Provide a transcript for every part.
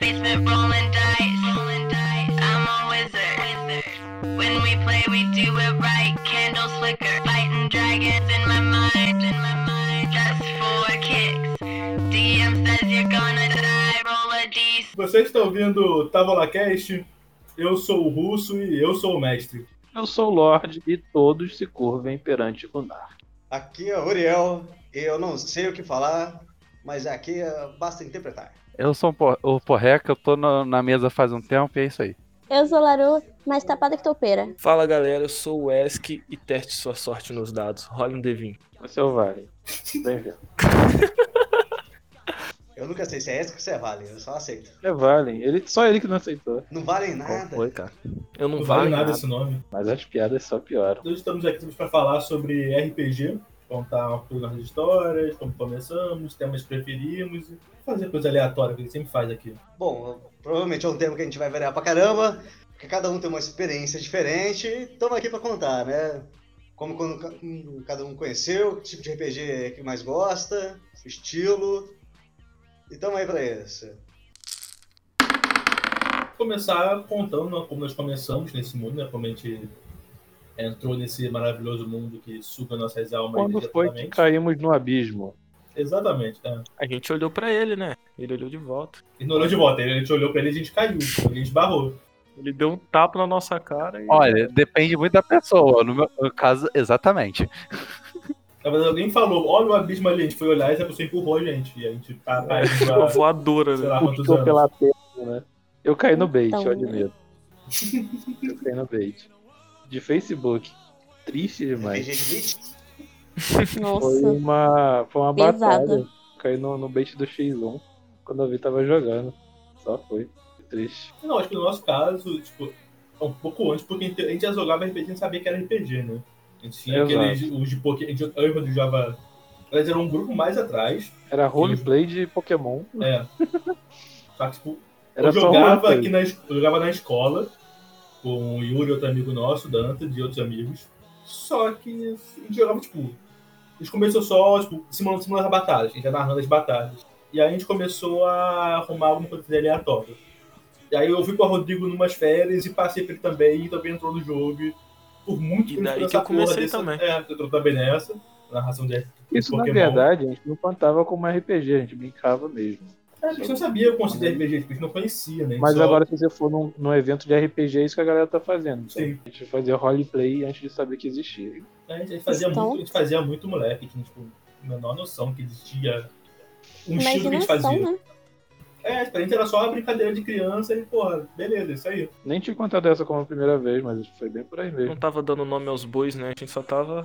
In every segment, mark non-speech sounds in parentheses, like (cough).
basement rolling dice. Rolling dice. I'm a wizard. When we play, we do it right. Candles flicker, fighting dragons in my mind. In my mind, just for kicks. DM says you're gonna die. Roll a d. Você está ouvindo TavolaCast? Eu sou o Russo e eu sou o mestre. Eu sou o Lorde e todos se curvem perante Gundar. Aqui é o Uriel, e eu não sei o que falar, mas aqui é- basta interpretar. Eu sou o Por- o Porreca, eu tô na, na mesa faz um tempo e é isso aí. Eu sou Laru, mais tapada que toupeira. Fala galera, eu sou o Esk e teste sua sorte nos dados. Role um D20. Você é o Vale. Bem-vindo. Eu nunca sei se é esse ou se é Vale, eu só aceito. É Valen. Ele, só ele que não aceitou. Não valem Qual nada. foi, cara? Eu não, Não vale vale nada nada. esse nome. Mas as piadas só pioram. Hoje estamos aqui para falar sobre RPG, contar um pouco das histórias, como começamos, temas que preferimos e fazer coisa aleatória que a gente sempre faz aqui. Bom, provavelmente é um tema que a gente vai variar pra caramba, porque cada um tem uma experiência diferente, e estamos aqui pra contar, né? Como quando hum, cada um conheceu, que tipo de RPG que mais gosta, estilo. E tamo aí pra isso. Começar contando como nós começamos nesse mundo, né? Como a gente entrou nesse maravilhoso mundo que suga nossas almas Quando foi que caímos no abismo? Exatamente, é. A gente olhou pra ele, né? Ele olhou de volta. Ele não olhou de volta, a gente olhou pra ele e a gente caiu, a gente barrou. Ele deu um tapa na nossa cara e. Olha, depende muito da pessoa. No meu caso, exatamente. (laughs) Talvez alguém falou, olha o abismo ali, a gente foi olhar e essa pessoa empurrou a gente. E a gente tá tá indo Uma há, voadora, sei né? lá quantos Puxou anos. pela perna, né? Eu caí no bait, Então, eu admito. (laughs) Eu caí no bait. De Facebook. Triste demais. Beat? (laughs) Foi Nossa. uma, foi uma Pesado. batalha. Caí no, no bait do X1 quando eu vi tava jogando. Só foi. Triste. Não, acho que no nosso caso, tipo, é um pouco antes, porque a gente- a já jogava RPG e não sabia que era RPG, né? A gente tinha Exato. aqueles, os de Pokémon, eu e o Rodrigo jogava, elas eram um grupo mais atrás, Era roleplay de Pokémon. é. Só que, tipo, Era eu jogava roleplay. aqui na, jogava na escola, com o Yuri, outro amigo nosso, Danta, de outros amigos. Só que a gente jogava, tipo, a gente começou só, tipo, simulando, simulando as batalhas, a gente ia narrando as batalhas. E aí a gente começou a arrumar alguma coisa de aleatório. E aí eu fui com o Rodrigo numas férias e passei pra ele também, e também entrou no jogo. E por muito E tempo daí nessa que eu comecei dessa- também. É, entrou também nessa, narração de Isso, na Pokémon. verdade, a gente não contava como RPG, a gente brincava mesmo. É, a gente não sabia o conceito de RPG, tipo, a gente não conhecia, né? Mas só- agora, se você for num, num evento de RPG, é isso que a galera tá fazendo. Sim. A gente fazia roleplay antes de saber que existia. É, A gente fazia, Então- muito, a gente fazia muito moleque, tinha tipo, a menor noção que existia um estilo que a gente fazia. né? É, pra gente era só uma brincadeira de criança e, porra, beleza, isso aí. Nem tinha contado essa como a primeira vez, mas foi bem por aí Não mesmo. tava dando nome aos bois, né? A gente só tava.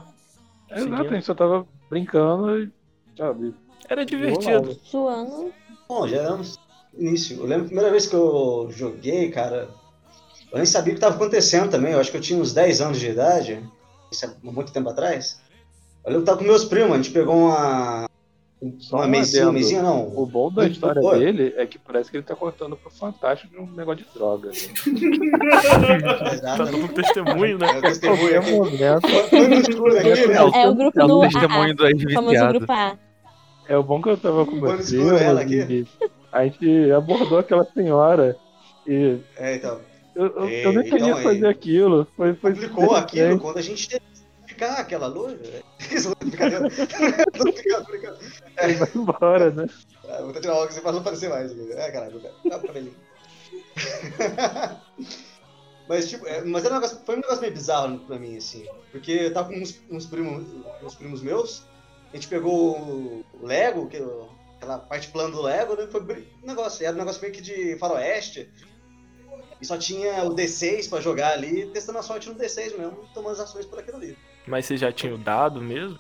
Exato, seguindo. a gente só tava brincando e, sabe, Era divertido. Zoando. Bom, já éramos início. Eu lembro a primeira vez que eu joguei, cara, eu nem sabia o que estava acontecendo também. Eu acho que eu tinha uns 10 anos de idade, isso é muito tempo atrás. Eu lembro que tava com meus primos, a gente pegou uma. Só Uma um mesinha, mesinha O não. bom da história dele é que parece que ele tá contando pro Fantástico de um negócio de droga. Tá Exato. dando testemunho, né? Testemunho no escuro aqui, né? É o grupo É do o AA, testemunho do ex-viciado. É o bom que eu tava com Vamos excluir ela aqui. a gente abordou aquela senhora e É, então. eu, eu, É, eu nem então queria aí. fazer aquilo. Foi, foi Complicou aquilo quando a gente teve que ficar aquela. (laughs) Isso, brincadeira. Brincando. Ele vai embora, né? Ah, vou tirar óculos pra não aparecer mais. É, caralho, cara. Dá pra cabelinho. (laughs) Mas, tipo, é, mas era um negócio, foi um negócio meio bizarro pra mim, assim. Porque eu tava com uns, uns, primos, uns primos meus, a gente pegou o Lego, que, aquela parte plana do Lego, né? Foi um negócio, era um negócio meio que de faroeste. E só tinha o D6 pra jogar ali, testando a sorte no D6 mesmo, tomando as ações por aquilo ali. Mas você já tinha o dado mesmo?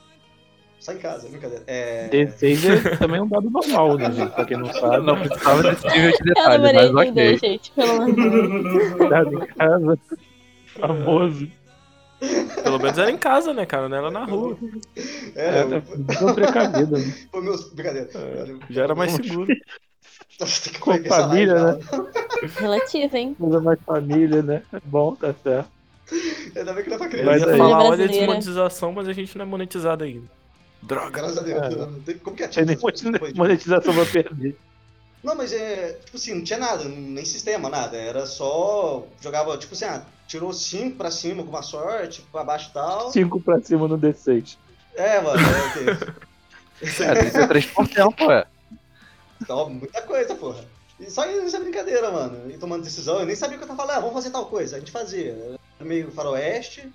Só em casa, brincadeira. É... D6 é também um dado normal, né, gente? Pra quem não (laughs) sabe. Não precisava desse nível de detalhe, mas a entender, ok. gente. Pelo amor de Deus. (laughs) Dado em casa. Famoso. Pelo menos era em casa, né, cara? Não era na rua. É, É, tá tão precavido, né? foi meus. Brincadeira. Já era mais seguro. Nossa, tem que Com família, né? Relativo, hein? Coisa mais família, né? É bom, tá certo. Ainda bem que não é pra Eu criança. Mas aí- falar, olha a desmonetização, mas a gente não é monetizado ainda. Droga. Graças a Deus. É. não tem- Como que é Depois de- monetização pra perder. Não, mas é. Tipo assim, não tinha nada, nem sistema, nada. Era só. Jogava, tipo assim, ah, tirou 5 pra cima com uma sorte, pra baixo e tal. 5 pra cima no D6. É, mano, é o quê? É, tem que ser 3%, ué. Então, muita coisa, porra. E só isso é brincadeira, mano. E tomando decisão, eu nem sabia o que eu tava falando. Ah, vamos fazer tal coisa. A gente fazia. Era meio faroeste.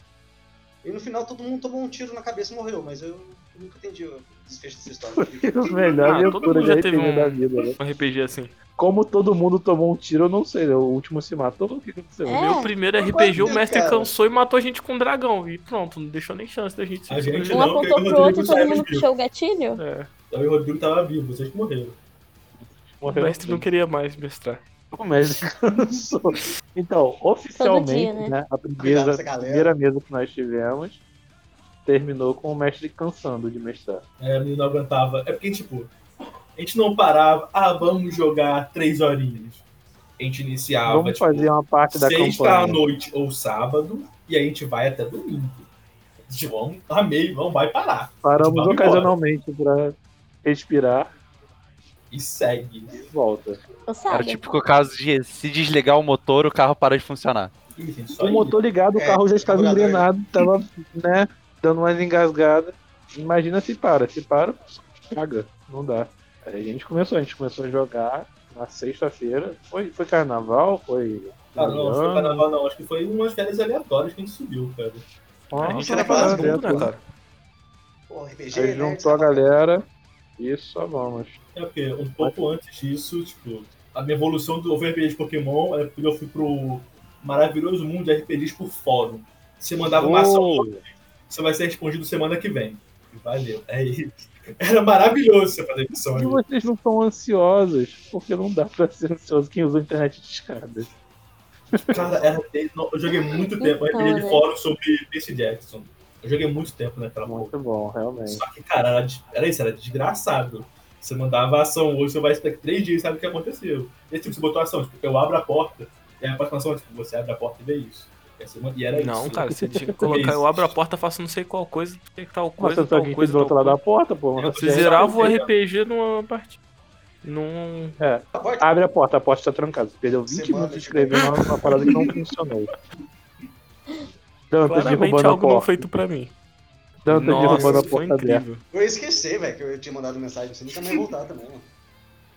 E no final todo mundo tomou um tiro na cabeça e morreu. Mas eu nunca entendi o desfecho dessa história. O melhor Ah, todo mundo já teve um- da vida, né? Um RPG assim. Como todo mundo tomou um tiro, eu não sei. né? O último se matou. O que aconteceu? É. Meu primeiro RPG, o mestre cara. cansou e matou a gente com um dragão. E pronto, não deixou nem chance da gente se A gente descobrir. Um apontou pro outro e todo mundo puxou o gatilho? É, Eu e o Rodrigo tava vivo, vocês morreram. o Morreu. mestre não queria mais mestrar. O mestre cansou. Então, oficialmente, dia, né? né, a Cuidado primeira, galera. primeira mesa que nós tivemos terminou com o mestre cansando de mestrar. É, a menina não aguentava. É porque, tipo, a gente não parava, ah, vamos jogar três horinhas. A gente iniciava, Vamos tipo, fazer uma parte da sexta campanha. à noite ou sábado, e a gente vai até domingo. Tipo, vamos, amei, não vai parar. Paramos Vamos ocasionalmente pra respirar E segue. e volta. Eu Era tipo o caso de se desligar o motor, o carro para de funcionar. Só O motor ligado, o É, carro já estava engrenado, tava, né, dando umas engasgadas. Imagina se para, se para, caga, não dá. Aí a gente começou, a gente começou a jogar na sexta-feira. Foi, foi carnaval, foi. Ah, não, não foi carnaval, não. Acho que foi umas férias aleatórias que a gente subiu, cara. a gente Nossa, era quase quase mundo, né, né? cara? Pô, RPG, Aí né? juntou a galera e só vamos. É porque um pouco antes disso, tipo, a minha evolução do RPG de Pokémon é quando eu fui pro maravilhoso mundo de RPGs por fórum. Você mandava uma ação Oh, você vai ser respondido semana que vem. Valeu, é isso. Era maravilhoso você fazer missão e vocês não estão ansiosos, porque não dá pra ser ansioso quem usa a internet de escada. Cara, era, eu joguei muito tempo Então, RPG de né? fórum sobre Percy Jackson. Eu joguei muito tempo naquela porra. Muito bom, realmente. Só que, cara, era, era isso, era desgraçado. Você mandava a ação hoje, você vai aqui três dias e sabe o que aconteceu. E tipo, você botou ação, tipo, eu abro a porta, e a próxima ação é tipo, você abre a porta e vê isso. E assim, E era Não, isso. cara, você tinha que (laughs) colocar, eu abro a porta, faço não sei qual coisa, tem que tal coisa, você tá tal aqui coisa, do outro lado coisa. da porta, pô. Você Já zerava o. RPG numa partida. Num. É, porta- abre a porta, a porta está trancada. Você perdeu 20 Semana, minutos escrevendo uma, uma parada que não (laughs) funcionou. Dantas Claramente derrubando a algo não porta. feito pra mim. Dantas derrubando Nossa, a foi porta incrível. Eu ia esquecer, velho, que eu tinha mandado mensagem. Você nunca mais (laughs) voltar também, mano.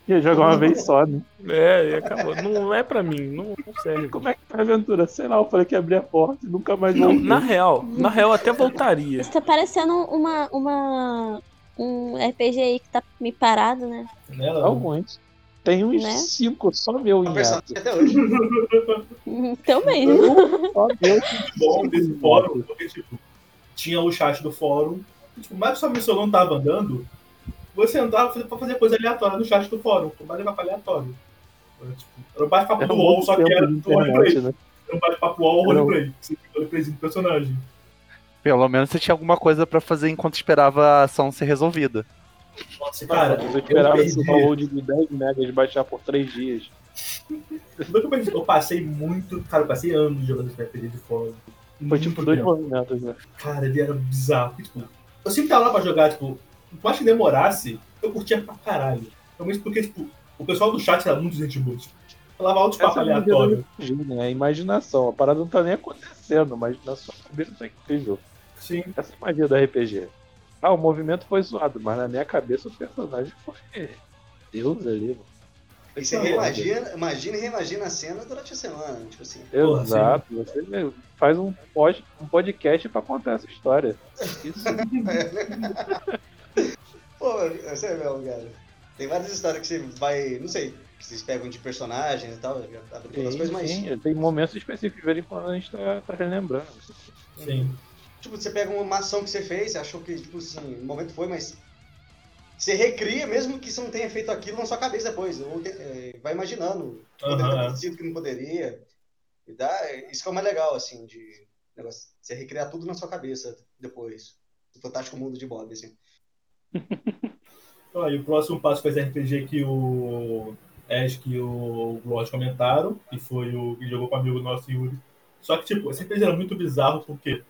Ia jogar uma vez só, né? É, e acabou. Não é pra mim, não, não serve. Como é que foi a aventura? Sei lá, eu falei que ia abrir a porta e nunca mais Não, voltei. na real, na real até voltaria. Isso tá parecendo uma, uma, um RPG aí que tá me parado, né? Nela, Alguns. Tem uns Né? cinco, só meu em ato. até hoje. Então mesmo. Só meu. bom desse fórum, porque, tipo, tinha o chat do fórum, tipo, mas sua missão não tava andando, você entrava pra fazer coisa aleatória no chat do fórum, levar pra aleatório. Era, tipo, era um bate-papo do UOL, só que era de do roleplay. né? Era um bate-papo UOL roleplay. Você tinha roleplayzinho do personagem. Pelo menos você tinha alguma coisa pra fazer enquanto esperava a ação ser resolvida. Nossa, cara, eu esperava eu esse download de 10 megas baixar por 3 dias. Eu passei muito, cara, eu passei anos jogando esse RPG de fórum. Foi tipo dois movimentos, né? Cara, ele era bizarro. Tipo, eu sempre tava lá pra jogar, tipo, por mais que demorasse, eu curtia pra caralho. Realmente porque, tipo, o pessoal do chat era muito gente boa. Tipo, falava altos papos Essa é a né? Imaginação. A parada não tá nem acontecendo, mas na sua cabeça tá incrível. Sim. Essa é a magia do RPG. Ah, o movimento foi zoado, mas na minha cabeça o personagem foi Deus ali, mano. E você reimagina, imagina e reimagina a cena durante a semana. Tipo assim. Porra, Exato. Você faz um, pod, um podcast pra contar essa história. (laughs) Isso. (laughs) Pô, é sério mesmo, cara. Tem várias histórias que você vai. Não sei. Que vocês pegam de personagem e tal. Abre as coisas mais. Sim, tem momentos específicos em quando a gente tá, tá relembrando. Sim. Tipo, você pega uma ação que você fez, você achou que, tipo assim, o momento foi, mas. Você recria, mesmo que você não tenha feito aquilo na sua cabeça depois. Ou, é, vai imaginando. o que Poderia ter acontecido, que não poderia. E dá, isso que é o mais legal, assim, de negócio, você recriar tudo na sua cabeça depois. O Fantástico Mundo de Bob, assim. E o próximo passo foi esse RPG que o Ash e o Gloss comentaram, que foi o que jogou com o amigo nosso Yuri. Só que, tipo, esse RPG era muito bizarro porque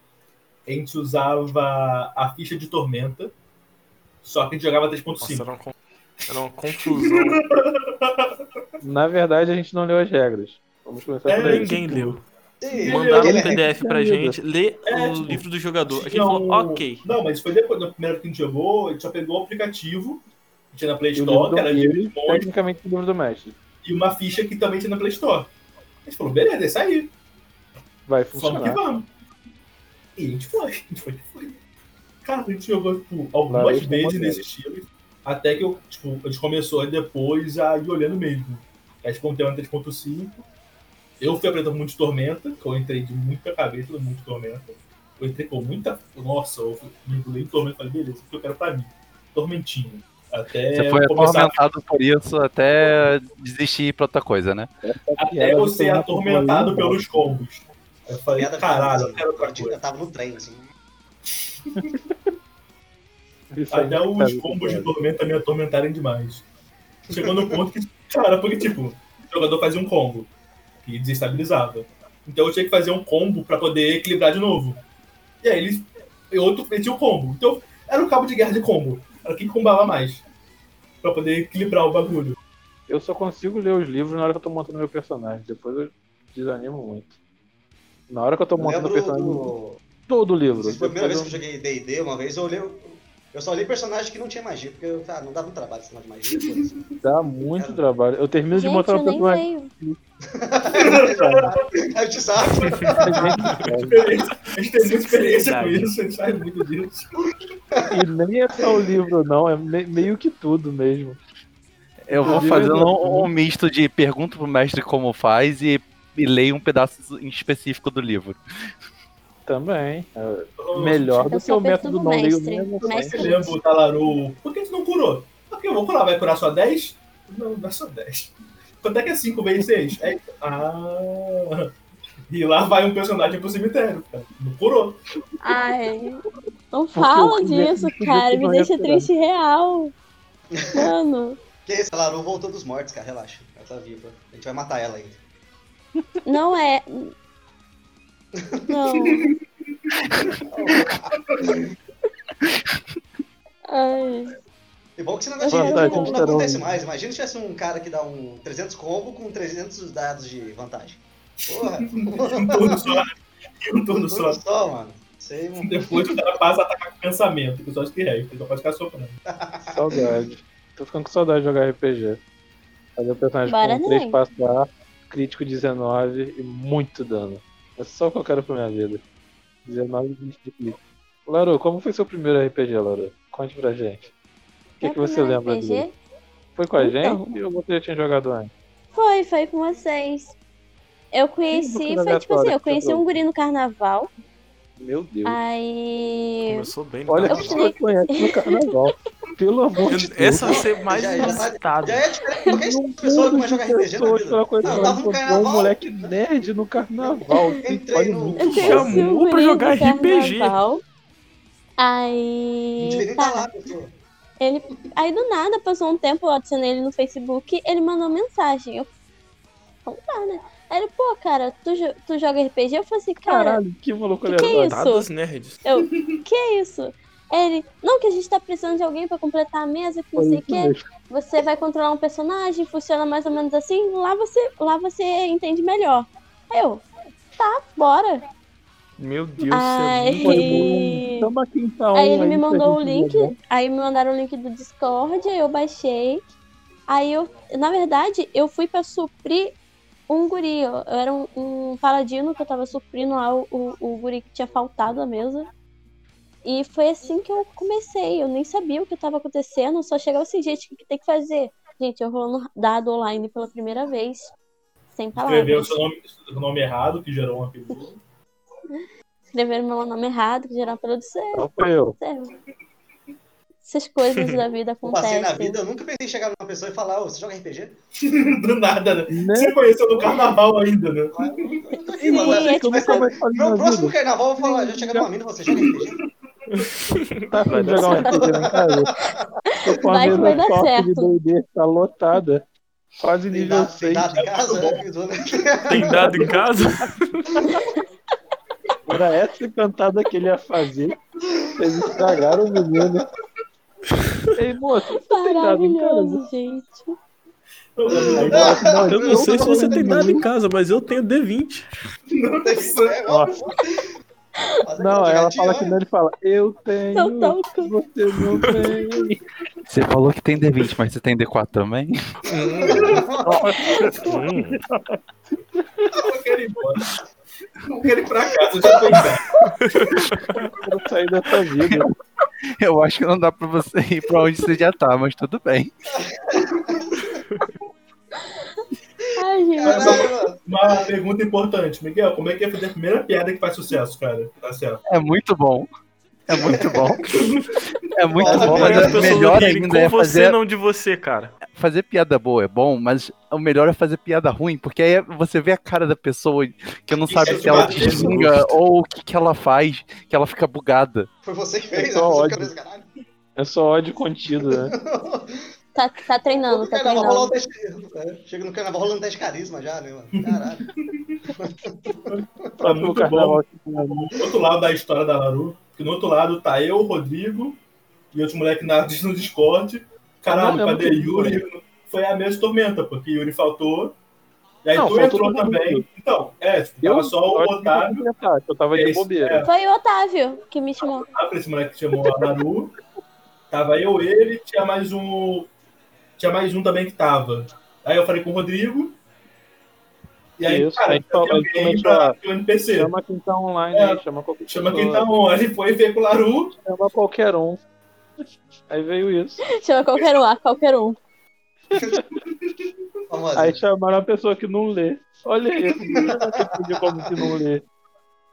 a gente usava a ficha de tormenta, só que a gente jogava Nossa, 3.5. era uma, con- era uma confusão. (laughs) Na verdade, a gente não leu as regras. Vamos começar É, por aí. Ninguém tipo, leu. Sim, Mandaram ele- um PDF pra gente, lê É, o tipo, livro do jogador. A gente falou, ok. Não, mas foi depois da primeira que a gente jogou, a gente só pegou o aplicativo, que tinha na Play Store, do- que era livro de monte, tecnicamente, o livro do mestre. e uma ficha que também tinha na Play Store. A gente falou, beleza, é isso aí. Vai Vamos que funcionar. vamos. E a gente foi, a gente foi, foi. Cara, a gente jogou tipo, algumas Laranja vezes nesse estilo. Até que eu, tipo, a gente começou depois a ir olhando mesmo. Aí tipo, um tema 3.5. Eu fui aprendendo muito de Tormenta, que eu entrei de muita cabeça no muito Tormenta. Eu entrei com muita. Nossa, eu mergulhei em Tormenta e falei, beleza, o que eu quero pra mim? Tormentinho. Até Você foi atormentado por isso até desistir pra outra coisa, né? até eu ser atormentado pelos combos. Eu falei, caralho, eu quero outra eu tava no trem, assim. Até não os combos de tormenta me atormentarem demais. Chegou no ponto que, cara, porque tipo, o jogador fazia um combo que desestabilizava. Então eu tinha que fazer um combo pra poder equilibrar de novo. E aí ele. E outro metia o combo. Então era um cabo de guerra de combo. Era quem combava mais. Pra poder equilibrar o bagulho. Eu só consigo ler os livros na hora que eu tô montando meu personagem. Depois eu desanimo muito. Na hora que eu tô montando o personagem, do. todo o livro. Foi a primeira vez que eu joguei DD uma vez, eu olhei. Eu só olhei personagem que não tinha magia, porque ah, não dava um trabalho esse negócio de magia. (laughs) Dá muito trabalho. Eu termino de Gente, montar eu (laughs) o nem personagem. A gente sabe. Experiência- A gente tem muita experiência com isso, a gente sabe muito disso. E nem é só o livro, não. É me- meio que tudo mesmo. Eu vou fazendo um, um misto de pergunto pro mestre como faz e, e leio um pedaço em específico do livro. Também. É melhor do Eu que o método perturbo não mestre. mesmo. O mestre- Você lembra o Talaru? Por que você não curou? Porque eu vou curar, vai curar só 10? Não, não é só 10. Quanto é que é 5 vezes 6? É... Ah. E lá vai um personagem pro cemitério, cara. Não curou. Ai, não fala disso, cara. Me não deixa triste real. Mano, Que isso, a Laru voltou dos mortos, cara, relaxa. Ela tá viva. A gente vai matar ela ainda. não é. Não. Ai, E bom que esse negócio de combo não terão- acontece mais. Imagina se tivesse um cara que dá um 300 combo com 300 dados de vantagem. Porra, Um turno só. E um turno só. tudo só, mano. Aí, mano. Depois o cara passa a atacar com pensamento, que só que resta. Só pode ficar soprando. (laughs) Saudade. Tô ficando com saudade de jogar RPG. Fazer o personagem Bora, com 3 neném. passar, crítico 19 e muito dano. É só o que eu quero pra minha vida. 19 e 20 de crítico. Laru, como foi seu primeiro RPG, Laru? Conte pra gente. O que, que você lembra RPG? dele? Foi com a Então. gente ou você já tinha jogado antes? Foi, foi com vocês. Eu conheci, foi tipo assim, eu conheci um guri no carnaval. Meu Deus. Aí. Começou bem. no Olha eu que carnaval. você conhece no carnaval. Pelo amor de Eu- Deus. Essa vai ser mais Já- já inusitada. Já é diferente. Qualquer Num pessoa que vai jogar de RPG na pessoas, vida. coisa, Não, ela tava no encontrou um carnaval. moleque nerd no carnaval. Entrei no- Eu Chamou pra jogar RPG. carnaval. Não Aí. Tá. estar lá, pessoa. Ele, aí do nada, passou um tempo, eu adicionei ele no Facebook, ele mandou mensagem. Eu, então tá, né? Aí ele, pô, cara, tu, tu joga RPG? Eu falei assim, cara, Caralho, que maluco Que que é isso? Nerds. eu, que é isso? Ele, não, que a gente tá precisando de alguém pra completar a mesa, que não sei o quê. Você vai controlar um personagem, funciona mais ou menos assim, lá você, lá você entende melhor. Eu, tá, bora. Meu Deus, é Aí- bom. Chama quem tá Aí ele me pra mandou o link, jogar. aí me mandaram o link do Discord, aí eu baixei. Aí eu, na verdade, eu fui pra suprir um guri. Eu era um, um paladino que eu tava suprindo lá o, o, o guri que tinha faltado à mesa. E foi assim que eu comecei. Eu nem sabia o que tava acontecendo, só chegava assim, gente, o que tem que fazer? Gente, eu rolando dado online pela primeira vez. Sem Escreveu o palavras. seu nome, seu nome errado, que gerou um apelido. Escreveram meu nome errado, que pelo do céu. Não foi eu. Essas coisas da (laughs) vida Eu passei acontecem. na vida, eu nunca pensei em chegar numa pessoa e falar, ô, você joga RPG? (laughs) Do nada, né? Né? Você conheceu no carnaval ainda, né? (laughs) Sim, mano. é ser- mais falei Meu na próximo carnaval eu vou falar, já chegar numa mina, você joga RPG? Tá Vai afim de jogar um RPG lá em casa? Tô com a Vai que vai mesa dar top de certo. D&D, tá lotada. Quase Tem nível dado, tem 6. dado em casa? né? Tem dado em casa? Era essa cantada que ele ia fazer. Eles estragaram o menino. Ei, moço, você tem dado em casa? Gente. Não, Eu não sei se você tem dado em casa, mas eu tenho D20. É, Nossa. Fazer Não, ela fala que não, ele fala, eu tenho, Não toco. você não tem. Você falou que tem D20, mas você tem D4 também? Hum, Eu quero ir embora. Não quero ir pra casa, eu já tô em casa. Eu quero sair dessa vida. (laughs) Eu acho que não dá pra você ir pra onde você já tá, mas tudo bem. Ai. Caralho, mano. Uma pergunta importante, Miguel, como é que é fazer a primeira piada que faz sucesso, cara? Tá certo. É muito bom. É muito bom. É muito Nossa, bom, mas as é pessoas melhor rirem ainda é com você, fazer, não de você, cara. fazer piada boa é bom, mas o melhor é fazer piada ruim, porque aí você vê a cara da pessoa que não sabe é se ela te xinga ou o que, que ela faz, que ela fica bugada. Foi você que fez, É só ódio. cabeça, caralho. É só ódio contido, né? (laughs) Tá, tá treinando, tá treinando. teste. é, Chega no carnaval rolando teste de carisma já, né, mano? Caralho. (laughs) Tá muito bom. tipo, No outro lado da história da Laru, que no outro lado tá eu, o Rodrigo, e outro moleque na, no Discord. Caralho, Não, cadê Yuri? Foi a mesma tormenta, porque Yuri faltou. E aí Não, tu entrou mundo. também. Então, é, tipo, eu tava só o Otávio. eu completar, que Eu tava de Esse, bobeira. é. Foi o Otávio que me chamou. Ah, pra esse moleque que chamou a Naru. Tava eu, ele, tinha mais um. Tinha mais um também que tava. Aí eu falei com o Rodrigo. E aí, Isso, cara, aí tem aí alguém pra a- o NPC. Chama, Chama quem tá online É. aí, chama qualquer pessoa. quem tá on. Aí ele foi ver com o Laru. Chama qualquer um. Aí veio isso. Chama qualquer um, ah, qualquer um. Aí chamaram a pessoa que não lê. Olha aí, como que não lê.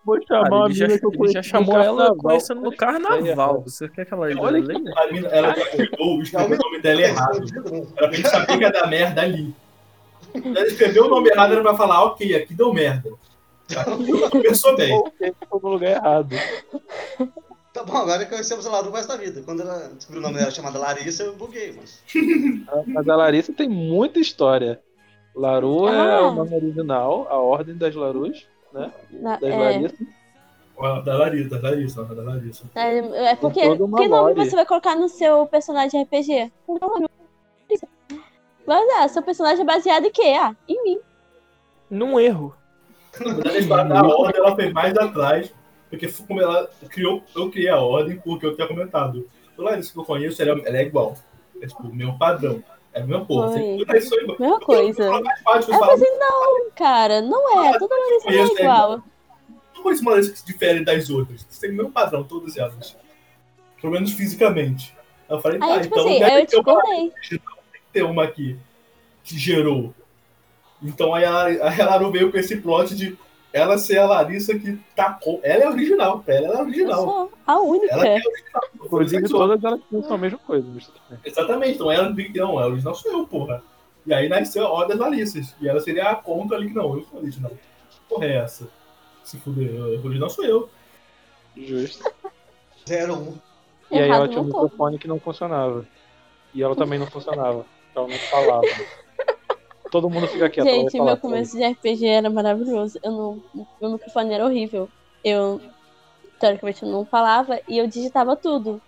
Vou chamar Cara, já, mina que eu conheci já no chamou ela carnaval. conhecendo no carnaval. é Você quer que ela Olha que leia? A mina, ela escreveu o nome dela errado. Era pra gente saber que ia dar merda ali. Ela escreveu o nome errado, era pra falar, ok, aqui deu merda. Pensou bem. Voltei tô no lugar errado. Tá bom, agora conhecemos a Laru resto da vida. Quando ela descobriu o nome dela chamada Larissa, eu buguei, mas. Mas a Larissa tem muita história. Laru é Ah. o nome original, a ordem das Larus, né? Na- Das é, Larissas. Ó, Da Larissa, da Larissa, da Larissa. é, é porque. Que nome lore. você vai colocar no seu personagem de RPG? Mas ah, seu personagem é baseado em quê? Ah, em mim. Num erro. Na ordem ela foi mais atrás, porque foi como ela criou, eu criei a ordem porque eu tinha comentado. O Larissa que eu conheço, ela, ela é igual. É tipo, o meu padrão. É a mesma porra. É igual. Mesma coisa. Eu mais fácil, eu Eu falei assim, não, cara, não é. Toda Larissa não Conheço, é é igual. não conheço uma Larissa que se difere das outras. Você tem o mesmo padrão, todas elas. Pelo menos fisicamente. Aí eu falei, tá, tipo então assim, eu ter uma discordei. Ter uma aqui que gerou. Então aí a, Laru veio com esse plot de ela ser a Larissa que tá com. Ela é original, ela é original. sou a única. Ela é original. Inclusive, todas elas pensam a mesma coisa. Exatamente, então ela não, a original sou eu, porra. E aí nasceu a Ordem das Larissas. E ela seria a contra ali que não, eu sou a original. Porra é essa? Se fuder, a original sou eu. Justo. 01. E aí ela tinha um microfone que não funcionava. E ela também não funcionava. Ela não falava. Todo mundo fica quieto. Gente, falar, meu começo de RPG era maravilhoso. Eu não, meu microfone era horrível. Eu, teoricamente, eu não falava e eu digitava tudo.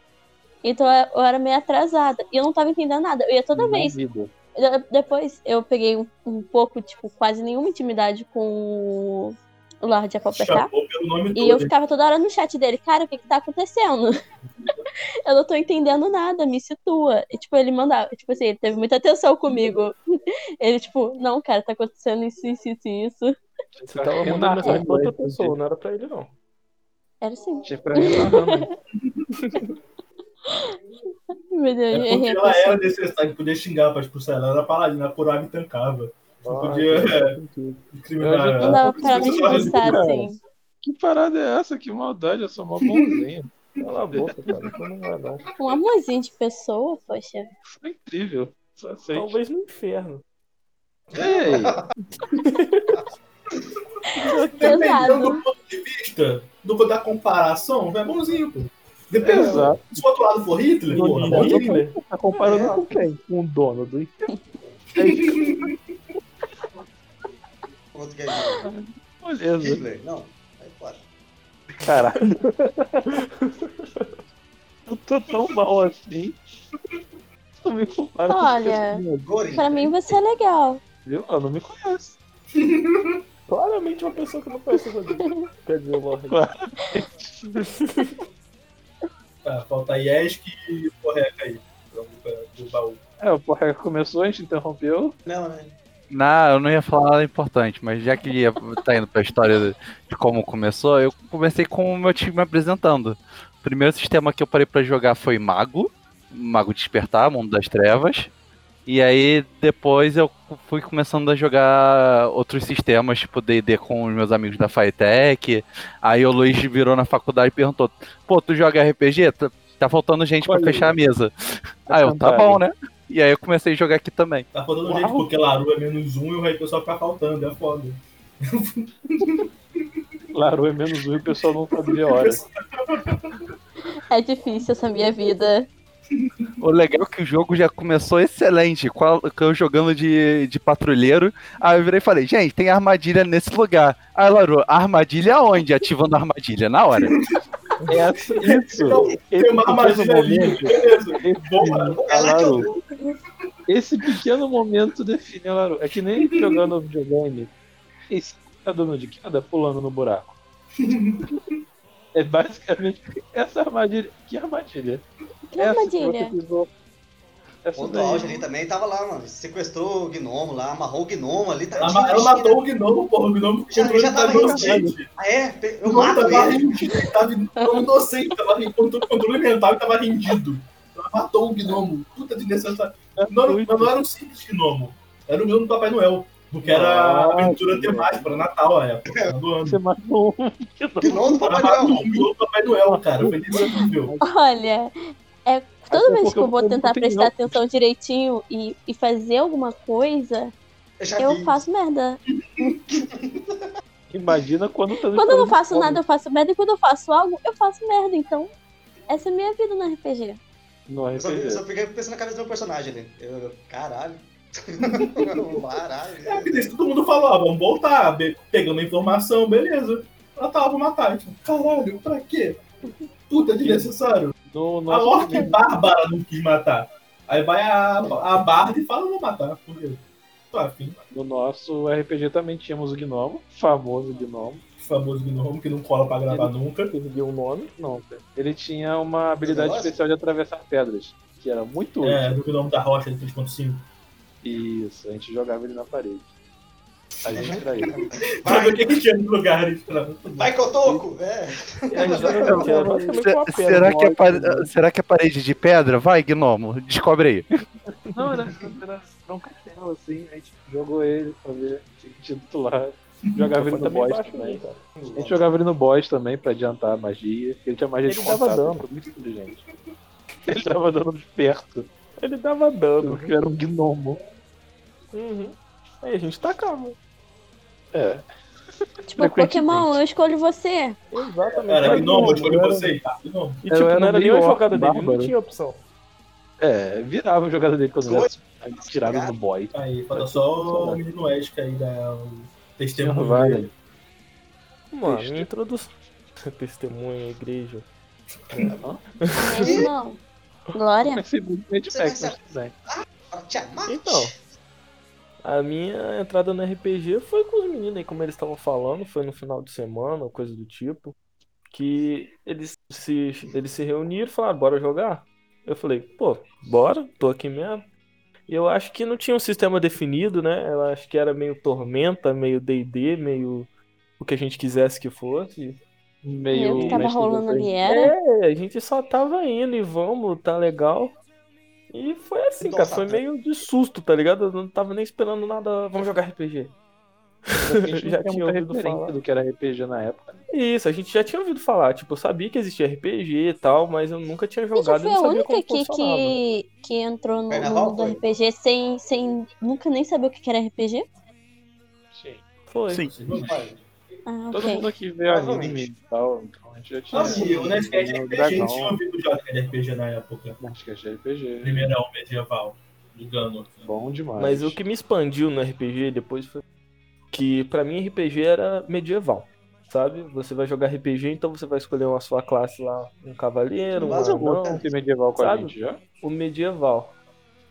Então eu era meio atrasada. E eu não tava entendendo nada. Eu ia toda "Na vez. vida." De- Depois eu peguei um, um pouco, tipo, quase nenhuma intimidade com o Lorde nome E eu ficava toda hora no chat dele, cara, o que que tá acontecendo? (laughs) eu não tô entendendo nada, me situa. E, tipo, ele mandava, tipo assim, ele teve muita atenção comigo. (laughs) Ele, tipo, não, cara, tá acontecendo isso, isso, isso, isso. Você tava mandando mensagem pra outra pessoa, não era pra ele, não. Era assim. Tinha que ficar renarrando. (laughs) Meu Deus, É porque ela era necessária, podia xingar pra expulsar ela. Ela era paladina, ela curava e tancava. Não podia é, incriminar ela. Não dava pra me Isso só expulsar cara. assim. Que parada é essa? Que maldade, eu sou mó bonzinho. Cala a boca, cara. Não é não. Um amorzinho de pessoa, poxa. Isso é incrível. Só aceito. Talvez no inferno. Ei, (laughs) Dependendo do ponto de vista do, da comparação, é bonzinho, pô. Depende. exato. Se o outro lado for Hitler, porra. Hitler. Tá comparando com quem? Com o dono do (laughs) Outro que é Beleza. (laughs) Hitler. Não, aí fora. Caralho. (laughs) Eu tô tão mal assim. Não me compara com Olha, Gorin. pra mim vai ser legal. Viu? Ela não me conhece. (laughs) Claramente uma pessoa que não conhece o Rodrigo. Quer dizer, o Lorde. Tá, falta Yesk e Porreca aí. Vamos pra- do baú. É, o Porra começou, a gente interrompeu. Não, né? Não, eu não ia falar nada importante, mas já que ia, tá indo pra história de, como começou, eu comecei com o meu time me apresentando. O primeiro sistema que eu parei pra jogar foi Mago, Mago Despertar, Mundo das Trevas. E aí depois eu fui começando a jogar outros sistemas, tipo D&D com os meus amigos da Fitec. Aí o Luiz virou na faculdade e perguntou: "Pô, tu joga RPG? Tá, tá faltando gente aí. fechar a mesa". Aí eu, tá bom, né? E aí eu comecei a jogar aqui também. Tá faltando gente porque Laru é menos um e o só fica faltando, é foda. (laughs) Laru é menos um e o pessoal não sabe de hora. É difícil essa minha vida. O legal é que o jogo já começou excelente, a- eu jogando de, de patrulheiro. Aí eu virei e falei, gente, tem armadilha nesse lugar. Aí Laru, armadilha onde? Ativando a armadilha na hora. É (laughs) isso. Esse Tem uma armadilha ali, beleza. Boa. É. Esse pequeno momento define a Laru. É que nem jogando videogame. Esse tá dando de queda pulando no buraco. É basicamente essa armadilha. Que armadilha? Que Essa armadilha? que você pisou. Daí. auge ali também tava lá, mano. Sequestrou o gnomo lá, amarrou o gnomo ali. Tá, Ela, ela matou o gnomo, porra. O gnomo Já- já tá tava inocente. Ah, é? O Eu gnomo mato tava ele. rendido. Ele tava inocente, tava com controle, controle mental e tava rendido. Ela matou o gnomo. Puta de necessário. Não, não, não era um simples gnomo. Era o gnomo do Papai Noel. Porque era Ah, aventura temática, para Natal a época. do ano. Você matou um. Gnomo do Ela Papai matou Noel. um gnomo do Papai Noel, cara. Foi (laughs) nível. Olha, é, toda vez que eu vou tentar prestar atenção direitinho e, e fazer alguma coisa, Eu vi. faço merda. (laughs) Imagina quando tá Quando eu não faço nada, eu faço merda. E quando eu faço algo, eu faço merda. Então, essa é a minha vida no RPG. No Eu só, eu RPG. só fiquei pensando na cabeça do meu personagem ali. Eu, caralho. (laughs) caralho. É, porque isso todo mundo falou, ah, vamos voltar, be- pegando a informação, beleza. Ela tava, vou matar. Tipo, caralho, pra quê? Puta de necessário. No A orc bárbara não quis matar. Aí vai a, a Bard e fala, vou matar. Por quê? Tô afim. No nosso RPG também tínhamos o Gnomo, famoso Gnomo. Famoso gnomo que não cola pra gravar nunca. Perdeu o nome. Não, ele tinha uma habilidade especial de atravessar pedras, que era muito útil. É, do gnomo da rocha de 3.5. Isso, a gente jogava ele na parede. A gente era ele. Pra ver o que lugares. Pra... Vai, Cotoco! É. É, pedra. será, que a morta. pare- será que a parede de pedra? Vai, gnomo, descobre aí. Não, era, era, era um castelo assim, a gente jogou ele pra ver, tinha que titular. Jogava ele no boss também. né, cara? A gente jogava ele no boss também pra adiantar a magia. Ele tinha magia de Ele dava contato, dano. ele foi muito inteligente. Ele tava dando de perto, Ele dava dano. porque era um gnomo. Uhum. Aí a gente tacava. É. Tipo, Pokémon, eu escolho você. Exatamente. Era gnomo, eu não, escolhi era- você. Tá, gnomo. E tipo, não era nem a orc jogada dele, não tinha opção. É, virava a jogada dele quando era tirado no boy. Aí, falta só o menino Esca aí da o testemunho Vai, dele. Mano, Texto. minha introdução. (laughs) Testemunha, igreja. Meu irmão. Glória. Fala, Tiamat. Então, a minha entrada no RPG foi com os meninos aí, como eles estavam falando, foi no final de semana, ou coisa do tipo, que eles se, eles se reuniram e falaram, bora jogar? Eu falei, pô, bora, tô aqui mesmo. E eu acho que não tinha um sistema definido, né? Eu acho que era meio Tormenta, meio D&D, meio o que a gente quisesse que fosse. Meio. o que tava rolando ali era. É, a gente só tava indo e vamos, tá legal. E foi assim, cara, Nossa, foi cara. meio de susto, tá ligado? Eu não tava nem esperando nada, vamos jogar RPG. A gente (laughs) Já tinha ouvido falar. do que era RPG na época. né? Isso, a gente já tinha ouvido falar, tipo, eu sabia que existia RPG e tal, mas eu nunca tinha jogado e fui não a sabia única funcionava. que, que entrou no, mundo do foi? RPG sem, sem nunca nem saber o que que era RPG. Sim. Foi. Sim. Vai. Ah, Todo mundo aqui vê Provavelmente. anime e tal, então a gente já tinha. Sim, eu na sketch o RPG, a gente tinha dragão, ouvido já de RPG na época. acho que é RPG. Primeirão medieval. De Gano. Bom demais. Mas o que me expandiu no RPG depois foi que pra mim RPG era medieval. Sabe? Você vai jogar RPG, então você vai escolher uma sua classe lá, um cavaleiro, um Mas eu vou anão, Tem medieval com a Sabe? gente já? o medieval.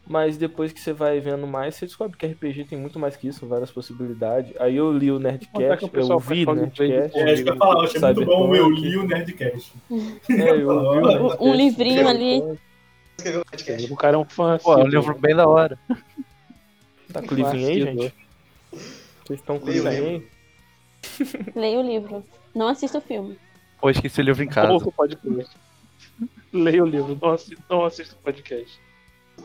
Mas depois que você vai vendo mais, você descobre que RPG tem muito mais que isso, várias possibilidades. Aí eu li o Nerdcast, que o eu pessoal vi faz o Nerdcast. É, isso que eu ia falar, eu achei muito bom eu li o Nerdcast. (laughs) É, eu vi o Nerdcast. Um livrinho ali. Escreveu podcast. O cara é um fã. Pô, é um livro bem da hora. Tá com o livrinho aí, gente? Vocês estão com o livrinho aí? Leia o livro. Não assista o filme. Pô, esqueci o livro em casa. Leia o livro, não assista, não assista o podcast.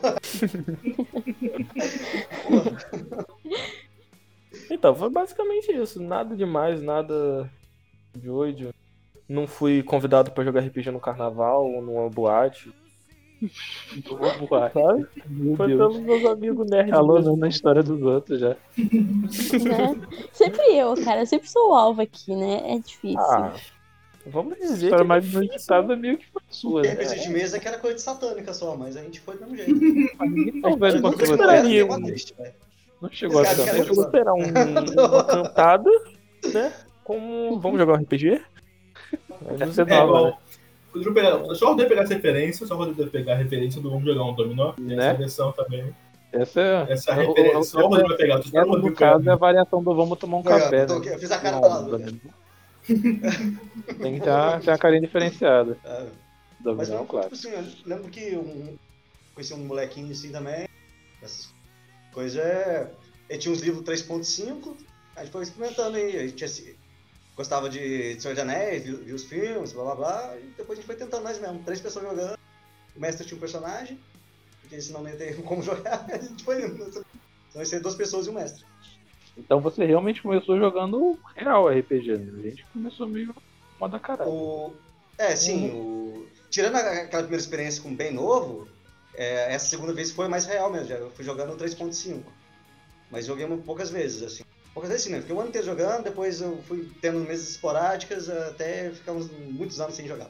(laughs) Então, foi basicamente isso. Nada demais, nada de hoje. Não fui convidado pra jogar RPG no carnaval ou numa boate, voar. (laughs) sabe? Meu Foi Deus. pelos meus amigos nerds. Alô, na história dos outros já. (laughs) Né? Sempre eu, cara. Eu sempre sou o alvo aqui, né? É difícil. Ah, vamos A dizer que história é mais inusitada meio que foi sua, Tem né? RPG de mesa que era coisa de satânica só, mas a gente foi do mesmo jeito. (laughs) Não, velho, nunca esperaria um- triste, velho. não chegou a Esse ser Eu tanto. esperar um- uma (laughs) cantada, né? Como... Vamos jogar um RPG? Aí Essa você é né? Deixa eu pegar, só poder pegar essa referência, só poder pegar a referência do Vamos Jogar um Dominó. Né? Essa versão também. Essa é. Essa o- o- referência, só o Rodrigo vai pegar. O no caso, é a variação do vamos tomar um café. tô né? Eu fiz a cara Não, lá. Dominó. (laughs) Tem que ter uma, ter uma carinha diferenciada. É, Mas Dominó, eu, claro. tipo assim, eu lembro que um, conheci um molequinho assim também. Essas coisas é. Ele tinha uns livros 3.5, a gente foi experimentando aí. A gente gostava de, de Senhor dos Anéis, viu, viu os filmes, blá blá blá. E depois a gente foi tentando nós mesmo. Três pessoas jogando. O mestre tinha um personagem, porque senão não ia ter (laughs) como jogar. A gente foi indo. Então ia ser duas pessoas e um mestre. Então você realmente começou jogando real RPG, né? A gente começou meio moda caralho. O... É, sim. O... Tirando aquela primeira experiência com bem novo, é, essa segunda vez foi mais real mesmo. já. Eu fui jogando no 3.5. Mas joguei poucas vezes, assim. Poucas vezes sim, né? Fiquei o ano inteiro jogando, depois eu fui tendo mesas esporádicas até ficar uns, muitos anos sem jogar.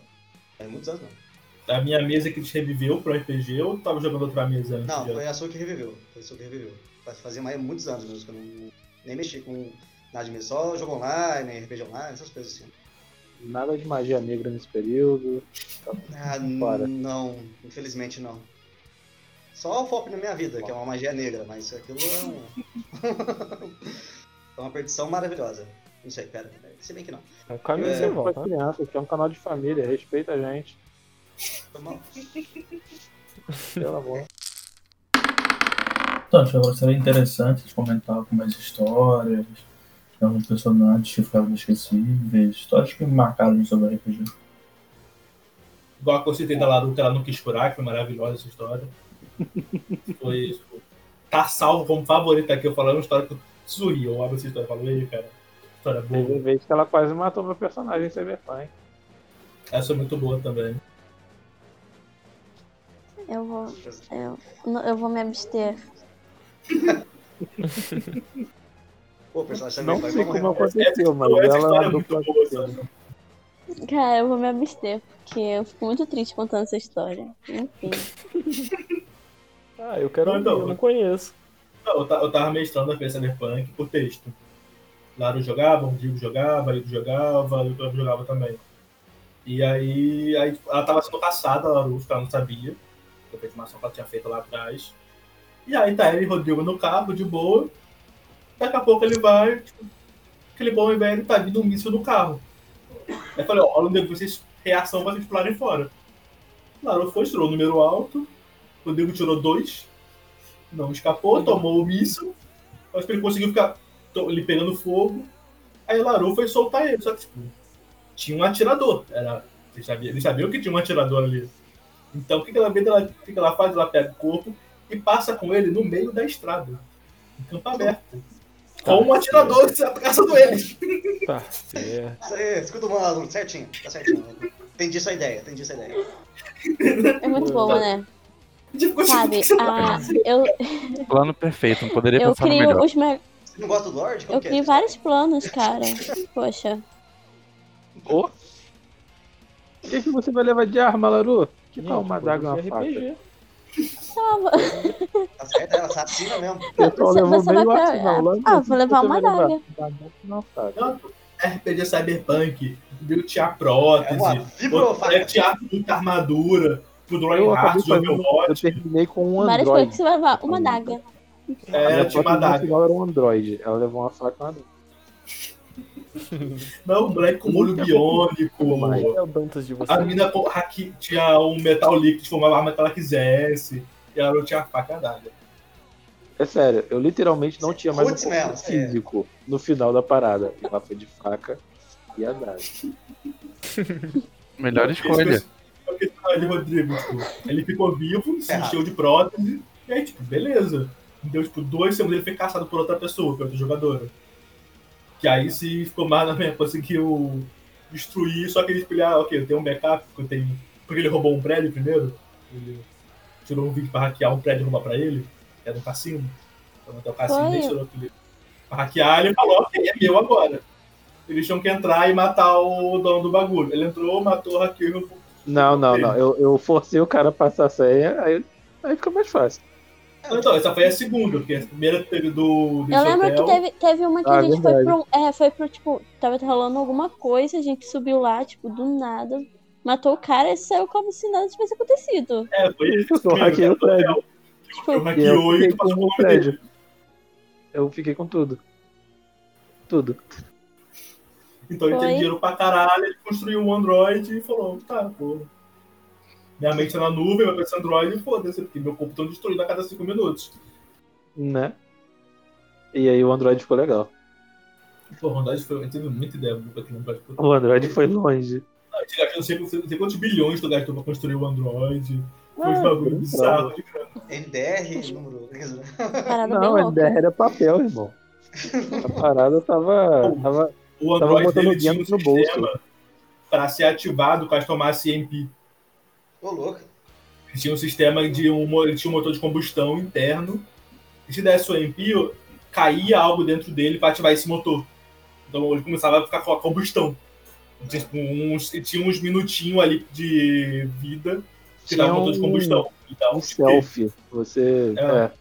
É, muitos anos não. A minha mesa que te reviveu pro RPG ou tava jogando outra mesa antes? Não, foi a sua que reviveu. Foi a sua que reviveu. Faz- Fazia mais muitos anos mesmo que eu não, nem mexi com nada de mesa. Só jogo online, RPG online, essas coisas assim. Nada de magia negra nesse período. Ah, Fora. não, infelizmente não. Só o foco na minha vida, que é uma magia negra, mas aquilo é um... (laughs) é uma perdição maravilhosa. Não sei, pera, se bem que não. É um caminho É, sem volta. né? criança, aqui é um canal de família, respeita a gente. Foi mal. Pelo amor. Então, agora seria interessante de comentar algumas histórias, alguns personagens que ficaram inesquecíveis, histórias que me marcaram sobre RPG. Igual a que citei da Laru, que ela não quis curar, que foi maravilhosa essa história. (laughs) Foi tipo, tá salvo como favorita aqui, eu falando uma história que eu sorri, eu abro essa história e falo, ei, cara, história Teve boa. vez que ela quase matou meu personagem em Cyberpunk. Essa é muito boa também. Eu vou. Eu, eu vou me abster. Pô, o personagem Não sei vai como morrer. aconteceu, mas essa ela é sabe? Cara, eu vou me abster, porque eu fico muito triste contando essa história. Enfim. (laughs) Ah, eu quero Não, ouvir, não. eu não conheço. Não, eu, eu tava mestrando a Cyberpunk por texto. Laru jogava, o Diego jogava, Ido jogava, e o Cláudio jogava também. E aí, aí ela tava sendo caçada, a Laru, ela não sabia. Que a informação que ela tinha feito lá atrás. E aí tá ele e Rodrigo no carro, de boa. Daqui a pouco ele vai, tipo, aquele bom e velho tá vindo um míssil no carro. Aí eu falei, ó, olha onde vocês, reação vocês pularem fora. Laru foi, tirou o número alto, Rodrigo tirou dois, não escapou, tomou o míssil, acho que ele conseguiu ficar ele pegando fogo. Aí o Laru foi soltar ele, só que tipo, tinha um atirador. Era, eles, sabiam, eles sabiam que tinha um atirador ali. Então o que, que ela vê, ela, o que, que ela faz? Ela pega o corpo e passa com ele no meio da estrada, em campo aberto. Com um atirador caçando eles. Tá, certo. Isso aí, escuta o maluco, certinho, tá certinho. Entendi sua ideia, entendi essa ideia. É muito bom, né? Tipo, Sabe, a, eu, Plano perfeito, não poderia eu pensar melhor. os me... Você não gosta do Lorde? Como Eu é? crio vários planos, cara. Poxa. Ô! O que, que você vai levar de arma, Laru? Que tal Gente, uma coisa daga e uma faca? RPG. Tava. Tá certo, ela assassina mesmo. O pessoal Você- levou você bem vai o pra- arsenal. Laru, Ah, que vou levar uma daga. Não. Não, RPG Cyberpunk, viu tinha É prótese, outro vibrofaca. tinha muita armadura. Pro Drawing Eu acabei Hearts de fazendo. Eu terminei com um Várias coisas Android. que você vai levar. Uma daga. A É, tinha uma daga. final era um Android. Ela levou uma faca e uma daga. Não, um moleque com molho biônico. mais. É o Dantas de você. A mina com haki- tinha um metal líquido formava a arma que ela quisesse. E ela não tinha faca e a daga. É sério, eu literalmente não tinha mais um Melo, conflito físico no final da parada. Ela foi de faca e a daga. (laughs) Melhor escolha. É o que tá Rodrigo, tipo, ele ficou vivo, se encheu de prótese, e aí, tipo, beleza. Deu, tipo, dois segundos ele foi caçado por outra pessoa, por outra jogadora. Que aí se ficou mais na minha, conseguiu destruir, só que ele tipo, ah, ok, eu tenho um backup, porque eu tenho. Porque ele roubou um prédio primeiro. Ele tirou um vídeo pra hackear um prédio e roubar pra ele, que era um cassino. Então até o cassino Foi. nem tirou aquele. Pra hackear, ele falou, ok, é meu agora. Eles tinham que entrar e matar o dono do bagulho. Ele entrou, matou, hackeou e Não, não, não. Eu, eu forcei o cara a passar a senha, aí, aí fica mais fácil. Então, essa foi a segunda, porque a primeira teve do. do Eu lembro que hotel. teve, teve uma que Ah, a gente foi verdade. pro. É, foi pro, tipo, tava rolando alguma coisa, a gente subiu lá, tipo, do nada. Matou o cara e saiu como se nada tivesse acontecido. É, foi isso. Eu hackei o prédio. Tipo, Eu E eu hackeou e passou o dele. prédio. Eu fiquei com tudo. Tudo. Então ele Foi. teve dinheiro pra caralho, ele construiu um Android e falou, tá, pô. Minha mente tá na nuvem, vai pra esse Android e foda-se, porque meu computador destruído a cada cinco minutos. Né? E aí o Android ficou legal. Pô, o Android foi, teve muita ideia no Android. O Android foi longe. Gastou não sei, não sei quantos bilhões tu gastou pra construir o Android. Foi Ah, bagulho foi bizarro. NDR, número. Não, ideia era papel, irmão. A parada tava. (laughs) tava O Tava Android botando dele tinha um no bolso. sistema pra ser ativado caso tomasse EMP. Ô, louco. Ele tinha um sistema de um, tinha um motor de combustão interno. E se desse o EMP, caía algo dentro dele para ativar esse motor. Então ele começava a ficar com a combustão. Tinha, tipo, uns, e tinha uns minutinhos ali de vida que dava um motor de combustão. Então, um selfie. Você. É. é,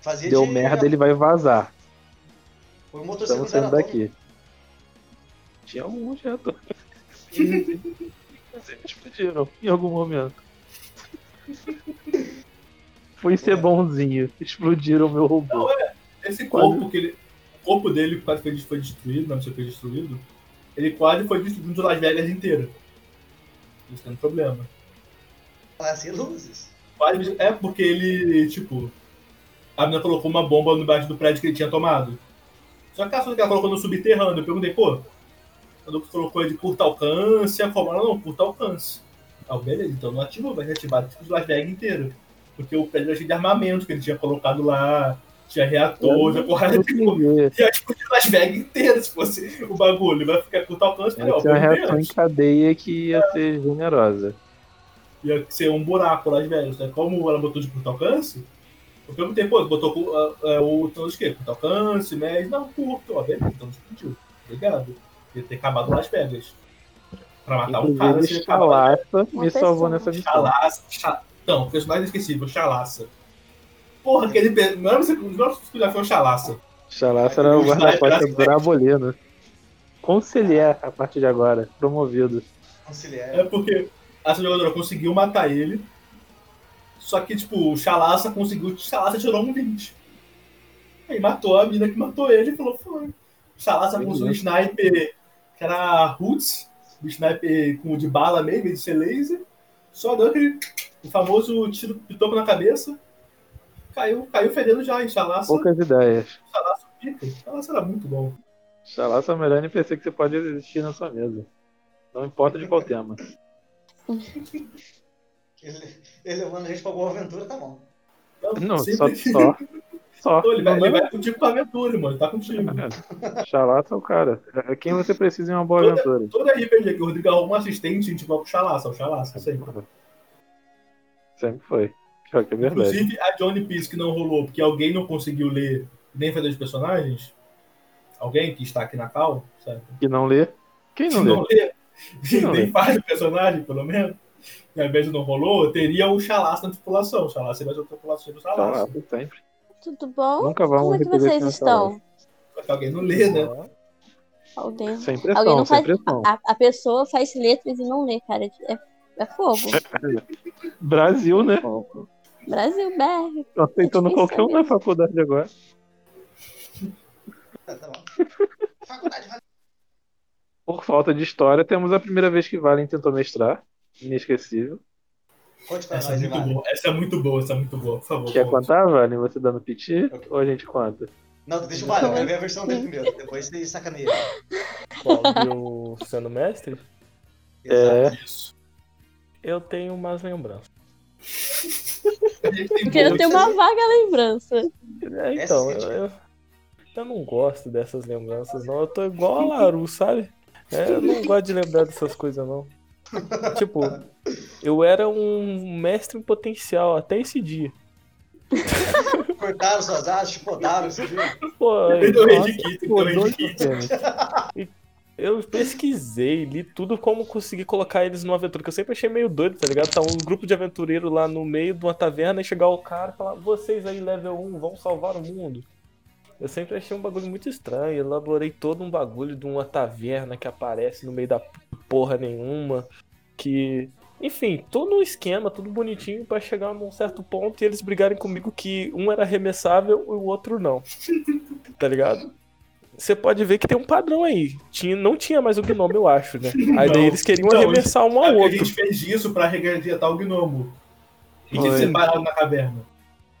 Fazia deu de- merda, ele vai vazar. Foi um motor Estamos saindo daqui. Tinha um já tô. Mas eles explodiram em algum momento. Fui ser bonzinho. Explodiram o meu robô. esse corpo que ele. O corpo dele quase foi, foi destruído, não sei se foi destruído. Ele quase foi destruído de Las Vegas inteira. Isso tem um problema. Fazia luzes. Quase- É porque ele, tipo, a menina colocou uma bomba embaixo do prédio que ele tinha tomado. Só que a que ela colocou no subterrâneo, eu perguntei, pô, quando colocou de curto alcance, a forma, não, curto alcance. Ah, beleza, então não ativou, vai ativar tipo, de Las Vegas inteira. Porque o prédio era cheio de armamento que ele tinha colocado lá, tinha reator, já porrada de queria. ia explodir Las Vegas inteira se fosse o bagulho. Vai ficar curto alcance, falei, ó, Essa é uma reação em cadeia que ia ser generosa. ia ser um buraco Las Vegas, né? Como ela botou de curto alcance, eu perguntei, pô, botou ah, ah, o tanto de quê? Curto alcance, médio? Não, curto, ó, beleza, então explodiu. Obrigado. Ia ter acabado Las Vegas. Pra matar um cara, você Chalaça Uma me salvou pessoa. nessa missão. Chalaça. Cha... Não, personagem esquecível, Chalaça. Porra, aquele. era você não já foi o Chalaça. Chalaça era o guarda-costas Brabolino. Conselheiro a partir de agora, promovido. Conciliar. É porque essa jogadora conseguiu matar ele. Só que, tipo, o Chalaça conseguiu. O Chalaça tirou um 20. Aí matou a mina que matou ele e falou: foi. O Chalaça um mesmo. sniper que era Roots, um sniper com de bala mesmo, de ser laser. Só deu aquele. O famoso tiro pitoco na cabeça. Caiu, caiu fedendo já. Chalaça, Poucas ideias. Chalaça pica. Chalaça era muito bom. Chalaça é o melhor NPC que você pode existir na sua mesa. Não importa de qual tema. (laughs) Ele, ele levando a gente pra boa aventura, tá bom. Não, sempre- só, só. (laughs) Só. Pô, ele, vai, Não ele vai contigo pra aventura, mano. Ele tá contigo. Chalaça é o cara. É quem você precisa em uma boa aventura. Toda RPG que o Rodrigo arruma um assistente, a gente vai pro Chalaça, o Chalaça, sempre. Sempre foi. Pior que é verdade. Inclusive, a Johnny Piece que não rolou porque alguém não conseguiu ler nem fazer os personagens. Alguém que está aqui na cal, certo? Que não lê. Quem Que não não lê? lê, Quem não nem lê? faz o personagem, pelo menos. E ao invés de não rolou, teria o Chalaça na tripulação. O Chalaça seria a tripulação do Chalaça. Chalaça, sempre. Tudo bom? Nunca vamos Como é que vocês estão? Alguém não lê, né? Alguém, Sem alguém pressão, não sem faz. pressão. A, a pessoa faz letras e não lê, cara. É É fogo. (laughs) Brasil, né? Brasil, BR. Tô aceitando É qualquer um na faculdade agora. Tá, (laughs) tá bom. Faculdade, vale. Por falta de história, temos a primeira vez que Valen tentou mestrar. Inesquecível. Conte pra Essa é muito boa. Essa é muito boa, essa é muito boa, por favor. Quer conte. contar, Valen? Você dando piti? Ok. Ou a gente conta? Não, deixa o Vale, eu quero ver a versão dele primeiro. Depois você sacaneia. Qual, eu sendo mestre? (laughs) É. Isso. Eu tenho umas lembranças. Porque (laughs) eu tenho uma vaga lembrança. É, então, Essa eu, é eu, eu não gosto dessas lembranças, não. Eu tô igual a (laughs) Laru, sabe? É, eu não gosto de lembrar dessas coisas, não. Tipo, eu era um mestre em potencial até esse dia. Cortaram suas asas, chicotaram, você viu? Pô, rei nossa, tênis. eu pesquisei, li tudo como conseguir colocar eles numa aventura, que eu sempre achei meio doido, tá ligado? Tá um grupo de aventureiro lá no meio de uma taverna e chegar o cara e falar, vocês aí, level 1, vão salvar o mundo. Eu sempre achei um bagulho muito estranho, elaborei todo um bagulho de uma taverna que aparece no meio da porra nenhuma, que... Enfim, todo um esquema, tudo bonitinho pra chegar num certo ponto e eles brigarem comigo que um era arremessável e o outro não. (laughs) Tá ligado? Você pode ver que tem um padrão aí. Tinha, não tinha mais o gnomo, eu acho, né? Aí daí Não. eles queriam Não, arremessar um ao porque a outro. gente fez isso pra regreditar o gnomo. A gente Foi. separado na caverna.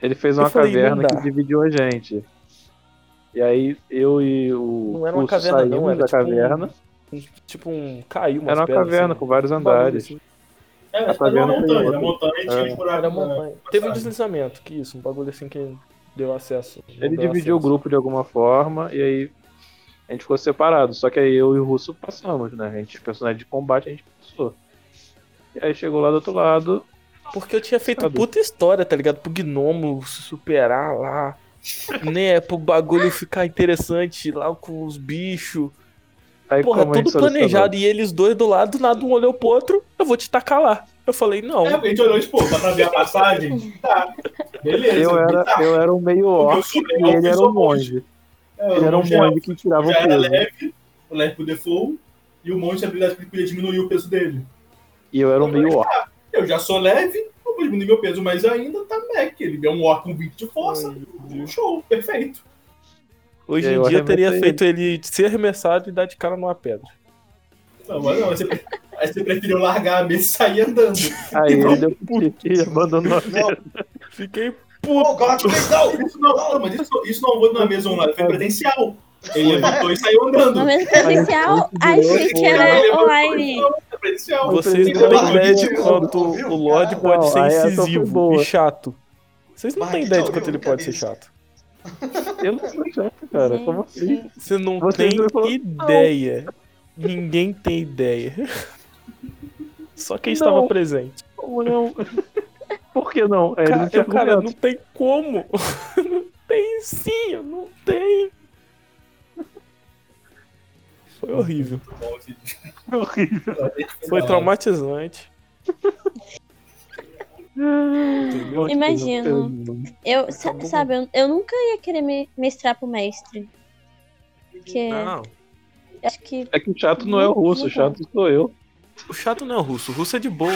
Ele fez uma falei, caverna que dividiu a gente. E aí eu e o Não era uma caverna, não, era da tipo um- caverna. Tipo um. Caiu uma Era uma caverna com vários andares. É, A era uma caverna tem montanha. Na montanha tinha É. Era montanha. Teve um deslizamento, que isso, um bagulho assim que deu acesso. Ele deu dividiu o acesso. grupo de alguma forma e aí a gente ficou separado. Só que aí eu e o Russo passamos, né? A gente, personagem de combate, a gente passou. E aí chegou lá do outro lado. Porque eu tinha feito Sabe? puta história, tá ligado? Pro gnomo se superar lá. (laughs) Né, pro bagulho ficar interessante lá com os bichos. Aí Porra, a tudo planejado. E eles dois do lado, nada um olhou pro outro, eu vou te tacar lá. Eu falei, não. É, a gente olhou, tipo, pra ver a passagem? Tá. Beleza. Eu era, Tá. eu era um meio orc e legal, ele era um monge. É, Ele era um monge que tirava o já era peso. leve, o leve pro default, e o monge tinha habilidade que ele podia diminuir o peso dele. E eu era um meio orc. Eu já sou leve, eu vou diminuir meu peso mais ainda, tá mec. Ele é um orc com 20 de força. Show, perfeito. Hoje em eu dia eu teria feito ele ser arremessado e dar de cara numa pedra. Não, mas não, você, aí você preferiu largar a mesa e sair andando. Aí ele deu e abandonou a mesa. Fiquei oh, God, please, não! Isso não, não, mas isso, isso não foi na mesa online, foi presencial. Ele levantou e saiu andando. No mesmo presencial, que Ele era online. é. Vocês não têm ideia de quanto o Lorde pode não, ser foi incisivo e chato. Vocês não têm ideia de não, quanto ele pode ser chato. Eu não sou chato, cara. Como assim? Gente, Você não Vocês tem não ideia. Ninguém tem ideia. Só quem Não. estava presente. Como não? Por que não? É, ele não Cara, cara, não tem como. (laughs) Não tem sim, não tem. Foi horrível. horrível. Foi traumatizante. Entendeu? Imagino. Eu, sa- sabe, eu, eu nunca ia querer me mestrar pro mestre. Porque Não, acho que. É que o chato não é o russo, o chato sou eu. o chato não é o russo. O russo é de boa.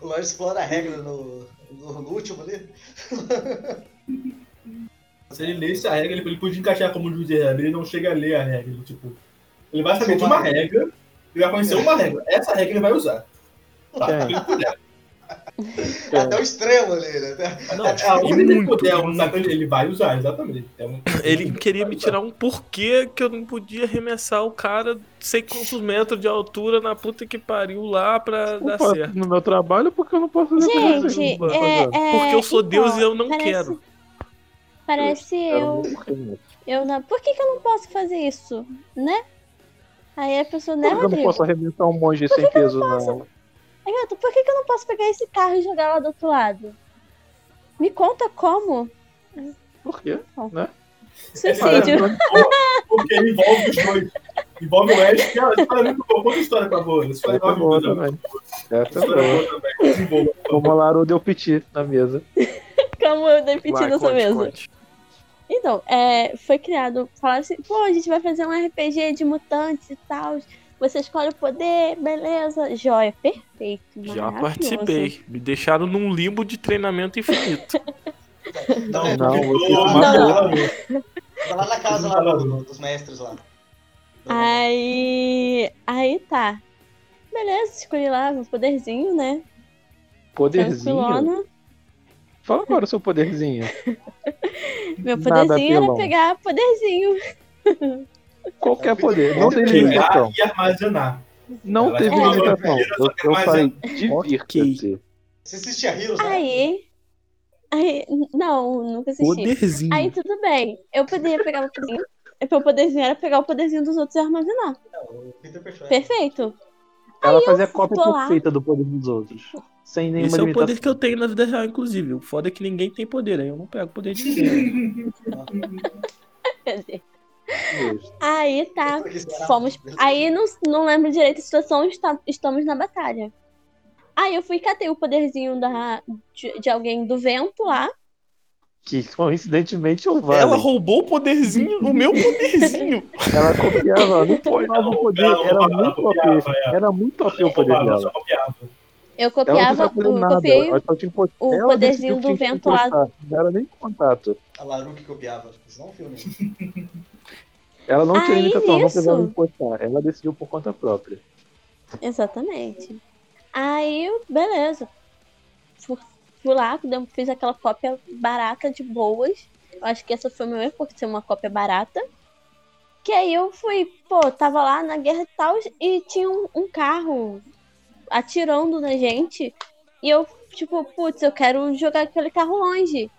O Lorde explora a regra no, no, no último ali. Se ele lesse a regra, ele, ele podia encaixar como juiz de regra, ele não chega a ler a regra. Tipo, ele vai saber de uma regra, ele vai conhecer uma regra. Essa regra ele vai usar. Tá, ele puder. Até o extremo ali, né? Não, É, a única que ele puder ele vai usar, exatamente. É um- Ele queria me tirar um porquê que eu não podia arremessar o cara sei quantos metros de altura na puta que pariu lá pra dar certo. no meu trabalho porque eu não posso fazer Gente, é, é, Porque eu sou então, Deus e eu não parece- quero. Parece eu. Eu não. Por que, que eu não posso fazer isso? Né? Aí a pessoa, né, que eu não Rodrigo? posso arremessar um monge sem peso na. Aí, gato, por que, que eu não posso pegar esse carro e jogar lá do outro lado? Me conta como. Por quê? Suicídio. Porque envolve os dois. Envolve o Ash, que é uma história muito boa. Conta a história pra boa. Essa história Essa é boa também. Essa Essa é é boa. boa também. Desenvolva. Como a Laru deu piti na mesa. Como eu dei piti nessa mesa. conte. Então, é, foi criado, falaram assim, pô, a gente vai fazer um RPG de mutantes e tal. Você escolhe o poder, beleza, joia, perfeito. Já participei. Me deixaram num limbo de treinamento infinito. (laughs) Não, Não, tô- matou. Tá lá na casa lá do- dos mestres lá. Aí. Aí tá. Beleza, escolhi lá meu poderzinho, né? Poderzinho? Tranquilona. Fala agora o seu poderzinho. (laughs) Meu Nada poderzinho era pegar poderzinho. Qualquer poder. Não tem pegar limitação. e armazenar. Não Ela teve limitação. Eu, eu falei, divirta-se. Você assistia Heroes, né? Aí. Aí. Não, nunca assisti. Poderzinho. Aí tudo bem. Eu poderia pegar o poderzinho. Meu poderzinho era pegar o poderzinho dos outros e armazenar. O Peter Perfect. Perfeito. Ela fazia a cópia perfeita do poder dos outros. Sem nenhuma Esse é o limitação. poder que eu tenho na vida real, inclusive. O foda é que ninguém tem poder, aí eu não pego o poder de ninguém. Aí tá. Será? Fomos. Aí não, não lembro direito a situação, está- estamos na batalha. Aí eu fui e catei o poderzinho da, de, de alguém do vento lá. Que coincidentemente o Vale. Ela roubou o poderzinho, o meu poderzinho. (laughs) Ela copiava, não copiava o poder, ela era roubava, muito copiava, OP. é. Era muito OP o poder roubava, dela. copiava. Eu copiava, eu copiei o ela poderzinho do vento lá. Não era nem contato. A Laru que copiava. Não é um filme. (laughs) Ela não tinha Aí, limitação, não precisava encostar. Ela decidiu por conta própria. Exatamente. Aí, eu- beleza. Fui, lá, fiz aquela cópia barata de boas. Eu acho que essa foi meu erro, porque ser uma cópia barata. Que aí eu fui, pô, tava lá na guerra e tal, e tinha um, um carro atirando na gente. E eu, tipo, putz, eu quero jogar aquele carro longe.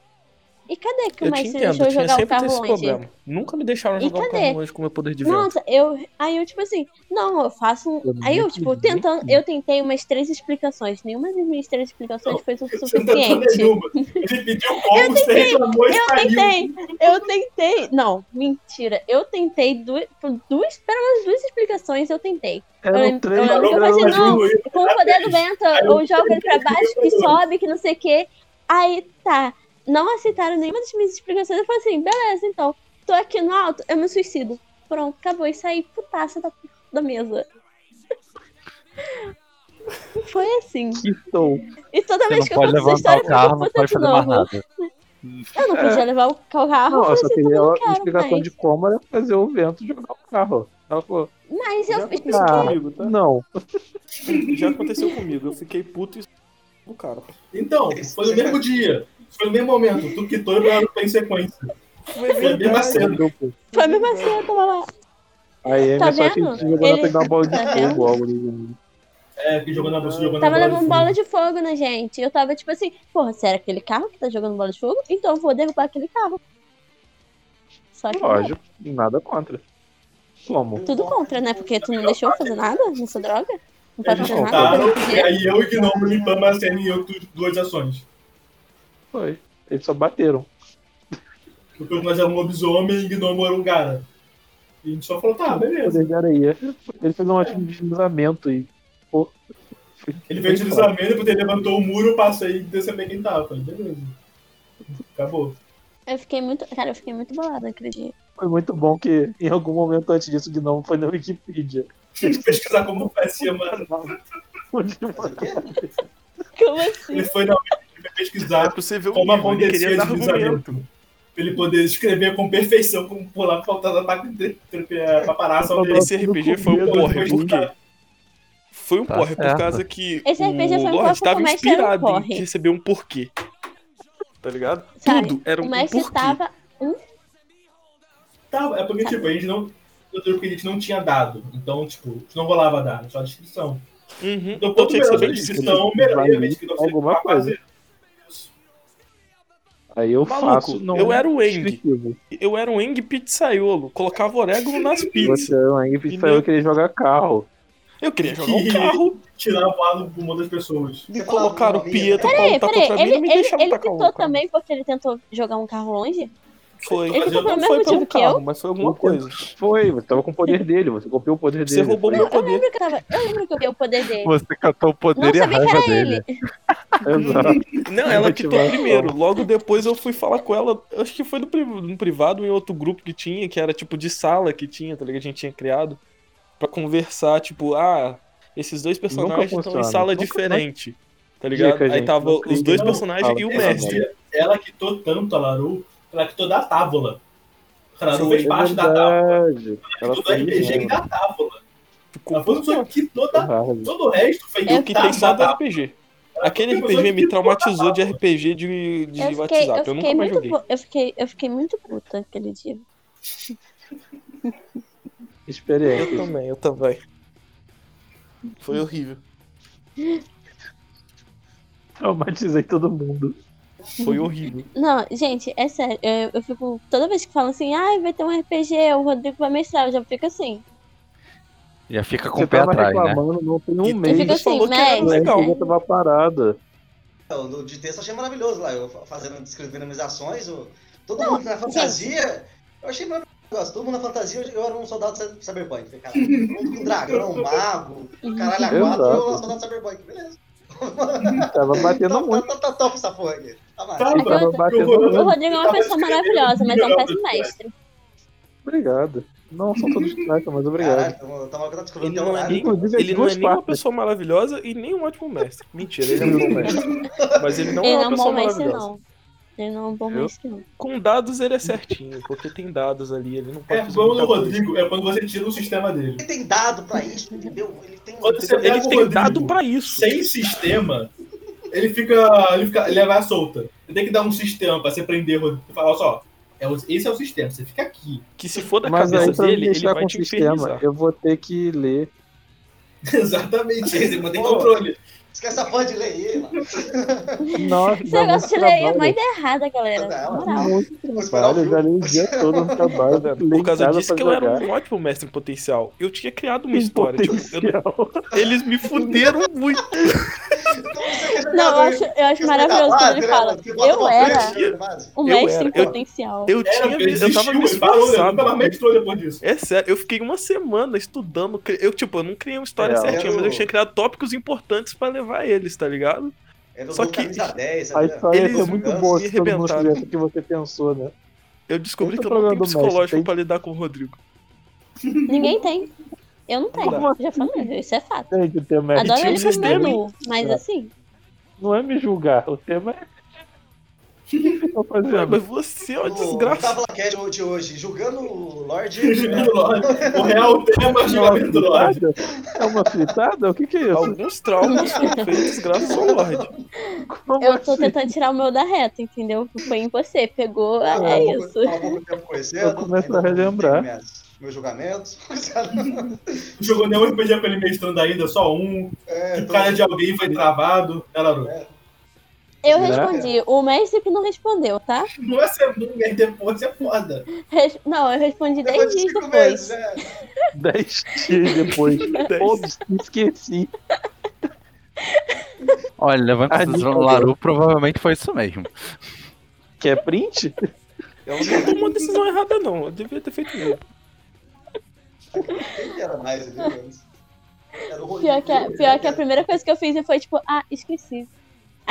E cadê que o Eu entendo, deixou eu jogar o carro esse longe? problema. Nunca me deixaram E jogar o cadê? carro longe com o meu poder de vento. Nossa, eu. Aí eu, tipo assim, não, eu faço um. Eu Aí eu, não tipo, tentando. Eu tentei umas três explicações. Nenhuma das minhas três explicações foi o não suficiente. nenhuma. Ele pediu como, você reclamou e Eu saiu. tentei, eu tentei. Não, mentira. Eu tentei duas, duas, pelo menos duas explicações eu tentei. Era Eu eu eu falei, um- não. Com o poder do vento, eu jogo ele pra baixo, que sobe, que não sei o quê. Aí, tá. Não aceitaram nenhuma das minhas explicações. Eu falei assim, beleza, então. Tô aqui no alto, eu me suicido. Pronto, acabou. E saí putaça da, da mesa. (laughs) Foi assim. Que som. E toda Você vez que eu conto essa história, carro, eu não fico pode de novo. Eu não podia levar o carro. Não, eu só queria quero explicação mais. de como era fazer o vento jogar o carro. Ela falou, Mas Já eu aconteceu comigo, tá? não. (laughs) Já aconteceu comigo. Eu fiquei puto e do cara. Então, foi no mesmo dia. Foi no mesmo momento. Tu quitou e ela tem sequência. Foi Foi a mesma cena. Foi mesmo assim, eu tava lá. Aí Tá a só que vendo? jogou Ele- pra pegar uma bola de Tá fogo, algo assim. É, que jogando na bolsa, jogando Tava na bola levando de bola de fogo na gente. Eu tava tipo assim, porra, será aquele carro que tá jogando bola de fogo? Então eu vou derrubar aquele carro. Só que não. Lógico, nada contra. Como? tudo contra, né? Porque tu não deixou fazer nada nessa droga? Não pode Eles fazer nada? contaram, eu não e aí eu e o Gnomo limpamos a cena em outras duas ações. Foi. Eles só bateram. Porque nós éramos um lobisomem e o Gnomo era um cara. E a gente só falou, tá, beleza. Ele fez um ótimo deslizamento e. Pô, Ele fez deslizamento, depois ele levantou o muro, eu passei e desceu bem quem tava. Falei, beleza. Acabou. Eu fiquei muito. Cara, eu fiquei muito bolada dia. Foi muito bom que em algum momento antes disso o Gnome foi na Wikipedia. Tinha que pesquisar como fazia, mano. Onde Mas o quê? Como assim? Ele foi na Wikipedia É pesquisar pra você ver o como acontecia queria dar deslizamento. Pra ele poder escrever com perfeição, como pular, faltando ataque de pra parar a ação dele. Esse RPG foi um porre, por quê? Foi um Tá porre por causa que Esse RPG foi um o Lorde estava o mestre era um inspirado em receber um porquê. Tá ligado? Sabe? Tudo era um o mestre porquê. tava. Tá, é porque, tipo, a gente não. Eu porque a gente não tinha dado. Então, tipo, a gente não rolava dado, só a descrição. Uhum. Então, Então quanto que melhor a descrição, melhor a descrição você alguma coisa. Aí eu Maluco, faço. Não, eu era o Eng. Eu era um Eng pizzaiolo. Colocava orégano (laughs) nas pizzas. Você é o Eng Entendeu? saiu querer jogar carro. Eu queria jogar um carro (laughs) Tirar o lado do pulmão das pessoas. e Você colocar o Pietro pra Peraí, lutar peraí. contra mim e Ele, não me ele, deixava ele tacar quitou o cara. também porque ele tentou jogar um carro longe? Foi. Ele Não mesmo motivo que carro, eu? mas foi alguma coisa. Foi, você tava com o poder dele, você copiou o poder Você dele. roubou Foi- meu Eu poder. lembro que eu tava. Eu lembro que eu vi o poder dele. Você catou o poder Não e a sabia que raiva era dele. ele. (laughs) Exato. Não, ela quitou primeiro. Logo depois eu fui falar com ela. Acho que foi no, pri- no privado, em outro grupo que tinha, que era tipo de sala que tinha, tá ligado? A gente tinha criado. Pra conversar, tipo, ah, esses dois personagens estão em sala Nunca- diferente. Tá ligado? Dica, Aí tava não os dois não. personagens e o mestre. ela quitou tanto a Laru, que ela quitou da tábua. A Laru Foi. fez É parte da tábua. Ela Quitou do fez RPG e da tábua. Ficou Ela foi que quitou da Errado. Todo o resto foi Eu que tem só da do RPG. Aquele RPG me que traumatizou de RPG de, de Eu fiquei, WhatsApp. eu Eu fiquei nunca mais muito, joguei. eu fiquei, eu fiquei muito puta aquele dia. Eu Experiência. também, eu também. Foi horrível. Traumatizei todo mundo. Foi horrível. (laughs) Não, gente, é sério. Eu, eu fico. Toda vez que falam assim, ai, vai ter um RPG, o Rodrigo vai mestrar, eu já fico assim. Já fica com Você o pé tava atrás, né? não tem um E mês. fica assim, falou que era mestre. legal. Eu tava parada. No de texto eu achei maravilhoso lá, eu fazendo, descrevendo as ações, o- todo mundo na fantasia. Eu achei maravilhoso. Todo mundo na fantasia, eu, eu era um soldado cy- cyberpunk. Falei, cara, todo mundo (laughs) com dragão, mago, caralho, a quatro, eu era um soldado cyberpunk. Beleza. Tava batendo Tá, muito. tá, tá top essa porra aqui. Tá. Tava, Tava O batendo Rodrigo- O muito. Rodrigo é uma tava pessoa maravilhosa, mas é um péssimo mestre. Obrigado. Não, são todos (laughs) tratam, mas obrigado. Tamo descobrindo Ele não é nem, Inclusive, ele não é nem uma pessoa maravilhosa e nem um ótimo mestre. Mentira, ele é um (laughs) bom mestre. Mas ele não Ele é não uma é um pessoa bom mestre, maravilhosa. não. Ele não é um bom Eu? mestre, não. Com dados ele é certinho, porque tem dados ali, ele não pode É fazer igual o muita coisa. Rodrigo, é quando você tira o sistema dele. Ele tem dado pra isso, entendeu? Ele tem. Quando você pega Ele tem Rodrigo dado pra isso. sem sistema, ele fica. Ele, fica, ele vai solta. Você tem que dar um sistema pra você prender o Rodrigo e falar, só, é o- esse é o sistema, você fica aqui. Que se for da Mas aí, cabeça me dele, ele vai com o te sistema, infernizar. eu vou ter que ler. (laughs) Exatamente, você mantém controle. Esquece essa porra de ler aí, mano. Nossa, Esse negócio de muito ler é uma ideia errada, galera. Não. Muito o trabalho, eu já li o dia todo no trabalho. Tá li Por causa disso que pra eu era jogar. um ótimo mestre em potencial. Eu tinha criado uma Em história. Tipo, eu- (laughs) eles me fuderam muito. Não, eu acho, eu acho maravilhoso quando ele fala. Eu era um Eu mestre em potencial. Eu tinha eu tava me esforçando. mestrou depois disso. É sério, eu fiquei uma semana estudando. Eu, tipo, eu não criei uma história certinha, mas eu tinha criado tópicos importantes pra levar eles, tá ligado? Só Só que- que. 10, A sabe? história ia Eles ser muito boa se todo mundo que você pensou, né? Eu descobri Esse que é eu não problema tenho mestre, psicológico tem- pra lidar com o Rodrigo. Ninguém tem. Eu não tenho. Como Já falei, isso é fato. Gente, o tema é. Adoro um ele como sistema, menu, mas É. assim. Não é me julgar, o tema é. O fazendo? mas você é uma O desgraça. Tava Cat de hoje, julgando o Lorde. O. O real tema é o julgamento do Lorde. É uma fritada? O que, que é isso? Alguns traumas foram feitos graças ao Lorde. Como Eu tô assim? tentando tirar o meu da reta, entendeu? Foi em você. Pegou, é, é isso. Pouco tempo conhecendo. Eu começo a não relembrar. Meus julgamentos. Não jogou nenhum RPG com ele mestrando ainda, só um. É, Que o tô- cara de alguém foi travado. Né, Laru? Eu Né? respondi. O mestre que não respondeu, tá? Não é ser um mês depois, é foda. Res- Não, eu respondi Depois 10 de dias depois. meses, né? Dez dias depois. (laughs) Ops, esqueci. Olha, levando em Ah, consideração o não. Laru, provavelmente foi isso mesmo. Quer print? Ela não tomou a decisão errada, não. Eu devia ter feito mesmo. Quem que era mais. Pior que, a, pior que a primeira coisa que eu fiz foi tipo, ah, esqueci.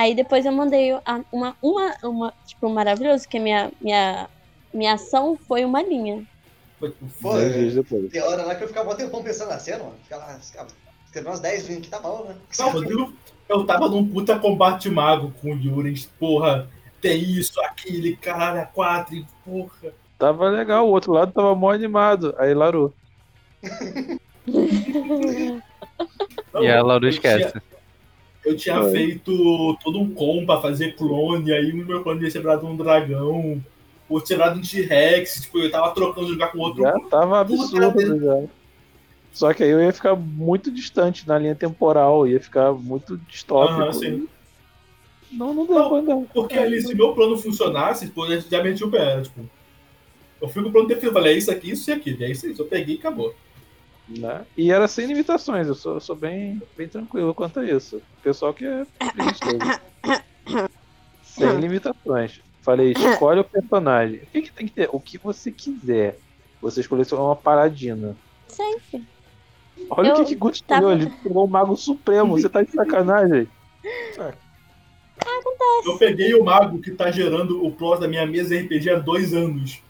Aí depois eu mandei a- uma, uma, uma tipo, maravilhoso, que a minha, minha, minha ação foi uma linha. Foi- é, dias depois. tem hora lá que eu ficava um tempão pensando na cena, mano. Ficava lá, ficava- escrevendo umas 10 linhas que tá bom, né? Não, Rodrigo, eu tava num puta combate mago com o Yuri, porra, tem isso, aquele, caralho, a quatro, e porra. Tava legal, o outro lado tava mó animado. Aí Laru. (laughs) Não, E a Laru eu esquece. tinha- Eu tinha Foi. feito todo um com pra fazer clone, aí o meu clone ia ser virado um dragão, ou ser virado um T-Rex, tipo, eu tava trocando de lugar com outro. Já tava absurdo já. Só que aí eu ia ficar muito distante na linha temporal, ia ficar muito distópico. Aham, sim. Não, não deu pra andar. Porque ali, se meu plano funcionasse, pô, já meti o pé, tipo. Eu fui com o plano definido, falei, é isso aqui, isso e aquilo. É isso aí, eu peguei e acabou. Né? E era sem limitações, eu sou, eu sou bem, bem tranquilo quanto a isso. O pessoal que é preguiçoso. sem limitações. falei, escolhe o personagem. O que, que tem que ter? O que você quiser. Você escolheu só uma paradina. Sempre. Olha Eu o que, que Guto tava- escolheu. Ele pegou o Mago Supremo. Você tá de sacanagem. Eu peguei o mago que tá gerando o plot da minha mesa RPG há dois anos.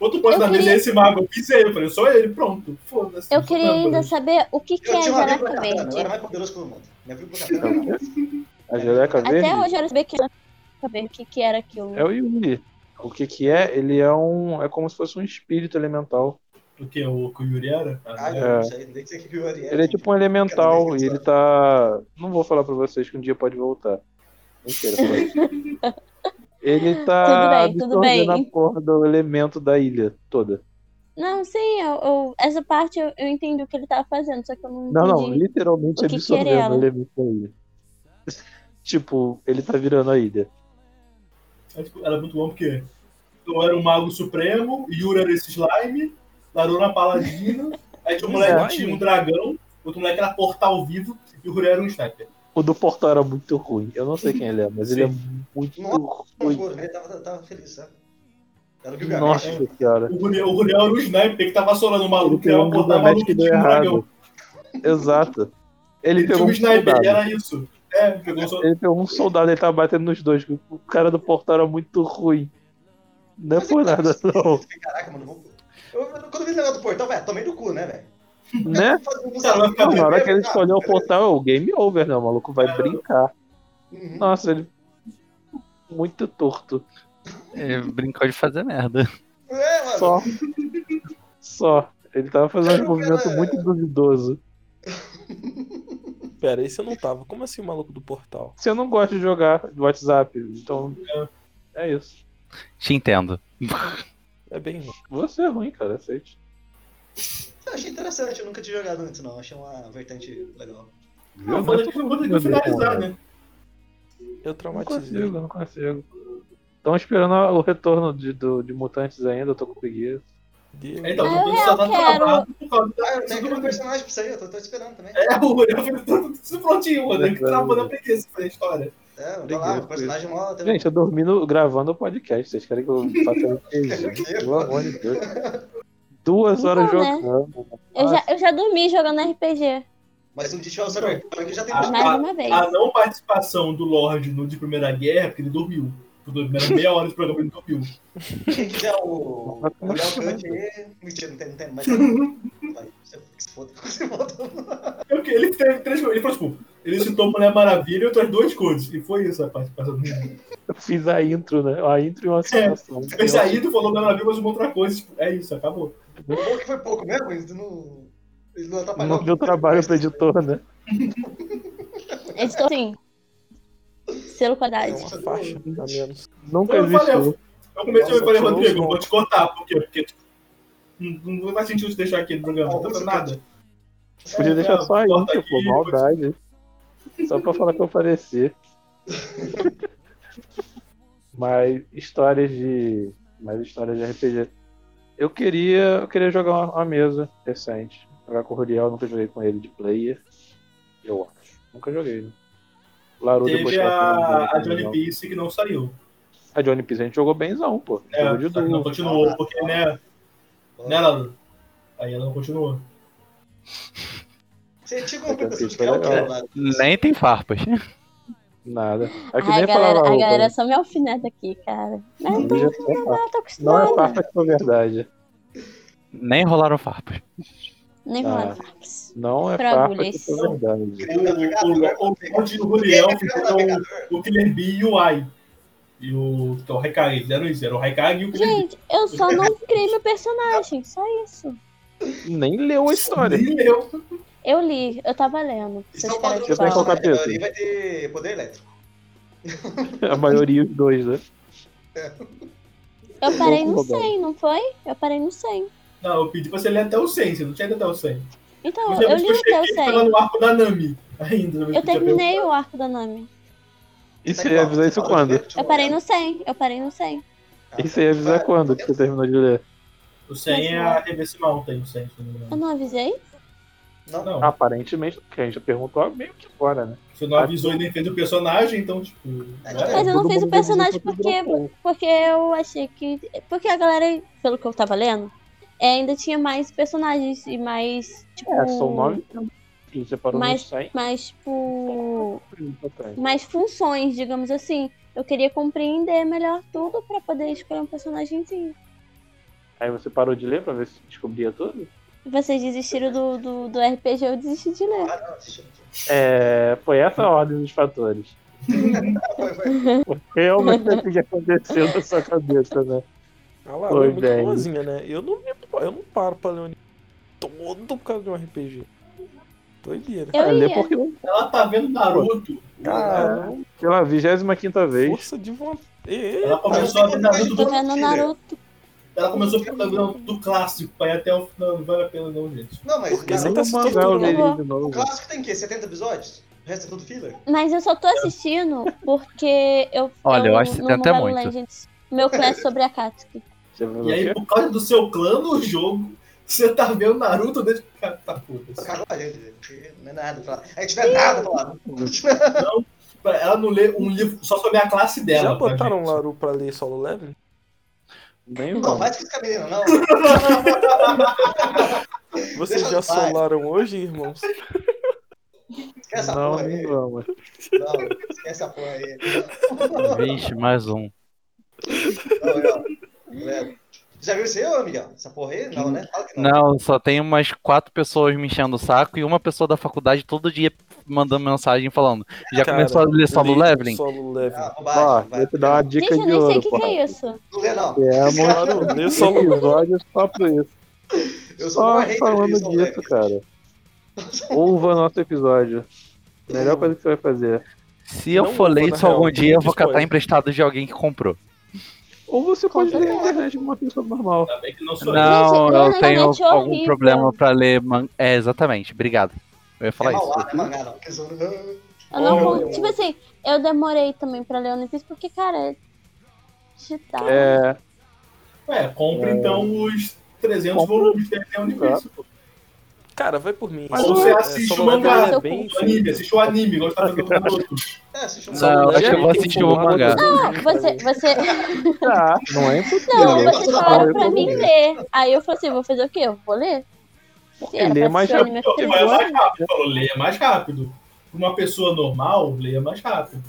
Outro plot Eu da mesa queria- é esse mago. Eu fiz ele, eu falei, só ele, pronto. Foda-se. Eu queria ainda saber o que, que é amigo Jaraca katana, eu Verde. era mais poderoso que o mundo. Era. A Até Verde hoje eu quero saber que Jaraca Verde, o que, que era aquilo. é o Yuri. O que que é? Ele é um... É como se fosse um espírito elemental. O que? O que o Yuri era? Ah, Ah, não. eu não sei, nem sei o que que o Yuri é. Ele é tipo um elemental e ele tá. Não vou falar pra vocês que um dia pode voltar. Mentira, pode. (laughs) Ele tá Tudo bem, tudo bem. absorvendo a porra do elemento da ilha toda. Não, sim, eu, eu- essa parte eu, eu entendi o que ele tava fazendo, só que eu não Não, não, literalmente O que absorvendo o elemento da ilha. (laughs) tipo, ele tá virando a ilha. Aí, tipo, Era muito bom porque eu era o mago supremo, Yuri era esse slime, Laruna paladino, aí tinha um moleque que tinha um dragão, outro moleque era portal vivo e o Yuri era um sniper. O do portal era muito ruim. Eu não sei quem ele é, mas ele é (laughs) muito Nossa, ruim. Ele tava, tava feliz, sabe? Era o Gilgamesh. Nossa senhora. O Yuri, o Yuri era um sniper que tava solando o maluco, Ele que era pegou um Gilgamesh maluco que deu errado. Exato. Ele Ele tinha pegou um sniper, soldado. era isso. É, pegou um soldado. Ele pegou um soldado, ele tava batendo nos dois. O cara do portal era muito ruim. Não é por nada, não. Caraca, mano, quando eu vi esse negócio do portal, velho, tomei no cu, né, velho? Né? Não, na hora que ele Ah, escolheu o portal, o game over, né? O maluco vai É. brincar. Uhum. Nossa, ele. Muito torto. Ele brincou de fazer merda. É, mano. Só. Só. Ele tava fazendo um movimento muito duvidoso. Pera, esse eu não tava. Como assim o maluco do portal? Se eu não gosto de jogar do WhatsApp, então. É isso. Te entendo. É bem ruim. Você é ruim, cara, aceite. Eu achei interessante, eu nunca tinha jogado antes, não. Achei uma vertente legal. Não, vou ter que vou ter que finalizar, né? Eu Não traumatizei. consigo, não consigo. Estão esperando o retorno de, do, de mutantes ainda, eu tô com preguiça. Deus. Então, Ah, eu eu dando quero. travado por causa Ah, eu tenho que um personagem pra isso aí, eu tô, tô esperando também. É, o Uriel foi tudo tudo prontinho, mano. Ele que travou na preguiça pra história. É, vai lá, o personagem mó. Gente, eu dormi no- gravando o podcast. Vocês querem que eu faça (laughs) RPG? Pelo amor de Deus. (laughs) Duas horas Então, né? jogando. Eu já, eu já dormi jogando RPG, Mas um dia o Cyberpunk já tem Ah, mais uma vez. A não participação do Lorde no de Primeira Guerra, porque ele dormiu. Por primeira meia hora de programa ele dormiu. Quem quiser o. O Léo Kant aí. Mentira, não tem, não tem. Mas. Você se foda. Se foda. É porque Ele teve três coisas. Ele falou, tipo, ele citou Mulher Maravilha e outras duas coisas. E foi isso a participação do. Eu fiz a intro, né? A intro e uma situação. Fez saída e falou Mulher Maravilha, mas uma outra coisa. Tipo, é isso, acabou. Pouco que foi pouco mesmo, isso não. Ele não atrapalhou. Não deu trabalho pro editor, né? (laughs) Editor, sim. Selo É qualidade. uma faixa, a menos. Nunca Eu falei, existiu. Eu comecei Nossa, a falei, tirou Rodrigo, vou te cortar. Por quê? Porque tipo, não, não faz sentido te deixar aqui no programa. Não tá nada. Podia É, deixar só a corta intro, pô, aqui, maldade. Só pra falar que eu apareci. (laughs) Mas histórias de. Mais histórias de RPG. Eu queria. Eu queria jogar uma, uma mesa recente. Jogar com o Ruriel, nunca joguei com ele de player. Eu acho. Nunca joguei, né? Laru Teve a, a Johnny Piece que não saiu. A Johnny Piece a gente jogou benzão, pô. É, Jogou não continuou, porque, né? Né, Lalu? Aí ela não continuou. Você tinha Foi é? Nem tem farpas. Nada. É que Ai, nem a galera, falava. a galera só me alfineta aqui, cara. Mas Eu não, já sei, pá. eu tô Não é farpa que foi verdade. Nem rolaram farpas. Nem Ah. rola farpas. Não é Pra farpa que agulhas. foi verdade. O, o, o, o Killer Bee e o Ai. E o. É o Haikage, eles fizeram isso. Era o Haikage e o Killer. Gente, eu só não criei meu personagem, só isso. Nem leu a história. Nem leu. Eu li, eu tava lendo. É padrão de Eu tenho capítulo. vai ter poder elétrico. A maioria os dois, né? Eu parei no Vamos rodar. 100, não foi? Eu parei no 100. Não, eu pedi pra você ler até o 100, você não tinha ido até o 100. Então, eu depois li eu até o cheguei, tava 100. no arco da Nami ainda. Eu terminei o arco da Nami. E você ia avisar isso quando? Eu parei no 100, eu parei no 100. E você ia avisar quando que você terminou de ler? O 100 é a Reverse Mountain, o 100, se não me Eu não avisei? Não, Não, Aparentemente, porque a gente perguntou meio que fora, né? você não avisou e nem fez o personagem, então, tipo. É, né? Mas eu não fiz o personagem porque, porque eu achei que. Porque a galera, pelo que eu tava lendo, é, ainda tinha mais personagens e mais. Tipo. É, são nove que você parou Mas- nos 100. Mais, tipo. Mais funções, digamos assim. Eu queria compreender melhor tudo pra poder escolher um personagemzinho. Aí você parou de ler pra ver se descobria tudo? Vocês desistiram do, do, do RPG, eu desisti de ler. Ah, não. É, foi essa a ordem dos fatores. (laughs) Realmente o que aconteceu na sua cabeça, né? A Lara Foi é muito bem. boazinha, né? Eu não, me- eu não paro pra ler um todo por causa de um RPG. Doideira. Eu ia. porque. Ela tá vendo Naruto. Cara, Pela 25 vez. força de vontade. Ela começou a ver Naruto Tô do, vendo Naruto. Ela começou a ver do clássico, pra ir até o final. Não vale a pena, não, gente. Não, mas Por que não, tá o eu leria de o novo. clássico tem o quê? 70 episódios? O resto é tudo filler? Mas eu só tô assistindo porque eu. Olha, eu acho que no 70 é Mobile muito. Legends, meu class sobre a Katsuki. E o aí, por causa do seu clã no jogo, você tá vendo Naruto desde que. Cara, tá puta. Calma, gente. porque Não é nada pra falar. A gente não é nada pra falar. Ela não lê um livro só sobre a classe dela. Já pra botaram um gente. Laru pra ler solo level? Nem Não, vamos. faz com esse menino, não. (laughs) Vocês Deixa já solaram hoje, irmãos? Esquece Não, porra aí. não vamos. Não, esquece essa porra aí. Vixe, mais um. Não, não. É. Já viu isso aí, ô Miguel? Essa porra aí? Não, né? Não. Não, só tem umas quatro pessoas me enchendo o saco e uma pessoa da faculdade todo dia mandando mensagem falando. Já Cara, começou a ler solo Li leveling? Solo leveling. Ah, Ó, bobagem. vai. vou te dar uma dica Gente, eu de nem sei o que, que é isso. Não lê, não. (laughs) Temos Lê solo level. episódios só pra isso. Eu sou Só falando disso, cara. Ouva nosso episódio. Melhor coisa que você vai fazer. Se eu Não for ler isso algum dia, eu vou catar emprestado de alguém que comprou. Ou você pode Com ler na internet como uma pessoa normal. Ainda bem que não ler eu na tenho internet é algum horrível. problema pra ler manga. É, exatamente, obrigado. Eu ia É falar isso. é mangá, não. Porque sou- Eu não Tipo assim, eu demorei também pra ler One Piece porque, cara, é digital. É. eu. É, compre É. então os 300 Compra. volumes que tem difícil. Cara, vai por mim. Mas você é, assiste o level mangá, é bem o anime, assiste o anime, você tá o Naruto. É, assiste um Não, Solo eu acho que eu vou assistir o mangá. Não, vídeo, você, você. Tá, (laughs) não é impossível. Não, sou falaram pra mim ler. Aí eu falei assim, vou fazer o quê? Eu vou ler. Era Lê pra mais o Não, fiquei vai mais rápido. Falou, leia mais rápido. Uma pessoa normal, leia mais rápido.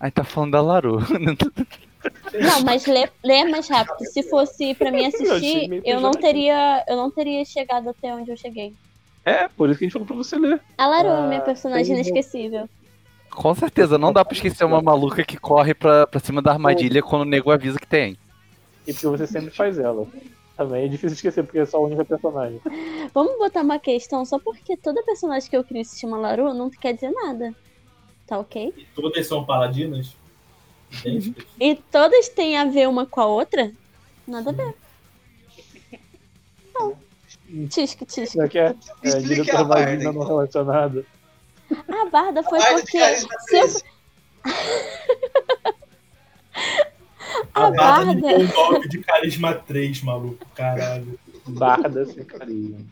Aí tá falando da Laru. (laughs) Não, mas ler, ler mais rápido. Se fosse pra mim Eu assistir, meio eu não teria. Eu não teria chegado até onde eu cheguei. É, por isso que a gente falou pra você ler. A Laru, Ah, minha personagem tem- inesquecível. Com certeza, não dá pra esquecer uma maluca que corre pra, pra cima da armadilha quando o nego avisa que tem. E porque você sempre faz ela. Também é difícil esquecer, porque é só a única personagem. Vamos botar uma questão, só porque toda personagem que eu crio se chama Laru não quer dizer nada. Tá ok? E todas são paladinas. Idênticas. E todas têm a ver uma com a outra? Nada a ver. Não. Tisque, tisque. Já que é, é a Barda, Marina não relacionada. A Barda foi Barda de porque. carisma Se eu, 13. a Barda um golpe de carisma 3, maluco. Caralho. Barda sem carinho.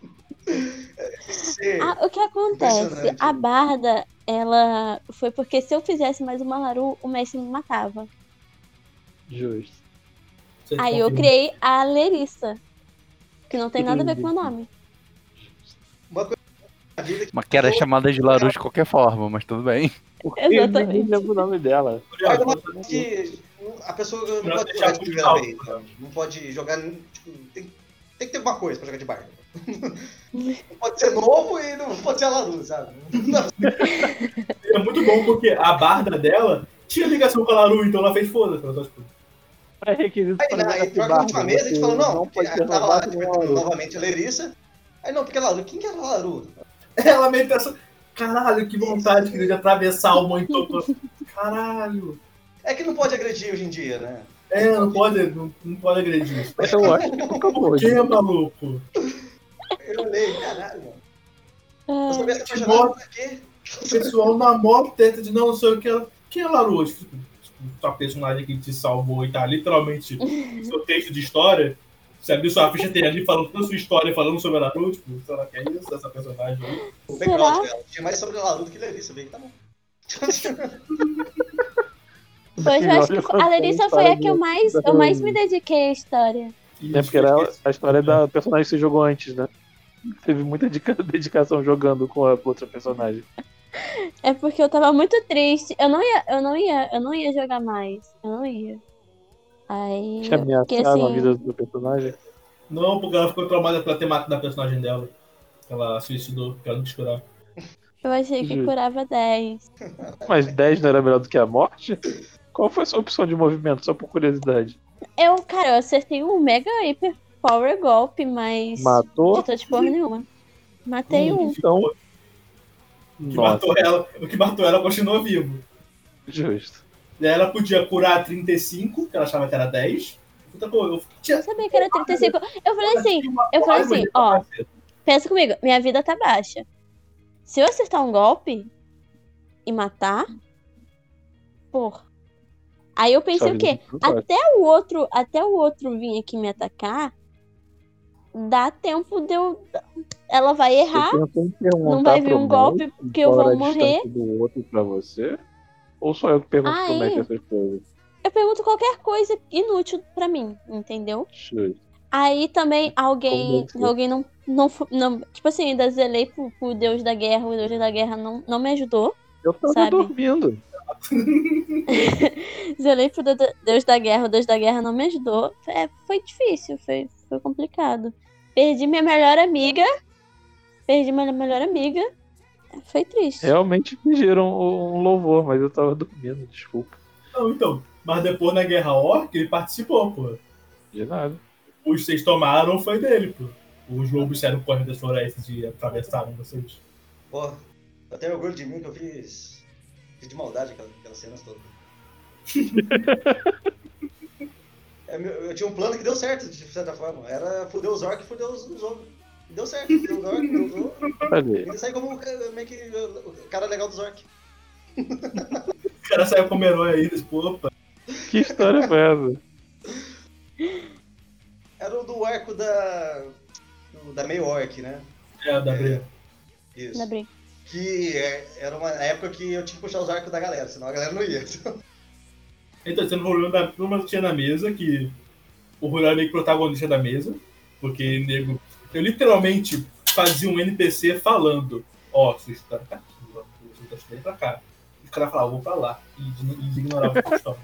Você- Ah, o que acontece? A Barda, ela. Foi porque se eu fizesse mais uma Laru, o Messi me matava. Justo. Você Aí eu criei a Lerissa. Que não tem nada a ver com o meu nome. a vida que Mas que era chamada de Laru de qualquer forma, mas tudo bem. (laughs) Exatamente. lembra o nome dela. Uma coisa que a pessoa não Não pode jogar de primeira vez. sabe? Não pode jogar. Tipo, tem, tem que ter alguma coisa pra jogar de barda. Não (laughs) pode ser novo e não pode ser a Laru, sabe? (laughs) É muito bom porque a barda dela tinha ligação com a Laru, então ela fez foda-se. ela só, tipo, Pré-requisito Aí, na, aí pior que última mesa a gente falou, não, não porque pode ter tava lá novamente a Larissa. Aí não, porque a Laru, quem que era a Laru? Ela meio pensa, caralho, que vontade que de atravessar o monitor todo. Caralho. É que não pode agredir hoje em dia, né? É, não pode, não, não pode agredir. Mas eu acho que nunca Por pôde. que, maluco? Eu olhei, caralho, Eu soubesse que apaixonado bom. por quê? O pessoal na mó tenta de não, não sei o que. ela- Quem é a Laru? Tipo, Sua personagem que te salvou e tá literalmente seu texto de história. Você abriu sua ficha, tem ali falando toda a sua história, falando sobre a Naruto, tipo, sei lá que é isso, essa personagem aí. O background dela. Tinha mais sobre Naruto que sabia que tá bom. Pois eu acho que a Larissa foi a que eu mais, eu mais me dediquei à história. É porque era a história da personagem que você jogou antes, né? Teve muita dedica- (laughs) dedicação jogando com a outra personagem. É porque eu tava muito triste. Eu não ia, eu não ia, eu não ia jogar mais. Eu não ia. Aí. Que eu fiquei ameaçaram a assim. vida do personagem. Não, porque ela ficou traumada pela temática da personagem dela. Ela suicidou, porque ela não quis curar. Eu achei que Justo. curava 10. Mas 10 não era melhor do que a morte? Qual foi a sua opção de movimento, só por curiosidade? Eu, cara, eu acertei um mega hiper power golpe, mas. Matou? Não tô de porra nenhuma. Matei um. Então. O que, Nossa, matou ela, o que matou ela continuou vivo. justo. Ela podia curar 35, que ela achava que era 10. Outra coisa, eu tinha. Eu sabia que era 35. Eu falei assim, eu falei assim, ó, pensa comigo, minha vida tá baixa. Se eu acertar um golpe e matar, porra. Aí eu pensei o quê? Até o outro, até o outro vir aqui me atacar, dá tempo de eu. Ela vai errar. Não vai vir um golpe, porque eu vou morrer. do outro pra você? Ou só eu que pergunto Ah, pro é? médico essas coisas? Eu pergunto qualquer coisa inútil pra mim, entendeu? Justo. Aí também alguém, Como deve ser. alguém não, não, não, tipo assim, ainda zelei pro, pro Deus da Guerra, o Deus da Guerra não, não me ajudou. Eu tava Sabe? dormindo. Pro Deus da- Deus da Guerra, o Deus da Guerra não me ajudou. É, foi difícil, foi, foi complicado. Perdi minha melhor amiga, perdi minha melhor amiga, foi triste. Realmente fingiram um louvor, mas eu tava dormindo, desculpa. Não, então. Mas depois na Guerra Orc, ele participou, pô. De nada. Os que vocês tomaram foi dele, pô. Os lobos saíram correndo das florestas e atravessaram vocês. Pô, eu tenho orgulho de mim que eu fiz. Fiz de maldade aquela- aquelas cenas todas. (laughs) É, eu tinha um plano que deu certo, de certa forma. Era fuder os orcs e fuder os, os ogros. Deu certo, fudeu os orcs, fudeu os ogros. Ainda saí como meio que o cara legal dos orcs. (laughs) O cara saiu como herói aí, pô, opa. Que história foi essa? Era o do arco da. da meio orc, né? É, da briga. Isso. Na briga. Que é- era uma época que eu tinha que puxar os arcos da galera, senão a galera não ia. (laughs) Então, sendo o problema da turma que tinha na mesa, que o Rui era meio protagonista da mesa, porque nego. Eu literalmente fazia um NPC falando, ó, sua história tá aqui, ó, sua história pra cá. E os caras falavam, vou pra lá. E, ignoravam a história.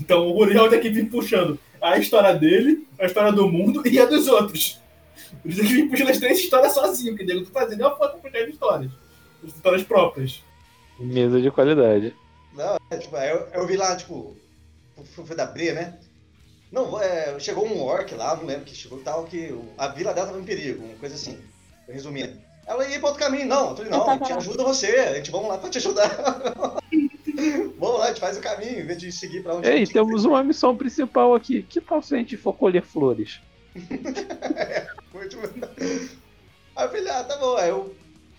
Então o Ruriel tem que vir puxando a história dele, a história do mundo e a dos outros. Que vir puxando as três histórias sozinho, que nego tá fazendo é uma foto pra puxar as histórias. As histórias próprias. Mesa de qualidade. Não, é, tipo, eu, eu vi lá, tipo, foi da Bria, né? Não, é, chegou um orc lá, não lembro que chegou tal, que o- a vila dela tava em perigo, uma coisa assim, resumindo. Ela ia pra outro caminho, não, eu falei, não, a gente ajuda você, a gente vamos lá pra te ajudar. (laughs) vamos lá, a gente faz o caminho, em vez de seguir pra onde Ei, temos uma missão principal aqui. Que tal se a gente for colher flores? (laughs) foi, tipo... (laughs) Aí eu falei, ah, tá bom, aí eu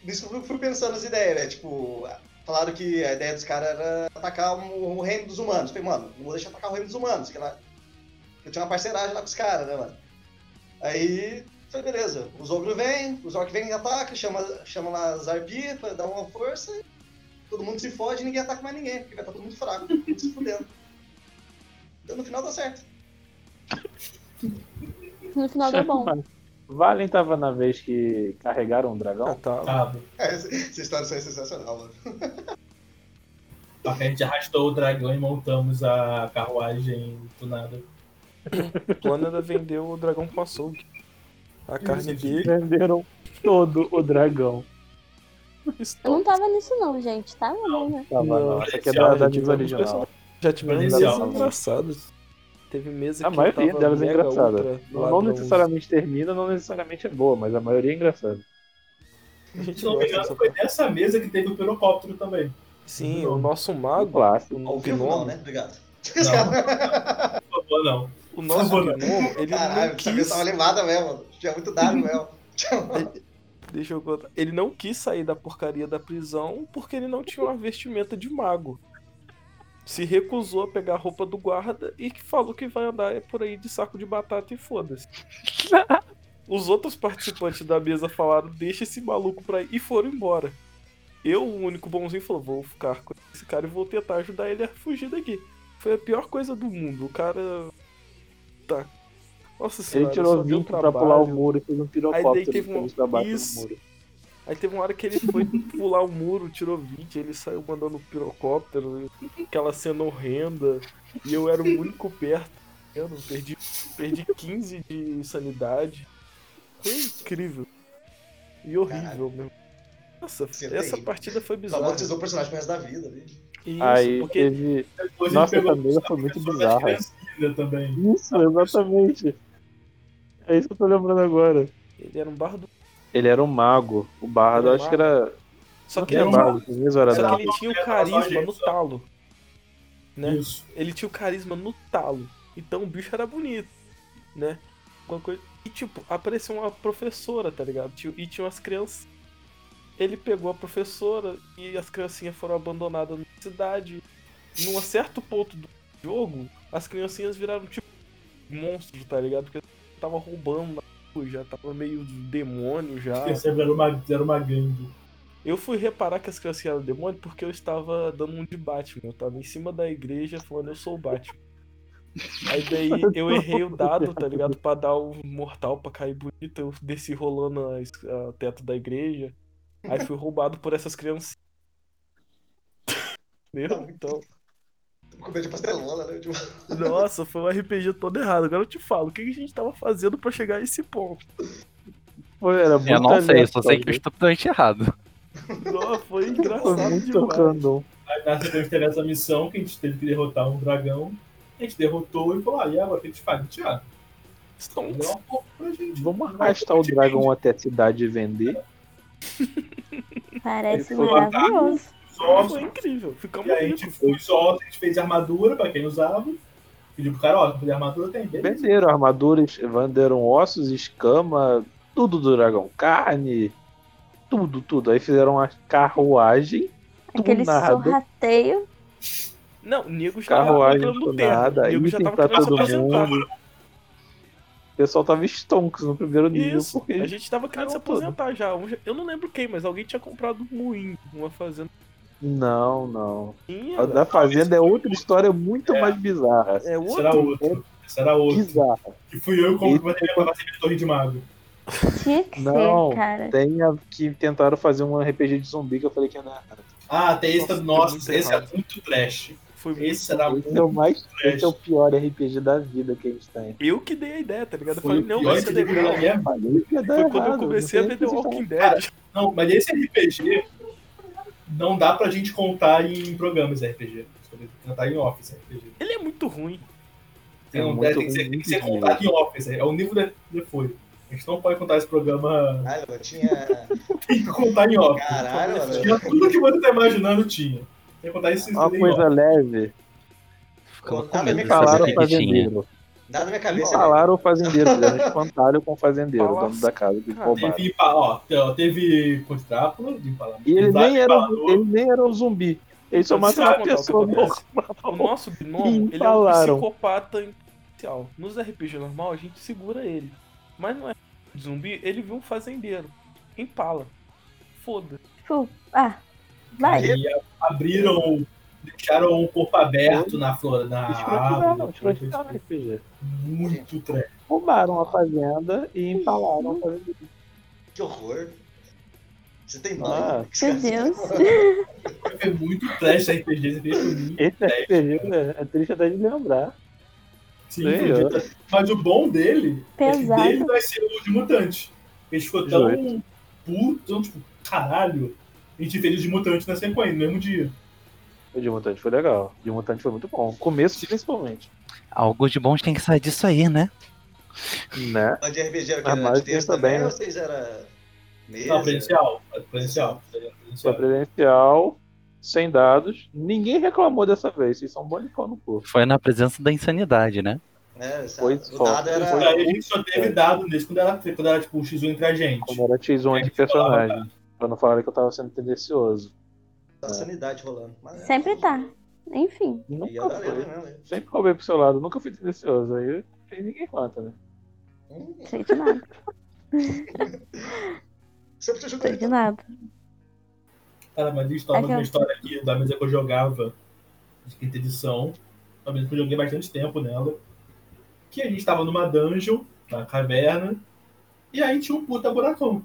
nisso eu fui pensando as ideias, né? Tipo, falaram que a ideia dos caras era atacar o, o reino dos humanos. Eu falei, mano, não vou deixar atacar o reino dos humanos, que lá. Eu tinha uma parceragem lá com os caras, né, mano? Aí, falei, beleza, os ogros vêm, os orcs vêm e atacam, chama, chama lá as arpias pra dar uma força, todo mundo se fode e ninguém ataca mais ninguém, porque vai estar todo mundo fraco, todo mundo se fudendo. Então no final dá certo. No final deu bom. Valen tava na vez que carregaram um dragão? Ah, tá. Sabe? Essa, essa história é sensacional, mano. (laughs) A gente arrastou o dragão e montamos a carruagem do nada. (laughs) Era vender o dragão com açougue. A carne dele. Venderam todo o dragão. Eu não tava nisso não, gente. Tava não, né? Tava, Não. Essa aqui é já da, da mesa original. Já tivemos Inicial. Teve mesa A que maioria tava delas é engraçada. Não, necessariamente termina, não necessariamente é boa, mas a maioria é engraçada. A gente Se não me engano, dessa foi nessa mesa que teve o pirocóptero também. Sim, o nosso mago, Clássico. o, o vivo não, gnomo, né? Obrigado. Não. Por favor, não. o nosso Por favor, gnomo, ele Caralho, não essa mesa quis. tava animada mesmo. Tinha muito dado (laughs) mesmo. Deixa eu contar. Ele não quis sair da porcaria da prisão porque ele não tinha uma vestimenta de mago. Se recusou a pegar a roupa do guarda e que falou que vai andar por aí de saco de batata e foda-se. (laughs) Os outros participantes da mesa falaram, deixa esse maluco pra ir e foram embora. Eu, o único bonzinho, falou, vou ficar com esse cara e vou tentar ajudar ele a fugir daqui. Foi a pior coisa do mundo. O cara. Tá. Nossa Ele senhora. tirou só deu 20 pra pular o muro e fez um Aí pirocóptero. daí teve um- Isso. Aí teve uma hora que ele foi pular o muro, tirou 20, ele saiu mandando pirocóptero, aquela cena horrenda, e eu era o único perto. Eu não perdi, perdi 15 de sanidade. Foi incrível. E horrível mesmo. Nossa, é essa terrível. partida foi bizarra. Traumatizou o personagem pro resto da vida, velho. Isso, Aí porque teve. Nossa, essa mesa foi muito bizarra. também. Isso, exatamente. É isso que eu tô lembrando agora. ele era um bardo. Ele era um mago. O bardo, Ele acho que era. Só Não que, tinha era um mesmo era só que ele tinha o carisma só no talo. Né? Isso. ele tinha o carisma no talo. Então o bicho era bonito, né? Coisa... E tipo, apareceu uma professora, tá ligado? E tinha umas crianças. Ele pegou a professora e as criancinhas foram abandonadas na cidade. Num certo ponto do jogo, as criancinhas viraram tipo monstros, tá ligado? Porque tava roubando na rua, já tava meio demônio já. Percebe, era uma, era uma gangue. Eu fui reparar que as criancinhas eram demônio porque eu estava dando um de Batman. Eu tava em cima da igreja falando eu sou o Batman. Aí daí eu errei o dado, tá ligado? Pra dar o mortal pra cair bonito. Eu desci rolando a teto da igreja. Aí fui roubado por essas crianças. (laughs) Entendeu? Então, Pastelona, né? Tipo, (laughs) nossa, foi um RPG todo errado. Agora eu te falo, o que que a gente tava fazendo pra chegar a esse ponto? Pô, era muito Eu não sei, eu só sei que eu né? estupidamente errado. Nossa, foi Foi engraçado muito demais. random. Aí sequência teve essa missão que a gente teve que derrotar um dragão. A gente derrotou e falou, ah, e agora o que a gente faz? Um gente. Vamos arrastar o dragão até a cidade e vender. Parece Foi Só, Foi incrível. Ficamos e aí a gente ricos. foi só, a gente fez armadura pra quem usava. Pediu pro cara, ó, fazer armadura tem, beleza. Venderam armaduras, venderam ossos, escama, tudo do dragão. Carne, tudo, tudo. Aí fizeram uma carruagem. Aquele tunada, sorrateio. Não, o nego já Carruagem tunada, querendo se todo aposentar. mundo. O pessoal tava stonks no primeiro nível. Isso, porque a gente tava querendo se aposentar já. Já- Eu não lembro quem, mas alguém tinha comprado um moinho, uma fazenda. Não, não. Tinha, A da Fazenda é outra história muito É. mais bizarra. é Esse era outro. outro. Esse era outro. Bizarra. Que fui eu como que vai fazer minha torre de mago. Tinha que Não, ser, cara. Tem a que tentaram fazer um RPG de zumbi que eu falei que não é nada. Ah, tem esse. Nossa, Nossa, esse errado. é muito trash. Foi muito- Esse era muito é o mais. trash. Esse é o pior RPG da vida que a gente tem. Eu que dei a ideia, tá ligado? Eu Foi falei, o não, vai ser legal. que Foi quando eu comecei a ver The o que Walking. Dead. Não, mas esse RPG não dá pra gente contar em programas RPG. Contar em Office RPG. Ele é muito ruim. Tem, É um- muito tem que ser, ruim, tem que ser contado em Office. É o nível de, de foi. A gente não pode contar esse programa. caralho, eu tinha. (laughs) Tem que contar em Office. Caralho. Tinha tudo que você tá imaginando tinha. Tem que contar isso Uma coisa leve. Nada com medo falaram fazer pipitinha. Nada na minha cabeça. né? falaram fazendeiro. (laughs) Fizeram um espantalho com o fazendeiro, o dono da casa. Que Cara, roubaram. Teve, ó, te- ó, teve Impalamento. E ele nem, era, ele nem era um zumbi. Ele só sabe uma o pessoa normal. O nosso (laughs) gnomo, ele é um psicopata potencial. Nos RPG normal, a gente segura ele. Mas não é zumbi, ele viu um fazendeiro. Empala. Foda. Ah, vai. Aí abriram, deixaram o corpo aberto na flor, na árvore. RPG. Muito trash. Roubaram a fazenda e empalaram a fazendeiro. Que horror. Você tem mãe? Ah. Que Meu. Deus. É muito trash RPG, esse RPG né, é triste até de lembrar. Sim, Sim. Mas o bom dele é que Pesado. dele vai ser o de mutante. Ele ficou tão puto, tão tipo, caralho. A gente fez o de mutante na sequência, no mesmo dia. O de Mutante foi legal. O de Mutante foi muito bom. Começo, principalmente. Algo de bom tem que sair disso aí, né? Né? Mas de RPG era? Ah, Era mas de também ou né? vocês era mesa? Não, presencial. Presencial. Foi presencial. presencial, sem dados. Ninguém reclamou dessa vez. Vocês são bom de pau no corpo. Foi na presença da insanidade, né? É? Foi o só. dado era. Foi. A gente só teve dado nesse quando era, quando era tipo o X1 entre a gente. Como era X1 de personagem. Pra não falar que eu tava sendo tendencioso. A sanidade rolando. Mas é. Sempre tá. Enfim, Nunca da foi. lenda mesmo. Sempre roubei pro seu lado, nunca fui tendencioso. Aí ninguém conta, né? Sei de nada. (laughs) Sempre te sei ajudei. de nada. Cara, mas falar Aquela- uma história aqui da mesa que eu jogava de quinta edição. Uma mesa que eu joguei bastante tempo nela. Que a gente tava numa dungeon, na caverna, e aí tinha um puta buracão.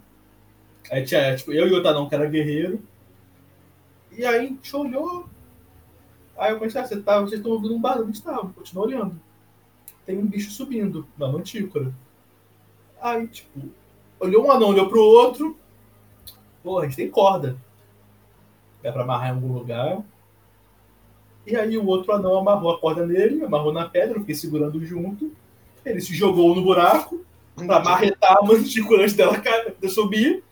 Aí tinha, tipo, eu e o Otanão, que era guerreiro. E aí a gente olhou. Aí eu pensei, ah, você tá, vocês estão ouvindo um barulho, estava, continuou olhando. Tem um bicho subindo, na mantícora. Aí, tipo, olhou um anão, olhou pro outro. Pô, a gente tem corda. Dá pra amarrar em algum lugar. E aí o outro anão amarrou a corda nele, amarrou na pedra, eu fiquei segurando junto. Ele se jogou no buraco pra marretar a mantícula antes dela subir.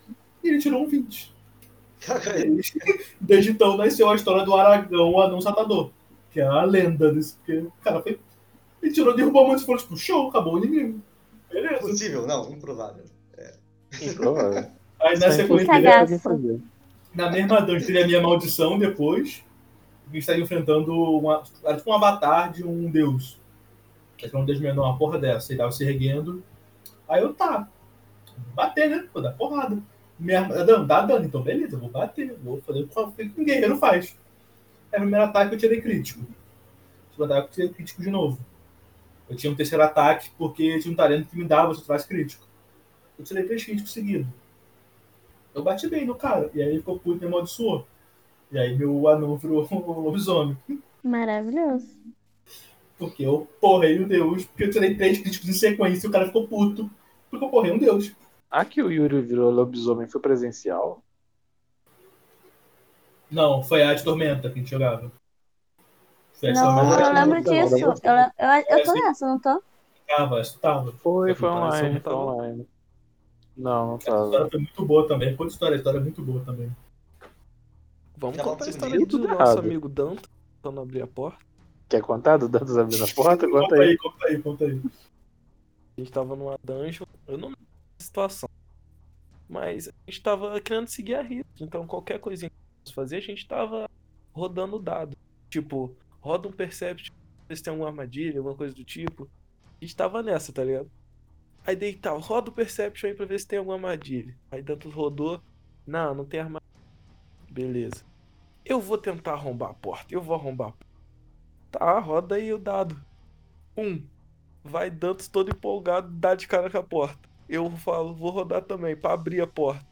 E ele tirou um 20. E (laughs) Desde então nasceu a história do Aragão, o anão satador. Que é a lenda desse. Porque o cara foi. Ele tirou, derrubou e falou, tipo, show, acabou o inimigo. Beleza. Impossível, não, improvável. Improvável. (laughs) Aí na sequência, Que. Na mesma dungeon teve a minha maldição depois. Gente estaria enfrentando uma, era tipo um avatar de um deus. Aí um deus menor, uma porra dessa. Ele tava se erguendo. Aí eu, tá. Vou bater, né? Vou dar porrada. Minha, dano, dá dano, então beleza, vou bater. Vou fazer o que um guerreiro faz. Aí o primeiro ataque eu tirei crítico. O segundo ataque eu tirei crítico de novo. Eu tinha um terceiro ataque porque tinha um talento que me dava se eu tivesse crítico. Eu tirei três críticos seguidos. Eu bati bem no cara. E aí ele ficou puto e me amaldiçoou. E aí meu anão virou (laughs) um lobisomem. Maravilhoso. Porque eu porrei o Deus, porque eu tirei três críticos em sequência e o cara ficou puto. Porque eu porrei um Deus. Ah, que o Yuri virou lobisomem foi presencial? Não, foi a de Tormenta que a gente jogava. Foi Não, eu a lembro não, disso. não. Eu, eu, eu tô Sim. nessa, não tô? tava, tava. Foi, foi Comparação online, não foi tava. online. Não, não Essa história tava. foi muito boa também. Conta história, a história é muito boa também. Vamos Ela contar a história do tudo nosso errado. amigo Danto, quando abrir a porta. Quer contar do Dantas abrindo a porta? Conta Conta aí. aí, conta aí, conta aí. A gente tava numa dungeon, eu não lembro a situação. Mas a gente tava querendo seguir a risca. Então qualquer coisinha que fosse fazer, a gente tava rodando o dado. Tipo, roda um Percept, se tem alguma armadilha, alguma coisa do tipo. A gente tava nessa, tá ligado? Aí deitava, roda o Perception aí pra ver se tem alguma armadilha. Aí Dantas rodou. Não, não tem armadilha. Beleza. Eu vou tentar arrombar a porta. Eu vou arrombar a porta. Tá, roda aí o dado. Um. Vai Dantas todo empolgado, dá de cara com a porta. Eu falo, vou rodar também pra abrir a porta.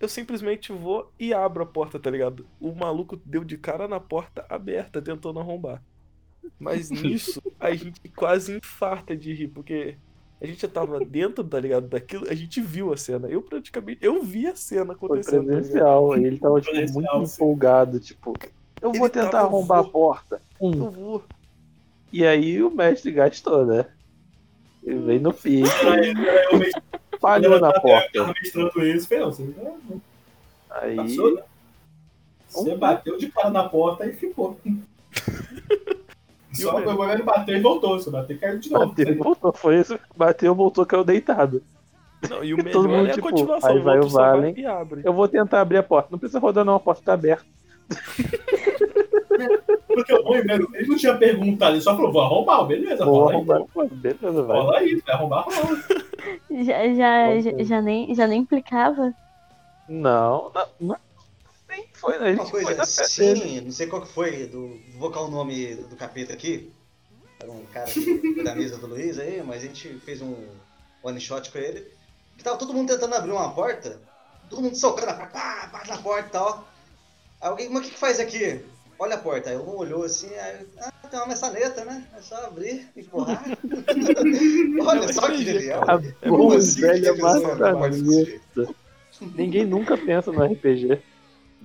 Eu simplesmente vou e abro a porta, tá ligado? O maluco deu de cara na porta aberta, tentando arrombar. Mas (laughs) nisso, a gente quase infarta de rir, porque a gente já tava dentro, tá ligado? Daquilo, a gente viu a cena. Eu praticamente, eu vi a cena Foi acontecendo. tá ligado? presencial. e ele tava tipo, muito sim. empolgado, tipo, eu vou Ele tentar tava arrombar a vo- porta. Eu vou. E aí o mestre gastou, né? Ele veio no pique, mesmo falhou na tava porta. você não Aí passou, né? Você bateu de cara na porta e ficou. Só (laughs) E o ele bateu e voltou. Se bater, caiu de novo. bateu, voltou, foi isso. Bateu, voltou, caiu deitado. Não, e o (laughs) Todo melhor mundo, é a tipo, continuação. aí vai o Valen. e. Eu vou tentar abrir a porta. Não precisa rodar, não, a porta tá aberta. (laughs) Porque o primeiro, ele não tinha perguntado, ele só falou, vou arrombar, beleza, Vou aí. arrombar a porta. Beleza, vai. Rola aí, vai arrombar, rola. Já, já, já, já nem, já nem implicava. Não, não, não. Nem foi, né? A Uma coisa dele. assim, não sei qual que foi, do, vou colocar o nome do capeta aqui. Era um cara que foi da mesa do Luiz aí, mas a gente fez um one shot com ele. Que tava todo mundo tentando abrir uma porta, todo mundo socando a porta, pá, bate na porta e tal. Aí alguém, mas o que, que faz aqui? Olha a porta, aí um olhou assim, aí, ah, tem uma maçaneta, né? É só abrir, empurrar. (laughs) Olha só que genial. A É boa bom, assim, velha não pode maçaneta. Ninguém nunca pensa no RPG.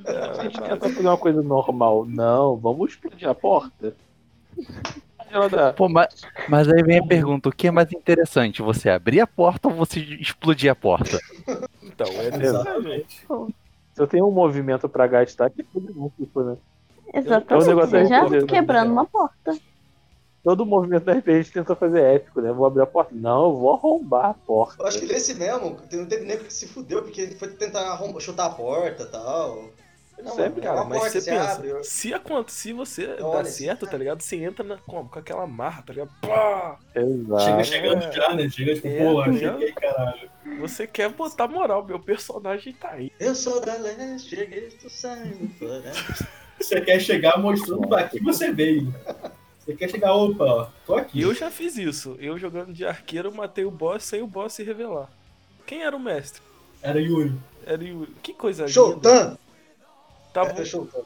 A gente tenta fazer uma coisa normal. Não, vamos explodir a porta. Pô, mas, mas aí vem a pergunta: o que é mais interessante? Você abrir a porta ou você explodir a porta? Então, é Exatamente. Se eu tenho um movimento pra gastar, que todo mundo, tipo, né? Exatamente. negócio Você já RPG, né? quebrando uma porta. Todo movimento da RPG tenta fazer épico, né? Vou abrir a porta. Não, eu vou arrombar a porta. Eu acho que nesse mesmo, não teve nego que se fudeu, porque foi tentar arromba- chutar a porta e tal. Não, Sempre, é Cara, mas porta, você você pensa, abre, eu- se acontecer, você Olha, dá certo, tá- tá ligado? Você entra na, como? com aquela marra, tá ligado? Pá! Exato. Chega chegando já, né? Chega tipo, É, tá cheguei, caralho. Você quer botar moral, meu personagem tá aí. Eu sou da leste, cheguei, tô saindo fora. Você quer chegar mostrando daqui você veio. Você quer chegar, opa, ó, tô aqui. Eu já fiz isso. Eu jogando de arqueiro, matei o boss sem o boss se revelar. Quem era o mestre? Era Yuri. Era Yuri. Que coisa linda. Showtan! Tava, Showtan.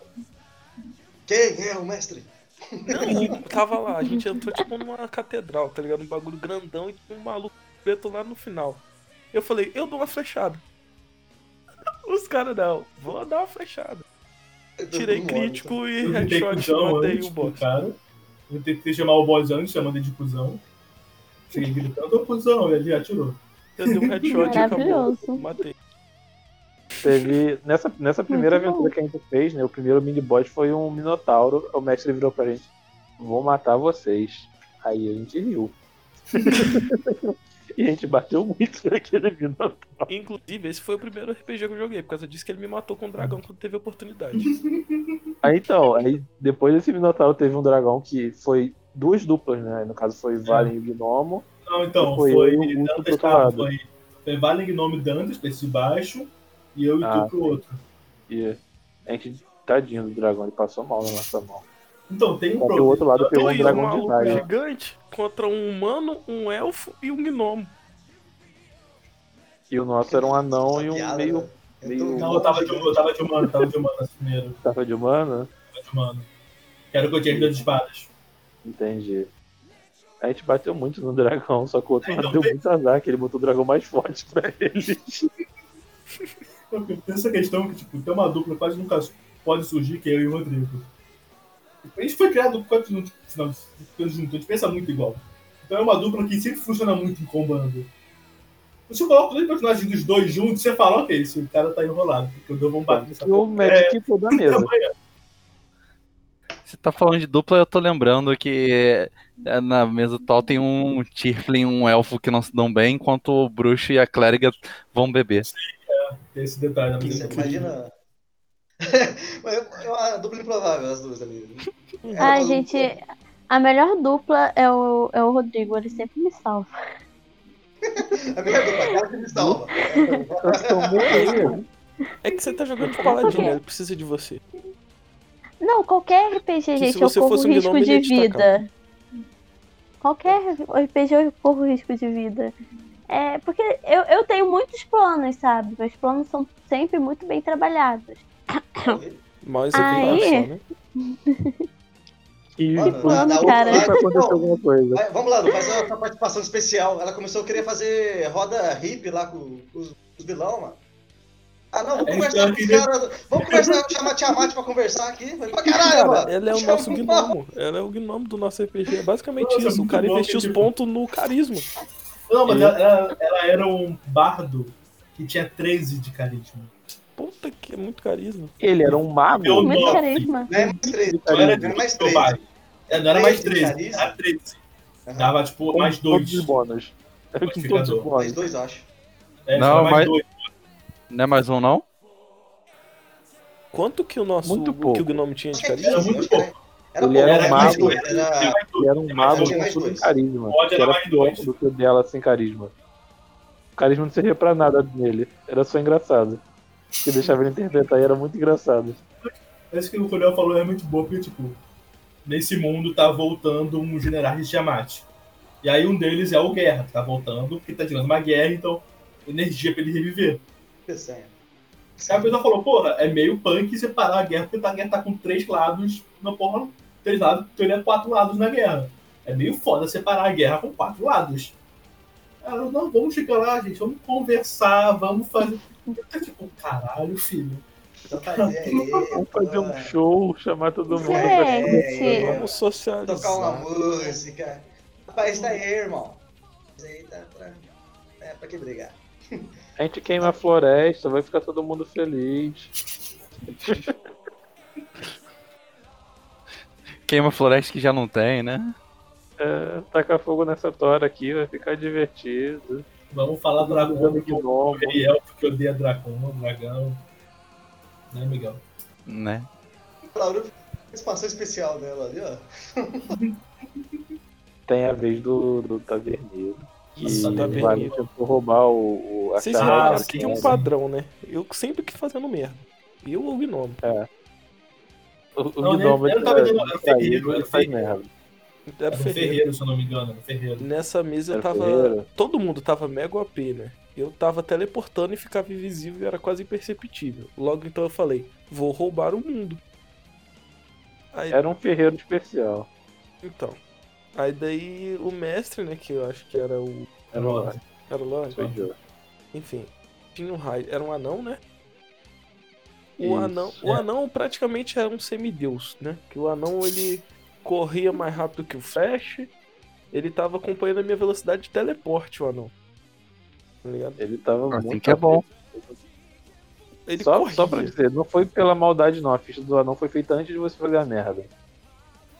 Quem é o mestre? não, tava lá. A gente entrou tipo numa catedral, tá ligado? Um bagulho grandão e tinha um maluco preto lá no final. Eu falei, eu dou uma flechada. Os caras não, vou dar uma flechada. Tirei crítico e Eu tentei headshot matei antes o boss. cara. Eu tentei chamar o boss antes, chamando ele de cuzão. Cheguei gritando, ô cuzão, e ele já atirou. Eu dei um headshot e acabou. Matei. Teve. Nessa, nessa primeira Muito bom. aventura que a gente fez, né? O primeiro mini boss foi um Minotauro. O mestre virou pra gente: Vou matar vocês. Aí a gente riu. (laughs) e a gente bateu muito naquele Minotauro. Inclusive, esse foi o primeiro RPG que eu joguei, por causa disso que ele me matou com o dragão quando teve a oportunidade. (laughs) Aí então, aí depois desse Minotauro teve um dragão que foi duas duplas, né? No caso foi Valen e Gnomo. Não, então, Foi foi, e Dantas tava, foi, foi Valen Gnome Dantas, pra esse baixo, e eu e Ah. tu pro outro. E a gente, tadinho do dragão, ele passou mal na nossa mão. Então, tem um problema. outro lado pegou um um dragão de maluco raio. gigante contra um humano, um elfo e um gnomo. E o nosso era um anão e um piada, meio. né? meio- Não, eu tava de, eu tava de humano, tava de humano primeiro. (laughs) Tava de humano? Tava de humano. Que era o que eu tinha de duas espadas. Entendi. A gente bateu muito no dragão, só que o outro É, lado então deu tem- muito azar, que ele botou o dragão mais forte pra ele. (laughs) Tem essa questão que, tipo, tem uma dupla quase nunca pode surgir, que é eu e o Rodrigo. A gente foi criado quando não, não, a gente pensa muito igual. Então é uma dupla que sempre funciona muito em combando. Se eu coloco dois personagens dos dois juntos, você fala, ok, esse cara tá enrolado, porque eu dou um bate nessa E o Magic toda a (laughs) mesa. Você tá falando de dupla, eu tô lembrando que é, na mesa atual tem um Tiflin e um elfo que não se dão bem, enquanto o bruxo e a clériga vão beber. Tem esse detalhe na Você mesa. imagina. (laughs) É uma dupla improvável, as duas ali. É Ai, uma gente, dupla- a melhor dupla é o, é o Rodrigo, ele sempre me salva. (laughs) A minha dupla, aquela que me salva. Nós tomamos ele. É que você tá jogando de paladino, ele precisa de você. Não, qualquer RPG, se gente, eu corro fosse um risco de vida. Qualquer RPG eu corro risco de vida. É, porque eu, eu tenho muitos planos, sabe? Meus planos são sempre muito bem trabalhados. (coughs) Mas Aí- é só, né? E Mano, na- cara. alguma coisa. Vai, vamos lá, faz uma participação especial. Ela começou a querer fazer roda hippie lá com, com os, os vilão, mano. Ah, não, vamos É, conversar então, com os caras. Vamos conversar, chamar a Tiamat pra conversar aqui. Falei, pra caralho, Cara, mano. ela é o nosso gnomo. Ela é o gnomo do nosso RPG. É basicamente Nossa, isso. O cara investiu os pontos no carisma. Não, mas E- ela, ela- ela era um bardo que tinha 13 de carisma. Puta que é muito carisma. Ele era um mago. Eu- Muito Nossa. carisma. Não é mais três, Não era não é mais de três. vai. É, Não era mais 13 de 13, carisma? era 13. Aham. Dava, tipo, com mais todos dois. os bônus. Com todos os. Mais bônus. dois, eu acho. É, Não, mais dois. Não é mais um, não? Quanto que o nosso Muito o pouco. que o gnomo tinha de é carisma? Era muito que era- Era Ele pouco, era um mais mago. dois. Era... Ele era um mais mago com mais tudo em carisma. Pode era era mais pior dois. do que o dela sem carisma. O carisma não servia pra nada nele. Era só engraçado. Que deixava ele interpretar e era muito engraçado. Esse que o Coronel falou é muito bom, porque, tipo, nesse mundo tá voltando um general de Tiamat. E aí um deles é o Guerra, que tá voltando, porque tá tirando uma guerra, então energia pra ele reviver. Peçanha. Aí a pessoa falou, porra, é meio punk separar a guerra, porque a guerra tá com três lados na porra. Três lados, teria quatro lados na guerra. É meio foda separar a guerra com quatro lados. Ela, não, vamos chegar lá, gente, vamos conversar, vamos fazer. Eu tipo, caralho, filho. Aí, (laughs) Vamos fazer um pô. show, chamar todo mundo. pra- Gente, Vamos socializar. Tocar uma música. Rapaz, tá aí, irmão. Isso aí tá pra. É pra que brigar. A gente queima a floresta, vai ficar todo mundo feliz. Queima floresta que já não tem, né? É, tacar fogo nessa tora aqui, vai ficar divertido. Vamos falar dragão, Usando que o gnomo. rei elfo que odeia dragão, dragão. Né, Miguel? né? Laura, expansão especial dela ali, ó. (laughs) Tem a vez do, do taverneiro. Que Nossa, taverneiro. Vale tentou roubar o, o a Vocês sim, que tinha um sim. padrão, né? Eu sempre que fazendo merda. Eu ou o Gnome. O, o Não, Gnome era era ele faz ferreiro. merda. Era Era Ferreira. Ferreiro, se eu não me engano. Era Ferreiro. Nessa mesa eu Era tava. Ferreira. Todo mundo tava mega OP, né? Eu tava teleportando e ficava invisível e era quase imperceptível. Logo então eu falei, vou roubar o mundo. Aí, Era um ferreiro especial. então. Aí daí o mestre, né, que eu acho que era o. Era um Lorde. Era o Lorde? Enfim. Tinha um raio. Era um anão, né? O Isso. anão, o É. anão praticamente era um semideus, né? Que o anão ele corria mais rápido que o Flash. Ele tava acompanhando a minha velocidade de teleporte, o anão. Tá ligado? Ele tava Assim muito que é bom. Ele Só, corria. só pra dizer, não foi pela maldade não. A ficha do anão foi feita antes de você fazer a merda.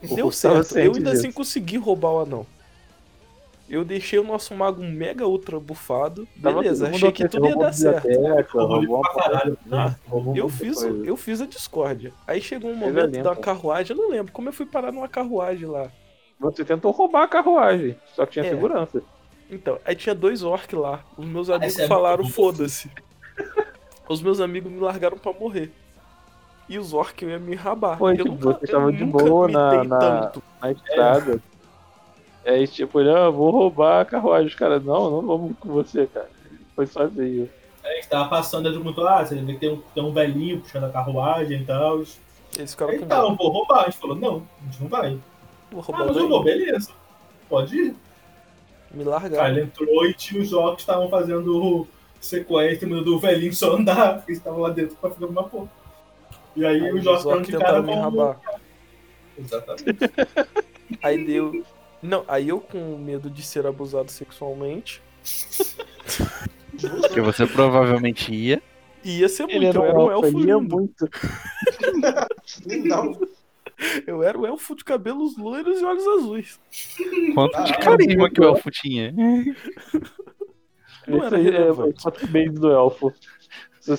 Deu Eu tava certo. Eu ainda disso. assim consegui roubar o anão. Eu deixei o nosso mago mega ultra bufado. Tava Beleza, achei que tudo ia dar certo. roubou Eu fiz, eu fiz a discórdia. Aí chegou um momento da carruagem, eu não lembro como eu fui parar numa carruagem lá. Você tentou roubar a carruagem, só que tinha É. segurança. Então, aí tinha dois orcs lá. Os meus amigos esse é falaram, bom. foda-se. Os meus amigos me largaram pra morrer. E os orcs iam me rabar. Foi, eu tipo, nunca, você tava eu de nunca boa me na- dei na- tanto. Na estrada. Aí, tipo, ele, ah, vou roubar a carruagem. Os caras, não, não vamos com você, cara. Foi sozinho. A gente tava passando, ele perguntou, ah, você vê que tem um, tem um velhinho puxando a carruagem e tal. Eles ficaram com Então, medo. vou roubar. A gente falou, não, a gente não vai. Vou Ah, roubar mas o eu vou, beleza. Pode ir. Me Aí largaram. ele entrou e tinha os jogos que estavam fazendo sequência do velhinho só andar, porque eles estavam lá dentro pra fazer alguma porra. E aí, Aí os os jogos orcs de cara tentaram me vão... rabar. Exatamente. (laughs) Aí deu. Não, aí eu com medo de ser abusado sexualmente. Que você provavelmente ia. Ia ser muito. Ele era eu era um elfo, elfo ele ia lindo. muito. Não, Eu era o elfo de cabelos loiros e olhos azuis. Quanto de Ah, carisma que o elfo tinha. Não era aí é base do elfo.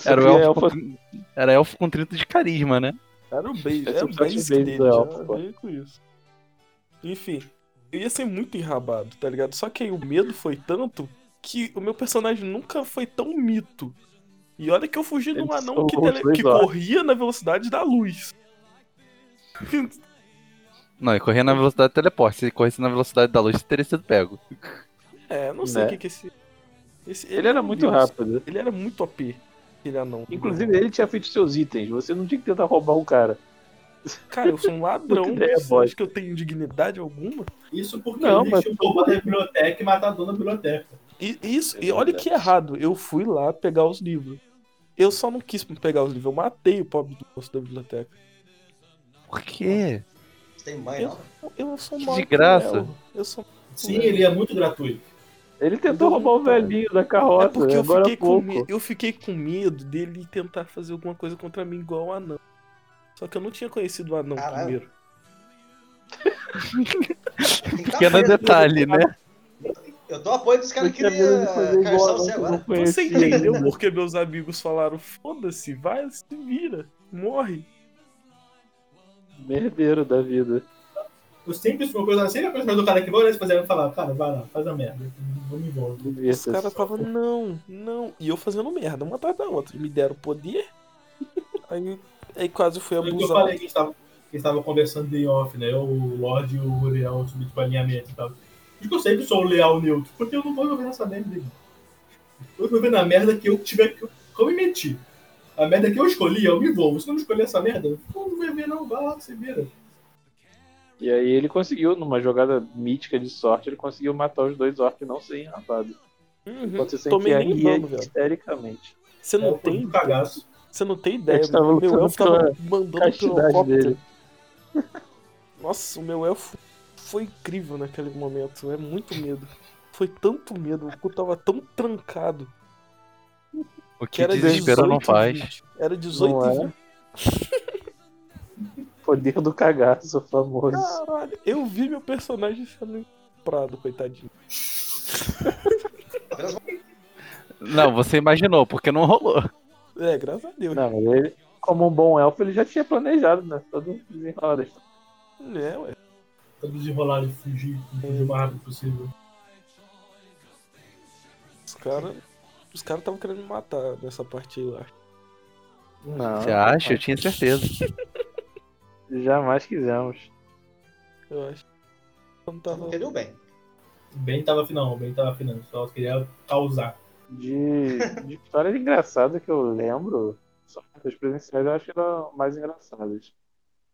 Era o elfo, com, era elfo com 30 de carisma, né? Era o base, Esse era é o o touch base base dele, do já elfo, veio com isso. Enfim, eu ia ser muito enrabado, tá ligado? Só que aí o medo foi tanto que o meu personagem nunca foi tão mito. E olha que eu fugi de um Ele anão que, tele- que corria na velocidade da luz. Não, ele corria na velocidade do teleporte. Se ele corresse na velocidade da luz, teria sido pego. É, não sei o Né? que que esse... esse Ele era um muito deus. rápido. Ele era muito OP, aquele anão. Inclusive, ele tinha feito seus itens. Você não tinha que tentar roubar o cara. Cara, eu sou um ladrão. Ideia Você bosta. acha que eu tenho dignidade alguma? Isso porque Não, mas- tinham roubado a biblioteca e matado a dona da biblioteca. E, isso, e olha que errado. Eu fui lá pegar os livros. Eu só não quis pegar os livros. Eu matei o pobre do moço da biblioteca. Por quê? você tem mãe, não? Eu não sou Que mal. de graça. Eu sou. Sim, ele é muito gratuito. Ele tentou roubar o velhinho da É carroça. porque eu agora fiquei, com pouco. me... eu fiquei com medo dele tentar fazer alguma coisa contra mim igual o anão. Só que eu não tinha conhecido o anão Caralho. primeiro. Pequeno café, detalhe, né? Eu dou apoio dos caras que queriam igual caçar você agora. Você entendeu porque meus amigos falaram: foda-se, vai, se vira, morre. Merdeiro da vida. Eu sempre fui uma coisa assim, a coisa do cara que vai e fazer e falar, cara, vai lá, faz a merda. Não me envolve. Os caras estavam, não, não. E eu fazendo merda, uma atrás da outra. Me deram poder. (laughs) Aí, aí quase fui Foi o que eu abusado. falei que a gente tava, que a gente tava conversando em off, né? Eu, o Lorde e o Uriel sobre tipo, alinhamento e tal. Diz que eu sempre sou o leal neutro, porque eu não vou envolver nessa merda. Eu vou envolver na merda que eu tiver que eu, que eu me meti. A merda que eu escolhi, eu me envolvo. Se não escolher essa merda, eu não vai ver, não, vai lá, você vira. E aí ele conseguiu, numa jogada mítica de sorte, ele conseguiu matar os dois orcs não ser enrabado. Uhum. Enquanto você Tomei nem sentiria dano, velho. histericamente. Você É, não foi tem um cagaço. Você não tem ideia, meu lutando elfo tava mandando pelo helicóptero. dele. Nossa, o meu elfo foi incrível naquele momento. É muito medo. Foi tanto medo, o cu tava tão trancado. O Que que era desespero não 18 faz. 20. Era 18 Não é? 20. Poder do cagaço famoso. Caralho, eu vi meu personagem sendo prado, coitadinho. Não, você imaginou, porque não rolou. É, graças a Deus. Não, mas ele, como um bom elfo, ele já tinha planejado, né? Todo desenrolado. É, ué. Todo desenrolado e fugir, fugir o mais rápido possível. Os caras. Os caras estavam querendo me matar nessa parte aí, eu acho. Não. Você acha? Eu tinha certeza. (laughs) Jamais quisemos. Eu acho. Não tava. o bem. O Ben tava afinal, o Ben tava afinal, só queria causar. De, de histórias engraçadas que eu lembro, só as presenciais eu acho que eram mais engraçadas.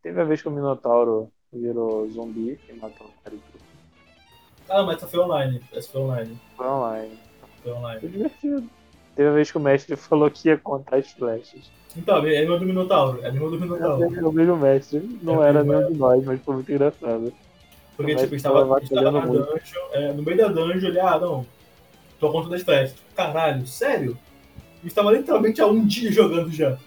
Teve a vez que o Minotauro virou zumbi e matou o cara e tudo. Ah, mas essa foi online. Essa foi online. Foi online. Foi online. Foi divertido. Teve a vez que o mestre falou que ia contar as flechas. Então, é mesma do Minotauro. É mesma do Minotauro. O mesmo mestre. Não É, era nenhum de nós, mas foi muito engraçado. Porque, tipo, a gente tava, tava a gente tava na dungeon, é, no meio da dungeon, ele, ah, não, tô conta das. Tipo, Caralho, sério? A gente tava literalmente há um dia jogando já.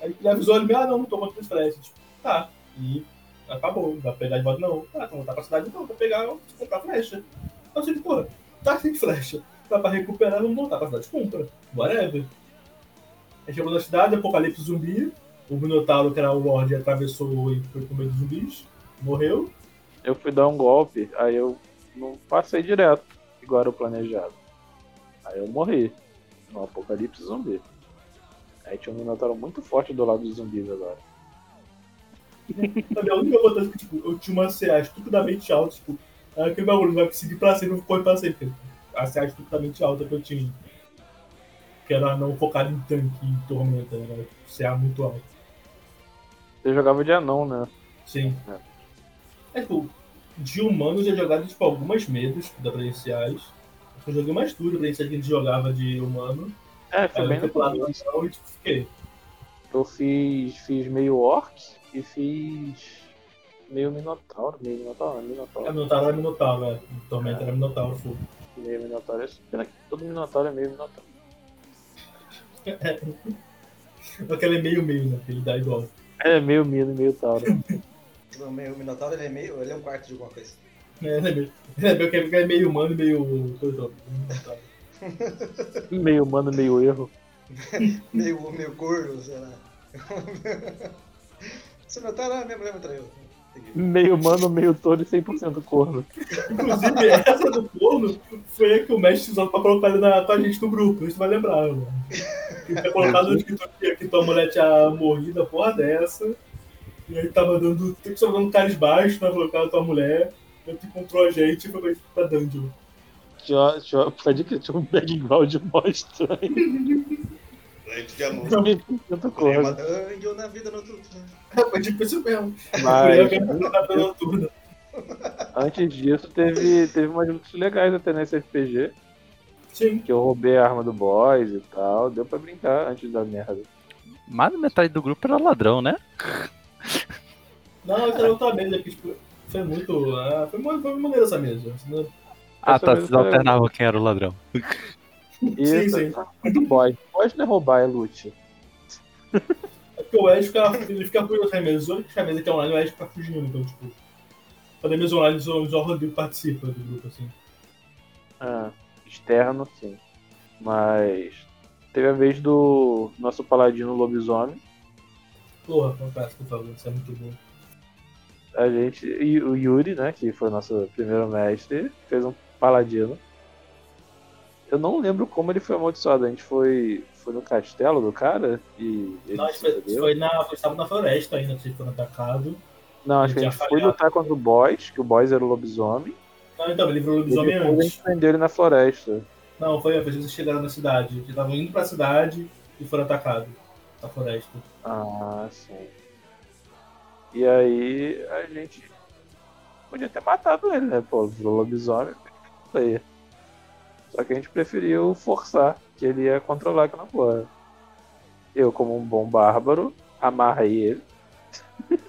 Aí ele avisou ele, ah, não, não tô conta das flechas. Tipo, tá. E acabou, não dá pra pegar de volta, não. Tá, então voltar pra cidade, não, pra pegar, comprar flecha. Então, assim, pô, tá sem flecha. Dá pra recuperar, vamos voltar pra cidade, compra. Whatever. Aí chegou na cidade, apocalipse zumbi. O Minotauro, que era o Lorde, atravessou e foi com medo dos zumbis. Morreu. Eu fui dar um golpe, aí eu não passei direto, igual era o planejado. Aí eu morri. No apocalipse zumbi. Aí tinha um Minotauro muito forte do lado dos zumbis agora. (laughs) Sabe, a única vantagem que tipo, eu tinha uma CA estupidamente alta, tipo, ah, aquele bagulho vai seguir pra sempre, correr pra sempre. A CA estupidamente alta que eu tinha. Que era não focada em tanque e tormenta, era CA muito alta. Você jogava de anão, né? Sim. É, tipo, de humano eu já jogava tipo, algumas medos da presenciais. Eu joguei umas tudo presenciais que a gente jogava de humano. É, foi eu bem no e tipo, fiquei. Eu fiz, fiz meio orc e fiz meio minotauro. Meio minotauro, minotauro. Minotauro era Minotauro, né? Tormenta era Minotauro, full. Meio minotauro. é- Pena que todo minotauro é meio minotauro. Aquele (laughs) é meio-meio, né? Que ele dá igual. É, meio mino e meio tauro. O meu- o Minotauro ele é meio. Ele é um quarto de alguma coisa. É, ele é meio, ele é meio, é humano e meio. coisa, (laughs) meio humano, meio erro. (laughs) Meio, meio gordo, sei lá. Esse Minotauro é mesmo, lembra traiu. Meio humano, meio touro e 100% corno. Inclusive, essa do corno foi a que o mestre usou pra colocar ele na, com a gente no grupo. Isso vai lembrar, mano. Ele tinha colocado que, tu- que tua mulher tinha morrido, a porra dessa. E aí tava dando. Tem que dando caras baixos pra colocar a tua mulher. Tu encontrou a gente e foi pra- dungeon. Tinha, tinha, pode que tinha um background mó estranho. Leite de amor. 100% Uma corno. dungeon na vida noturna. Foi tipo isso mesmo. Mas na vida noturna. antes disso, teve, teve umas lutas legais até nesse RPG. Sim. Que eu roubei a arma do boss e tal. Deu pra brincar antes da merda. Mais da metade do grupo era ladrão, né? Não, essa era que tipo, foi muito. ah, foi, muito foi maneiro essa mesa. Ah, Essa tá. Vocês alternavam quem era o ladrão. Isso, sim. do boss. Boss não é roubar, é loot. É porque o Ed fica, ele fica curioso com a mesa. Olha que a mesa que é online, o Ed fica fugindo. Então, tipo, quando é mesa online, só, o Rodrigo participa do grupo, assim. Ah, externo, sim. Mas teve a vez do nosso paladino lobisomem. Porra, confesso, por favor, isso é muito bom. A gente. E o Yuri, né? Que foi nosso primeiro mestre, fez um paladino. Eu não lembro como ele foi amaldiçoado. A gente foi, foi no castelo do cara e ele Não, acho se que foi, na, foi, estava na floresta ainda, vocês foram atacados. Não, acho que a gente foi falhado. lutar contra o boss, que o boss era o lobisomem. Não, então, ele virou lobisomem depois a antes. gente prendeu ele na floresta. Não, foi antes, vocês chegaram na cidade. Eles estavam indo pra cidade e foram atacados. Na floresta. Ah, sim. E aí a gente podia ter matado ele, né? Pô, virou lobisomem. Aí. Só que a gente preferiu forçar, que ele ia controlar aquela porra. Eu, como um bom bárbaro, amarrei ele. (laughs)